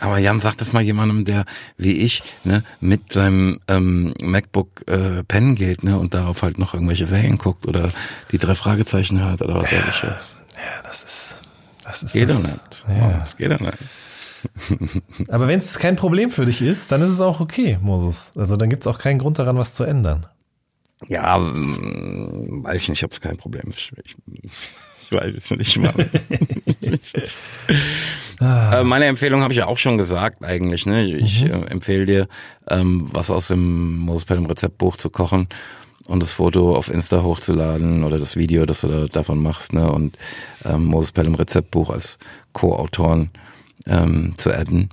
Speaker 2: Aber Jan, sag das mal jemandem, der wie ich ne, mit seinem ähm, MacBook äh, pennen geht ne, und darauf halt noch irgendwelche Serien guckt oder die drei Fragezeichen hört oder was weiß ich was.
Speaker 3: Ja, das ist. Das ist
Speaker 2: Geht
Speaker 3: das.
Speaker 2: nicht.
Speaker 3: Ja.
Speaker 2: Oh, das geht doch nicht.
Speaker 3: Aber wenn es kein Problem für dich ist, dann ist es auch okay, Moses. Also dann gibt es auch keinen Grund daran, was zu ändern.
Speaker 2: Ja, mm, weiß ich nicht, ich habe kein Problem. Ich, ich, ich weiß es nicht mal. Äh, Meine Empfehlung habe ich ja auch schon gesagt eigentlich. Ne? Ich äh, empfehle dir, ähm, was aus dem Moses Pelham Rezeptbuch zu kochen und das Foto auf Insta hochzuladen oder das Video, das du da, davon machst. Ne? Und ähm, Moses Pelham Rezeptbuch als Co-Autoren ähm, zu adden.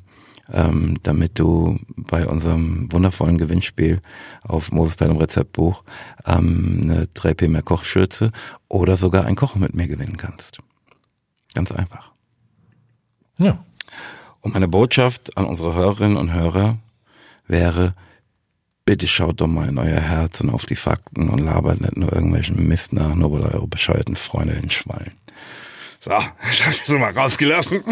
Speaker 2: ähm, damit du bei unserem wundervollen Gewinnspiel auf Moses Pelham Rezeptbuch ähm, eine 3P mehr Kochschürze oder sogar ein Kochen mit mir gewinnen kannst. Ganz einfach.
Speaker 3: Ja.
Speaker 2: Und meine Botschaft an unsere Hörerinnen und Hörer wäre, bitte schaut doch mal in euer Herz und auf die Fakten und labert nicht nur irgendwelchen Mist nach, nur weil eure bescheuerten Freunde den schwallen. So, ich habe das mal rausgelassen.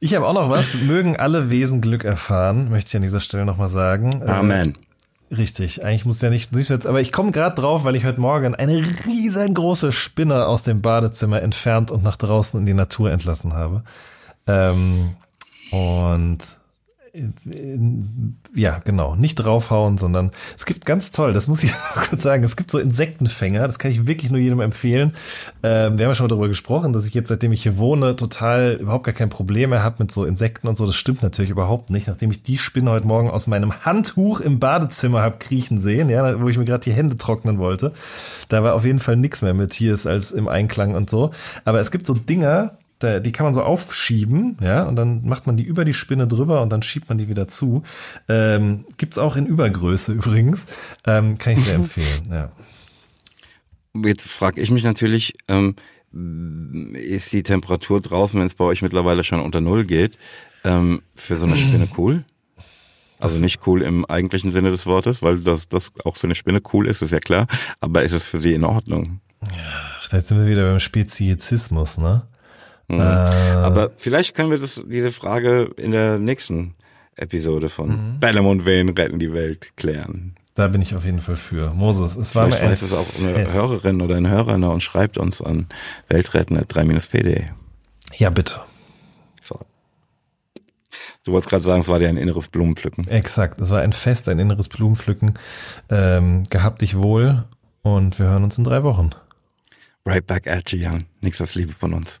Speaker 3: Ich habe auch noch was. Mögen alle Wesen Glück erfahren, möchte ich an dieser Stelle nochmal sagen.
Speaker 2: Äh, Amen.
Speaker 3: Äh, richtig, eigentlich muss ja nicht, nicht aber ich komme gerade drauf, weil ich heute Morgen eine riesengroße Spinne aus dem Badezimmer entfernt und nach draußen in die Natur entlassen habe. Ähm, und ja, genau, nicht draufhauen, sondern es gibt ganz toll, das muss ich kurz sagen, es gibt so Insektenfänger, das kann ich wirklich nur jedem empfehlen. Ähm, wir haben ja schon mal darüber gesprochen, dass ich jetzt, seitdem ich hier wohne, total überhaupt gar kein Problem mehr habe mit so Insekten und so. Das stimmt natürlich überhaupt nicht, nachdem ich die Spinne heute Morgen aus meinem Handtuch im Badezimmer habe kriechen sehen, ja, wo ich mir gerade die Hände trocknen wollte. Da war auf jeden Fall nichts mehr mit hier ist als im Einklang und so. Aber es gibt so Dinger, da, die kann man so aufschieben, ja, und dann macht man die über die Spinne drüber und dann schiebt man die wieder zu. Ähm, gibt's auch in Übergröße übrigens. Ähm, kann ich sehr empfehlen, ja.
Speaker 2: Jetzt frage ich mich natürlich, ähm, ist die Temperatur draußen, wenn es bei euch mittlerweile schon unter Null geht, ähm, für so eine Spinne cool? Also nicht cool im eigentlichen Sinne des Wortes, weil das, das auch für eine Spinne cool ist, ist ja klar. Aber ist es für sie in Ordnung?
Speaker 3: Ja, da sind wir wieder beim Speziesismus, ne?
Speaker 2: Mhm. Äh, Aber vielleicht können wir das, diese Frage in der nächsten Episode von mhm. Bellem und Wayne retten die Welt klären.
Speaker 3: Da bin ich auf jeden Fall für. Moses, es war
Speaker 2: Vielleicht mir weiß es auch eine Fest. Hörerin oder ein Hörer und schreibt uns an weltretten.3-pd.
Speaker 3: Ja, bitte.
Speaker 2: So. Du wolltest gerade sagen, es war dir ein inneres Blumenpflücken.
Speaker 3: Exakt, es war ein Fest, ein inneres Blumenpflücken. Ähm, gehabt dich wohl und wir hören uns in drei Wochen.
Speaker 2: Right back at you, Young. Nichts als Liebe von uns.